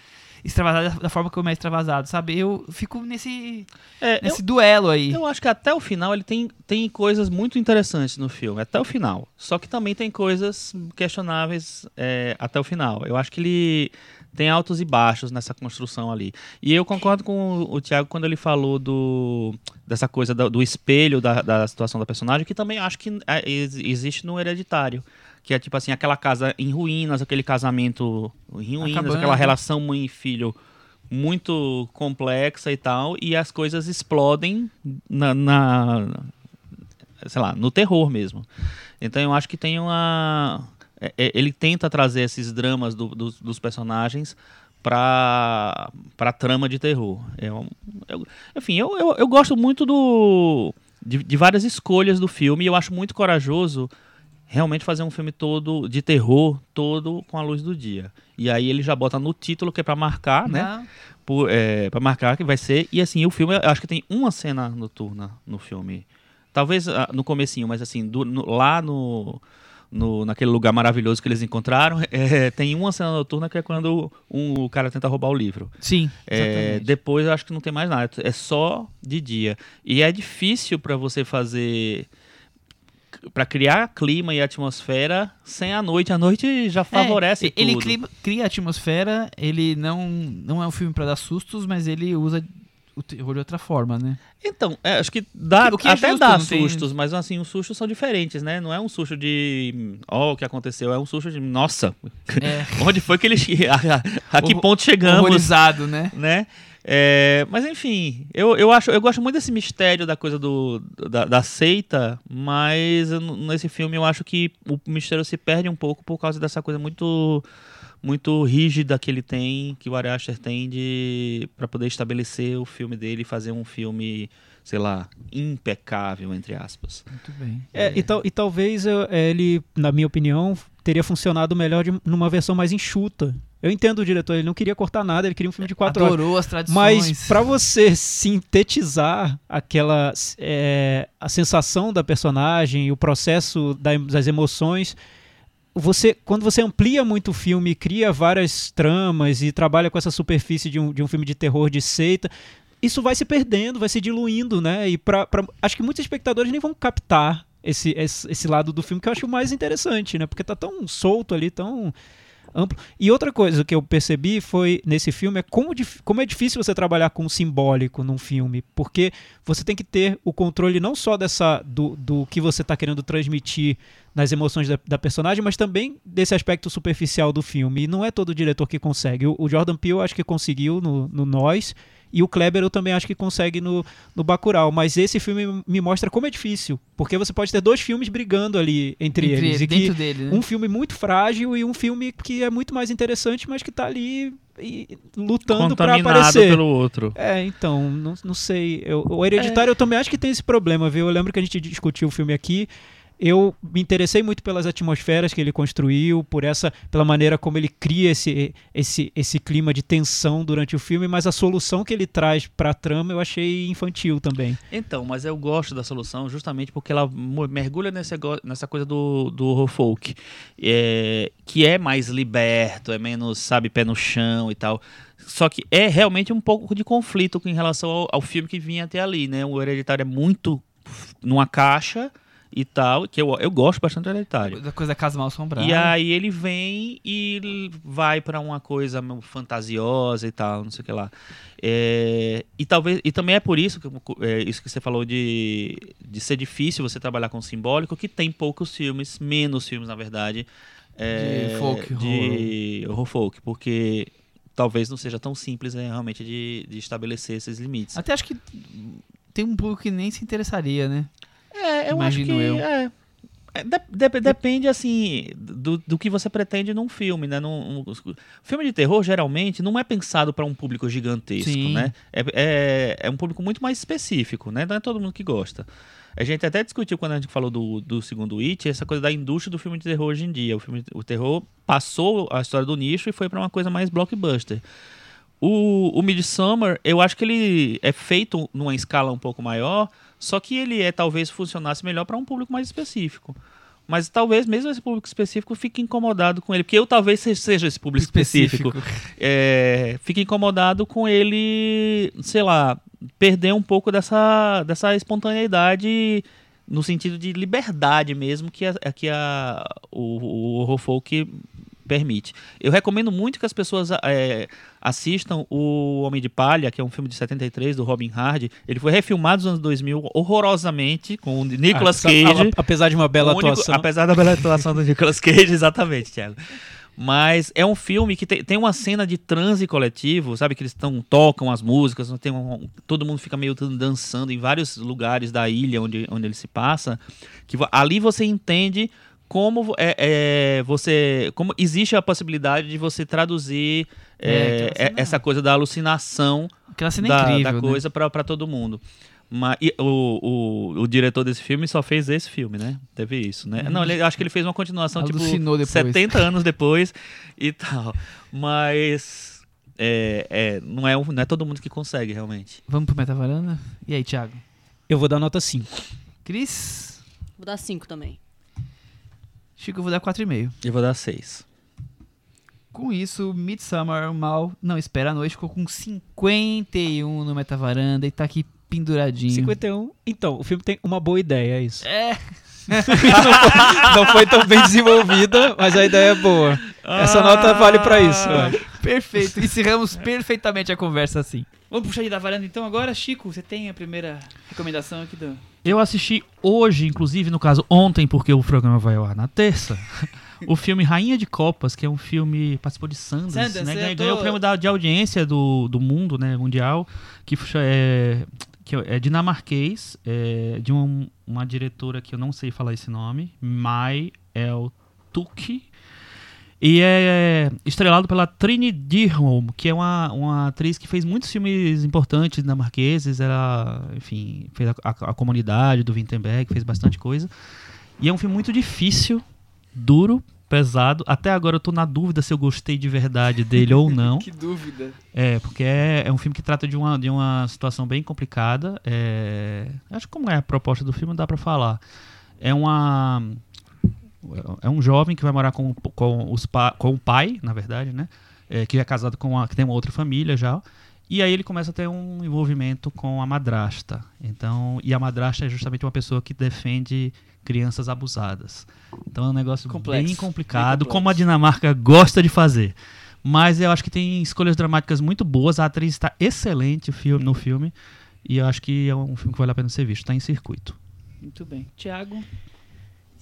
extravasado da- forma como é extravasado, sabe? Eu fico nesse, É, eu, nesse duelo aí. eu acho que até o final ele tem, tem coisas muito interessantes no filme, até o final. Só que também tem coisas questionáveis é, até o final. Eu acho que ele tem altos e baixos nessa construção ali. E eu concordo com o, Thiago quando ele falou do dessa coisa do, do espelho da, da situação da personagem, que também acho que é, ex- existe no Hereditário. Que é tipo assim, aquela casa em ruínas, aquele casamento em ruínas, Acabando. aquela relação mãe e filho muito complexa e tal, e as coisas explodem na, na- sei lá, no terror mesmo. Então eu acho que tem uma é- é- ele tenta trazer esses dramas do- dos- dos personagens para para trama de terror. É um- eu- enfim, eu, eu, eu gosto muito do de, de várias escolhas do filme e eu acho muito corajoso realmente fazer um filme todo de terror todo com a luz do dia. E aí ele já bota no título que é para marcar, né? Não. por, é, para marcar que vai ser. E assim, o filme, eu acho que tem uma cena noturna no filme. Talvez ah, no comecinho, mas assim, do- no- lá no, no, naquele lugar maravilhoso que eles encontraram, (laughs) é, tem uma cena noturna que é quando um, o cara tenta roubar o livro. Sim, É, exatamente. depois eu acho que não tem mais nada, é só de dia. E é difícil para você fazer para criar clima e atmosfera sem a noite. A noite já favorece É, ele tudo. cria, cria atmosfera, ele não, não é um filme pra dar sustos, mas ele usa o terror de outra forma, né? Então, é, acho que dá, que é até justo, dá não tem- sustos, mas assim, os sustos são diferentes, né? Não é um susto de, ó, o que aconteceu, é um susto de, nossa, É. (laughs) onde foi que eles, a, a- a (laughs) que ponto chegamos, Horrorizado, né? né? É, mas enfim, eu, eu acho, eu gosto muito desse mistério da coisa do, da, da seita, mas eu nesse filme eu acho que o mistério se perde um pouco por causa dessa coisa muito muito rígida que ele tem, que o Ari Aster tem de para poder estabelecer o filme dele e fazer um filme, sei lá, impecável entre aspas. Muito bem. É, e, tal- e talvez eu- é, ele, na minha opinião, teria funcionado melhor de- numa versão mais enxuta. Eu entendo o diretor, ele não queria cortar nada, ele queria um filme de quatro horas. Adorou as tradições. Mas pra você sintetizar aquela é, a sensação da personagem, o processo da- das emoções, você quando você amplia muito o filme, cria várias tramas e trabalha com essa superfície de um, de um filme de terror de seita, isso vai se perdendo, vai se diluindo, né? E pra, pra- acho que muitos espectadores nem vão captar esse, esse, esse lado do filme que eu acho mais interessante, né? Porque tá tão solto ali, tão amplo. E outra coisa que eu percebi foi nesse filme é como, como é difícil você trabalhar com o simbólico num filme, porque você tem que ter o controle não só dessa do, do que você está querendo transmitir nas emoções da, da personagem, mas também desse aspecto superficial do filme. E não é todo diretor que consegue. O, o Jordan Peele acho que conseguiu no, no Nós. E o Kleber eu também acho que consegue no, no Bacurau. Mas esse filme me mostra como é difícil. Porque você pode ter dois filmes brigando ali entre, Entre eles. ele, e que dele, né? um filme muito frágil e um filme que é muito mais interessante, mas que tá ali e- lutando Contaminado aparecer. pelo outro. É, então, não, não sei. Eu- o Hereditário eu também acho que tem esse problema, viu? Eu lembro que a gente discutiu o filme aqui. Eu me interessei muito pelas atmosferas que ele construiu, por essa, pela maneira como ele cria esse, esse, esse clima de tensão durante o filme, mas a solução que ele traz pra trama eu achei infantil também. Então, mas eu gosto da solução justamente porque ela mergulha nesse, nessa coisa do, do horror folk, é, que é mais liberto, é menos, sabe, pé no chão e tal. Só que é realmente um pouco de conflito em relação ao, ao filme que vinha até ali, né? O Hereditário é muito numa caixa e tal, que eu, eu gosto bastante do Hereditário. Da coisa da casa mal assombrada. E aí ele vem e vai pra uma coisa fantasiosa e tal, não sei o que lá. É, e talvez e também é por isso que é, isso que você falou de, de ser difícil você trabalhar com simbólico, que tem poucos filmes, menos filmes na verdade, é, De folk, de horror folk, porque talvez não seja tão simples é, realmente de, de estabelecer esses limites. Até acho que tem um público que nem se interessaria, né? É, eu Imagino acho que eu. é. É, de- de- depende, assim, do, do que você pretende num filme, né? Num, um- filme de terror, geralmente, não é pensado para um público gigantesco, Sim. né? É, é, é um público muito mais específico, né? Não é todo mundo que gosta. A gente até discutiu quando a gente falou do, do segundo It, essa coisa da indústria do filme de terror hoje em dia. O, filme, o terror passou a história do nicho e foi para uma coisa mais blockbuster. O, o Midsommar, eu acho que ele é feito numa escala um pouco maior, só que ele é talvez funcionasse melhor para um público mais específico. Mas talvez mesmo esse público específico fique incomodado com ele. Porque eu talvez se- seja esse público específico. É, fique incomodado com ele, sei lá, perder um pouco dessa, dessa espontaneidade no sentido de liberdade mesmo que, a, que a, o, o horror folk permite. Eu recomendo muito que as pessoas é, assistam o Homem de Palha, que é um filme de 73 do Robin Hardy. Ele foi refilmado nos anos 2000 horrorosamente com o Nicolas Ah, Cage. a- Apesar de uma bela único- atuação. Apesar da bela atuação do Nicolas Cage, (laughs) exatamente, Thiago. Mas é um filme que tem, tem uma cena de transe coletivo, sabe? Que eles tão, tocam as músicas, tem um- todo mundo fica meio dançando em vários lugares da ilha onde, onde ele se passa. Que ali você entende como é, é, você. como existe a possibilidade de você traduzir É, é, cena- essa coisa da alucinação da, incrível, da né? coisa pra para todo mundo. Mas e o, o, o diretor desse filme só fez esse filme, né? Teve isso, né? Não, ele, acho que ele fez uma continuação tipo Alucinou depois. 70 anos depois e tal. Mas é, é, não, é, não é todo mundo que consegue, realmente. Vamos pro Metavaranda? E aí, Thiago? Eu vou dar nota 5. Cris? Vou dar cinco também. Chico, eu vou dar 4,5. Eu vou dar 6. Com isso, Midsummer Mal Não Espera a Noite ficou com 51 no Metavaranda e tá aqui penduradinho. 51. Então, o filme tem uma boa ideia, é isso. É. não, (laughs) foi, não foi tão bem desenvolvida, mas a ideia é boa. Essa nota vale pra isso, eu acho. Perfeito. Encerramos perfeitamente a conversa assim. Vamos puxar de da varanda então agora, Chico. Você tem a primeira recomendação aqui do. Eu assisti hoje, inclusive, no caso ontem, porque o programa vai ao ar na terça, (laughs) o filme Rainha de Copas, que é um filme participou de Sundance, Sundance, né? eu Ganhou, tô- ganhou o prêmio da, de audiência do, do mundo, né, mundial, que é, que é dinamarquês, é, de uma, uma diretora que eu não sei falar esse nome, Mai El Tuki. E é estrelado pela Trini Dirholm, que é uma, uma atriz que fez muitos filmes importantes dinamarqueses. Ela, enfim, fez a, a, a Comunidade do Wittenberg, fez bastante coisa. E é um filme muito difícil, duro, pesado. Até agora eu tô na dúvida se eu gostei de verdade dele ou não. (laughs) Que dúvida. É, porque é, é um filme que trata de uma, de uma situação bem complicada. É, acho que como é a proposta do filme, dá pra falar. É uma. É um jovem que vai morar com, com, os pa, com o pai, na verdade, né? É, que é casado com uma, que tem uma outra família já. E aí ele começa a ter um envolvimento com a madrasta. Então, e a madrasta é justamente uma pessoa que defende crianças abusadas. Então é um negócio Complexo, bem bem complicado, complexo. como a Dinamarca gosta de fazer. Mas eu acho que tem escolhas dramáticas muito boas. A atriz está excelente no filme. E eu acho que é um filme que vale a pena ser visto. Está em circuito. Muito bem. Thiago.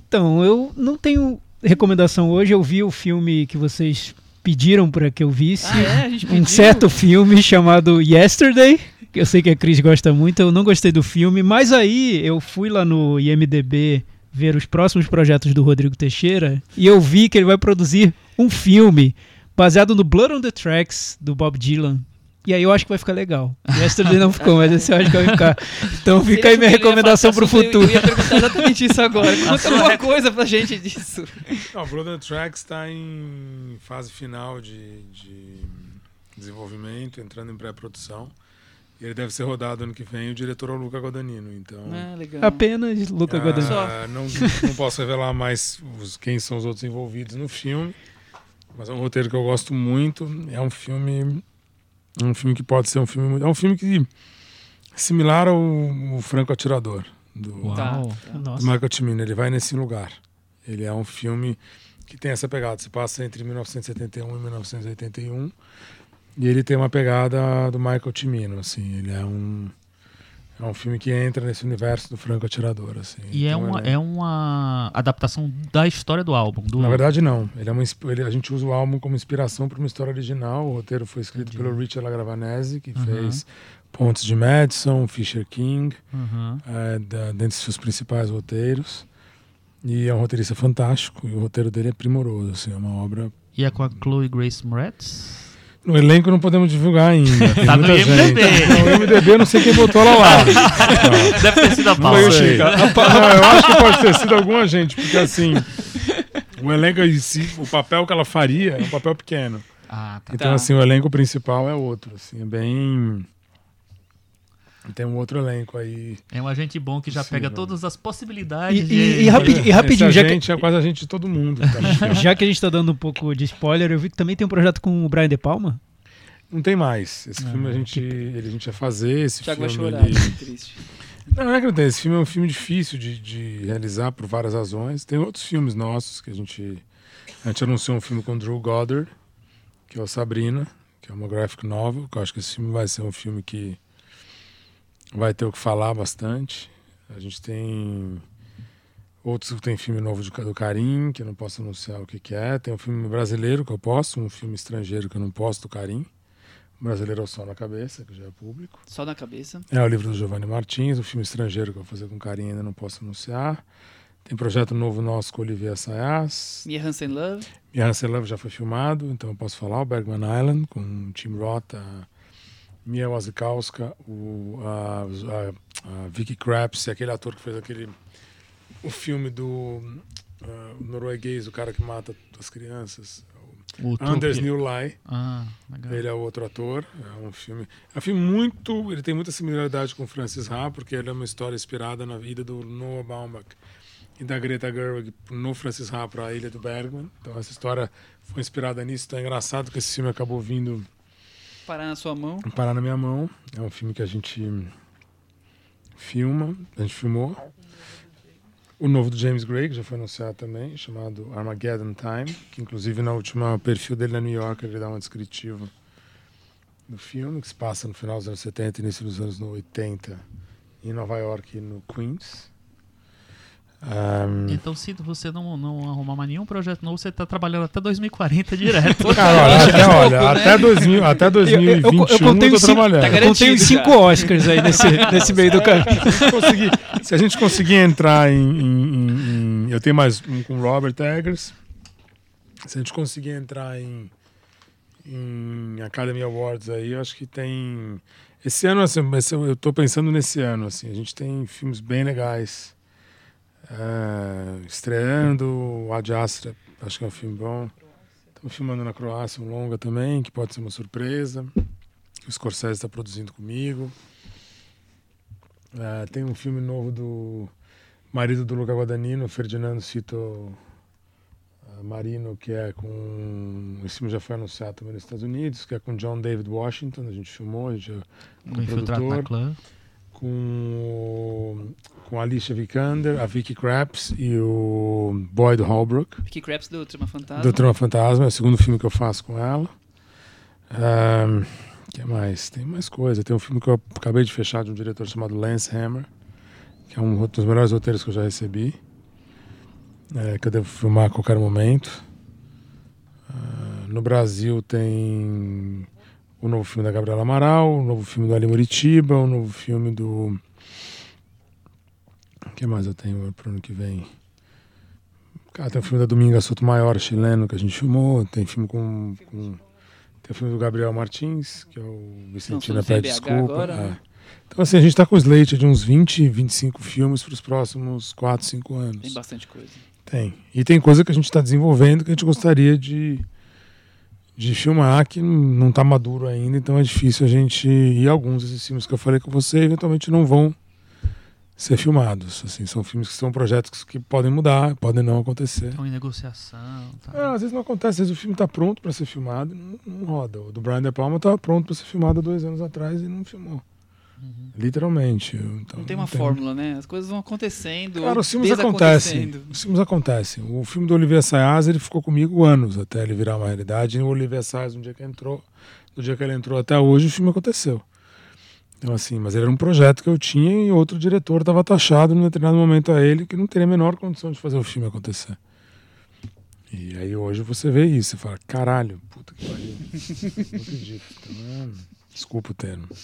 Então, eu não tenho recomendação hoje. Eu vi o filme que vocês pediram para que eu visse. Ah, é? A gente um certo filme chamado Yesterday. Que eu sei que a Cris gosta muito. Eu não gostei do filme, mas aí eu fui lá no IMDB ver os próximos projetos do Rodrigo Teixeira e eu vi que ele vai produzir um filme baseado no Blood on the Tracks do Bob Dylan. E aí eu acho que vai ficar legal. Yesterday não ficou, mas esse eu acho que vai ficar. Então fica aí minha recomendação pro futuro. Eu ia perguntar exatamente isso agora. (laughs) Conta alguma coisa pra gente disso. Não, Brother Tracks está em fase final de, de desenvolvimento, entrando em pré-produção. E ele deve ser rodado ano que vem. O diretor é o Luca Guadagnino, então... Ah, legal. Apenas Luca ah, Guadagnino. não, não posso revelar mais os, quem são os outros envolvidos no filme, mas é um roteiro que eu gosto muito. É um filme, é um filme que pode ser um filme, muito- é um filme que similar ao, ao Franco Atirador do, Tá. Uau. do. Michael Cimino. Ele vai nesse lugar. Ele é um filme que tem essa pegada. Se passa entre 1971 e 1981 e ele tem uma pegada do Michael Cimino. Assim, ele é um é um filme que entra nesse universo do Franco Atirador. Assim. E é, Então, uma, ele é uma adaptação da história do álbum. Do Na verdade, não. Ele é uma, ele- a gente usa o álbum como inspiração para uma história original. O roteiro foi escrito Entendi. pelo Richard Lagravanese, que Uhum. fez Pontes de Madison, Fisher King, Uhum. é, da, dentre seus principais roteiros. E é um roteirista fantástico. E o roteiro dele é primoroso. Assim, é uma obra. E é com a Chloe Grace Moretz. No elenco não podemos divulgar ainda. (laughs) Tem Tá no IMDb. gente. No IMDB eu não sei quem botou ela lá. Então, (laughs) Deve ter sido a Paula. Não, eu acho que pode ter sido alguma gente, porque assim, o elenco em si, o papel que ela faria é um papel pequeno. Ah, tá. Então, Tá. assim, o elenco principal é outro. Assim, é bem. Tem um outro elenco aí. É um agente bom que já Sim, pega todas as E, possibilidades. e- de- e rapidi- e rapidinho, Esse já que, é quase a gente de todo mundo. tá (laughs) já que a gente tá dando um pouco de spoiler, eu vi que também tem um projeto com o Brian De Palma. Não tem mais. Esse Ah, filme a gente, ele, a gente ia fazer. Esse Thiago vai filme. chorar, ele- que triste. Não, não é que não tem. Esse filme é um filme difícil de, de realizar por várias razões. Tem outros filmes nossos que a gente. A gente anunciou um filme com Drew Goddard, que é o Sabrina, que é uma graphic novel. Que eu acho que esse filme vai ser um filme que vai ter o que falar bastante. A gente tem outros tem filme novo de- do Karim, que eu não posso anunciar o que, que é. Tem um filme brasileiro que eu posso, um filme estrangeiro que eu não posso do Karim. O brasileiro é o Sol na Cabeça, que já é público. Só na cabeça. É o livro do Giovanni Martins, o filme estrangeiro que eu vou fazer com carinho ainda não posso anunciar. Tem projeto novo nosso com Olivier Assayas. Mia Hansen Love. Minha Hansen Love já foi filmado, então eu posso falar. O Bergman Island, com o Tim Roth, a Mia Wasikowska, o, a, a, a Vicky Krieps, aquele ator que fez aquele... O filme do ah, norueguês, o cara que mata as crianças. O Anders. Newley. Ah. Ele é outro ator. É um filme. É um filme muito. Ele tem muita similaridade com Francis Ha, porque ele é uma história inspirada na vida do Noah Baumbach e da Greta Gerwig no Francis Ha para a Ilha do Bergman. Então essa história foi inspirada nisso. Então é engraçado que esse filme acabou vindo Parar na sua mão. parar na minha mão. É um filme que a gente filma, a gente filmou. O novo do James Gray, que já foi anunciado também, chamado Armageddon Time, que inclusive na última perfil dele na New York ele dá um descritivo do filme, que se passa no final dos anos 70 e início dos anos 80, em Nova York e no Queens. Ahm, Então, se você não, não arrumar mais nenhum projeto novo, você tá trabalhando até 2040 direto. (laughs) Cara, olha, até, olha, pouco, né? até, 2000, até 2021 eu, eu contei os cinco- trabalhando. tá Eu contei uns garantido cinco já. Oscars aí nesse, (laughs) nesse meio do caminho. se, a gente (laughs) conseguir, se a gente conseguir entrar em, em- em- em- Eu tenho mais um com Robert Eggers. Se a gente conseguir entrar em, em Academy Awards aí, eu acho que tem. Esse ano, assim, eu tô pensando nesse ano, assim, a gente tem filmes bem legais. É, estreando, o Ad Astra, acho que é um filme bom. Estamos filmando na Croácia um longa também, que pode ser uma surpresa. O Scorsese está produzindo comigo. É, tem um filme novo do marido do Luca Guadagnino, Ferdinando Cito eh, Marino, que é com. Esse filme já foi anunciado também nos Estados Unidos, que é com John David Washington, a gente filmou, a gente é Um infiltrado na produtor. clã. Com, com a Alicia Vikander, a Vicky Krieps e o Boyd Holbrook. Vicky Krebs do Trama Fantasma. Do Trama Fantasma, é o segundo filme que eu faço com ela. O que mais? Tem mais coisa. Tem um filme que eu acabei de fechar de um diretor chamado Lance Hammer, que é um dos melhores roteiros que eu já recebi, é, que eu devo filmar a qualquer momento. Ah, no Brasil tem o novo filme da Gabriela Amaral, o novo filme do Ali Moritiba, o novo filme do. O que mais eu tenho pro ano que vem? Cara, tem o filme da Dominga Sotomayor, chileno, que a gente filmou. Tem filme com. com- tem o filme do Gabriel Martins, que é o Vicentina Pede Desculpa. agora, é. né? Então, assim, a gente tá com o slate de uns 20, 25 filmes para os próximos 4, 5 anos. Tem bastante coisa. Tem. E tem coisa que a gente está desenvolvendo que a gente gostaria de, de filmar, que não está maduro ainda, então é difícil a gente. E alguns desses filmes que eu falei com você eventualmente não vão ser filmados. Assim, são filmes que são projetos que podem mudar, podem não acontecer. Estão em negociação. Tá. É, às vezes não acontece, às vezes o filme está pronto para ser filmado e não, não roda. O do Brian De Palma estava pronto para ser filmado há dois anos atrás e não filmou. Literalmente. Então, Não tem uma fórmula, né? As coisas vão acontecendo. Cara, ou os filmes acontecem. Os filmes acontecem. O filme do Olivier Sayas, ele ficou comigo anos até ele virar uma realidade. E o Olivier Sayas, no dia que entrou, do dia que ele entrou até hoje, o filme aconteceu. Então, assim, mas ele era um projeto que eu tinha e outro diretor estava taxado num determinado momento a ele que não teria a menor condição de fazer o filme acontecer. E aí hoje você vê isso, você fala, caralho, puta que pariu. (laughs) não acredito. Então, é, desculpa o termo. (laughs)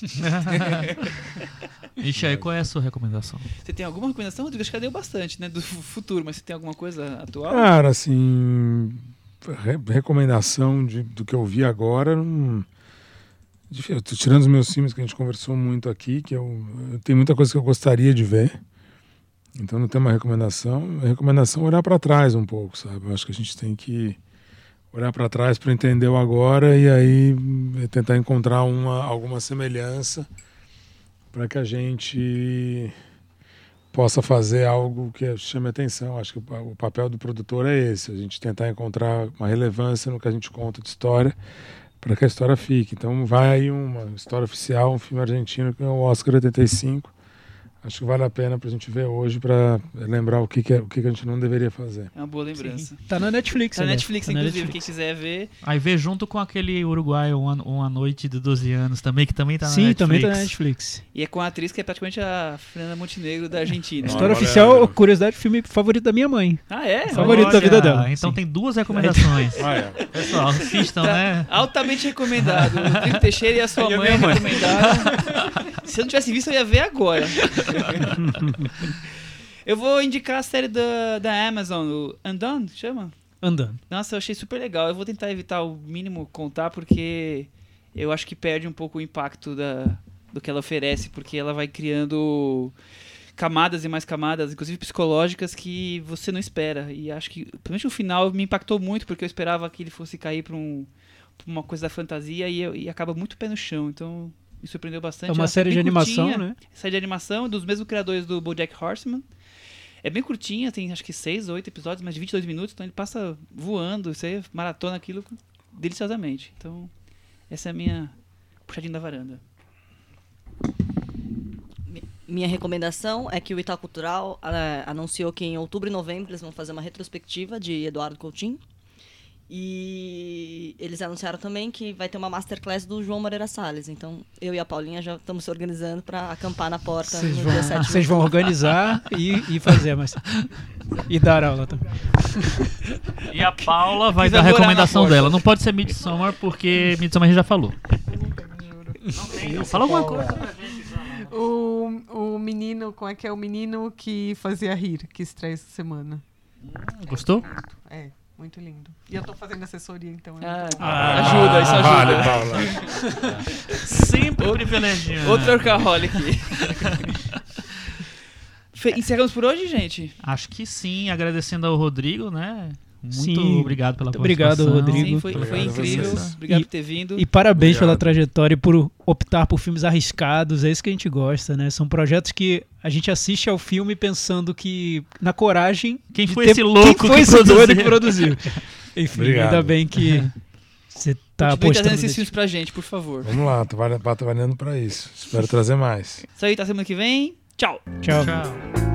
Ixi, aí qual é a sua recomendação? Você tem alguma recomendação? Rodrigo? Acho que já deu bastante, né? Do fu- futuro, mas você tem alguma coisa atual? Cara, assim, re- recomendação de, do que eu vi agora, não, eu tô tirando os meus filmes que a gente conversou muito aqui, que eu, eu tenho muita coisa que eu gostaria de ver. Então não tem uma recomendação. A recomendação é olhar para trás um pouco, sabe? Eu acho que a gente tem que olhar para trás para entender o agora e aí eh, tentar encontrar uma, alguma semelhança para que a gente possa fazer algo que chame atenção. Acho que o papel do produtor é esse, a gente tentar encontrar uma relevância no que a gente conta de história para que a história fique. Então vai aí uma história oficial, um filme argentino que é o Oscar 85. Acho que vale a pena para a gente ver hoje para lembrar o que, que, é, o que, que a gente não deveria fazer. É uma boa lembrança. Tá na Netflix, Tá na. Netflix, Tá inclusive, Netflix. quem quiser ver. Aí vê junto com aquele uruguaio Uma, uma Noite de 12 anos também, que também tá na Sim, Netflix. também tá na Netflix. E é com a atriz que é praticamente a Fernanda Montenegro da Argentina. História olha, oficial, curiosidade, filme favorito da minha mãe. Ah, é? Favorito da vida dela. Então Sim. tem duas recomendações. (laughs) Olha, Pessoal, assistam, Tá né? altamente recomendado. O Teixeira e a sua E a mãe minha mãe. recomendaram. (laughs) Se eu não tivesse visto, eu ia ver agora. (laughs) eu vou indicar a série da, da Amazon, o Undone, chama? Andando. Nossa, eu achei super legal. Eu vou tentar evitar o mínimo contar, porque eu acho que perde um pouco o impacto da, do que ela oferece, porque ela vai criando camadas e mais camadas, inclusive psicológicas, que você não espera. E acho que, principalmente o final, me impactou muito, porque eu esperava que ele fosse cair para um, uma coisa da fantasia e, e acaba muito pé no chão. Então, me surpreendeu bastante. É uma Ela série bem de animação, curtinha. né? Série de animação dos mesmos criadores do BoJack Horseman. É bem curtinha, tem acho que 6 ou 8 episódios, mas de 22 minutos, então ele passa voando, você maratona aquilo deliciosamente. Então, essa é a minha puxadinha da varanda. Minha recomendação é que o Itaú Cultural eh, anunciou que em outubro e novembro eles vão fazer uma retrospectiva de Eduardo Coutinho. E eles anunciaram também que vai ter uma masterclass do João Moreira Salles. Então, eu e a Paulinha já estamos se organizando para acampar na porta Vocês no vão, dia 7 de vocês vão organizar e, e fazer, mas. E dar aula também. E a Paula vai Quis dar a recomendação dela. Não pode ser Midsommar, porque Midsommar a gente já falou. Fala alguma coisa. O, o menino, como é que é? O menino que fazia rir, que estreia essa semana. Gostou? É, muito lindo. E eu tô fazendo assessoria, então. é Ah, bom. ajuda, isso ajuda. Vale, Paula. Sempre privilegiando. Outro workaholic. Fe- Encerramos por hoje, gente? Acho que sim, agradecendo ao Rodrigo, né? Muito Sim, obrigado pela muito obrigado, participação. Rodrigo. Sim, foi, foi incrível. Obrigado E- por ter vindo. E parabéns pela Obrigado. trajetória e por optar por filmes arriscados, é isso que a gente gosta, né? São projetos que a gente assiste ao filme pensando que na coragem. Quem foi ter- esse louco Quem foi que esse doido produziu? que produziu? (laughs) Enfim, Obrigado. ainda bem que (laughs) você tá Continue apostando. trazendo esses filmes pra gente, por favor. Vamos lá, tô trabalhando para isso. Espero trazer mais. Isso aí, tá semana que vem. Tchau. Tchau. Tchau.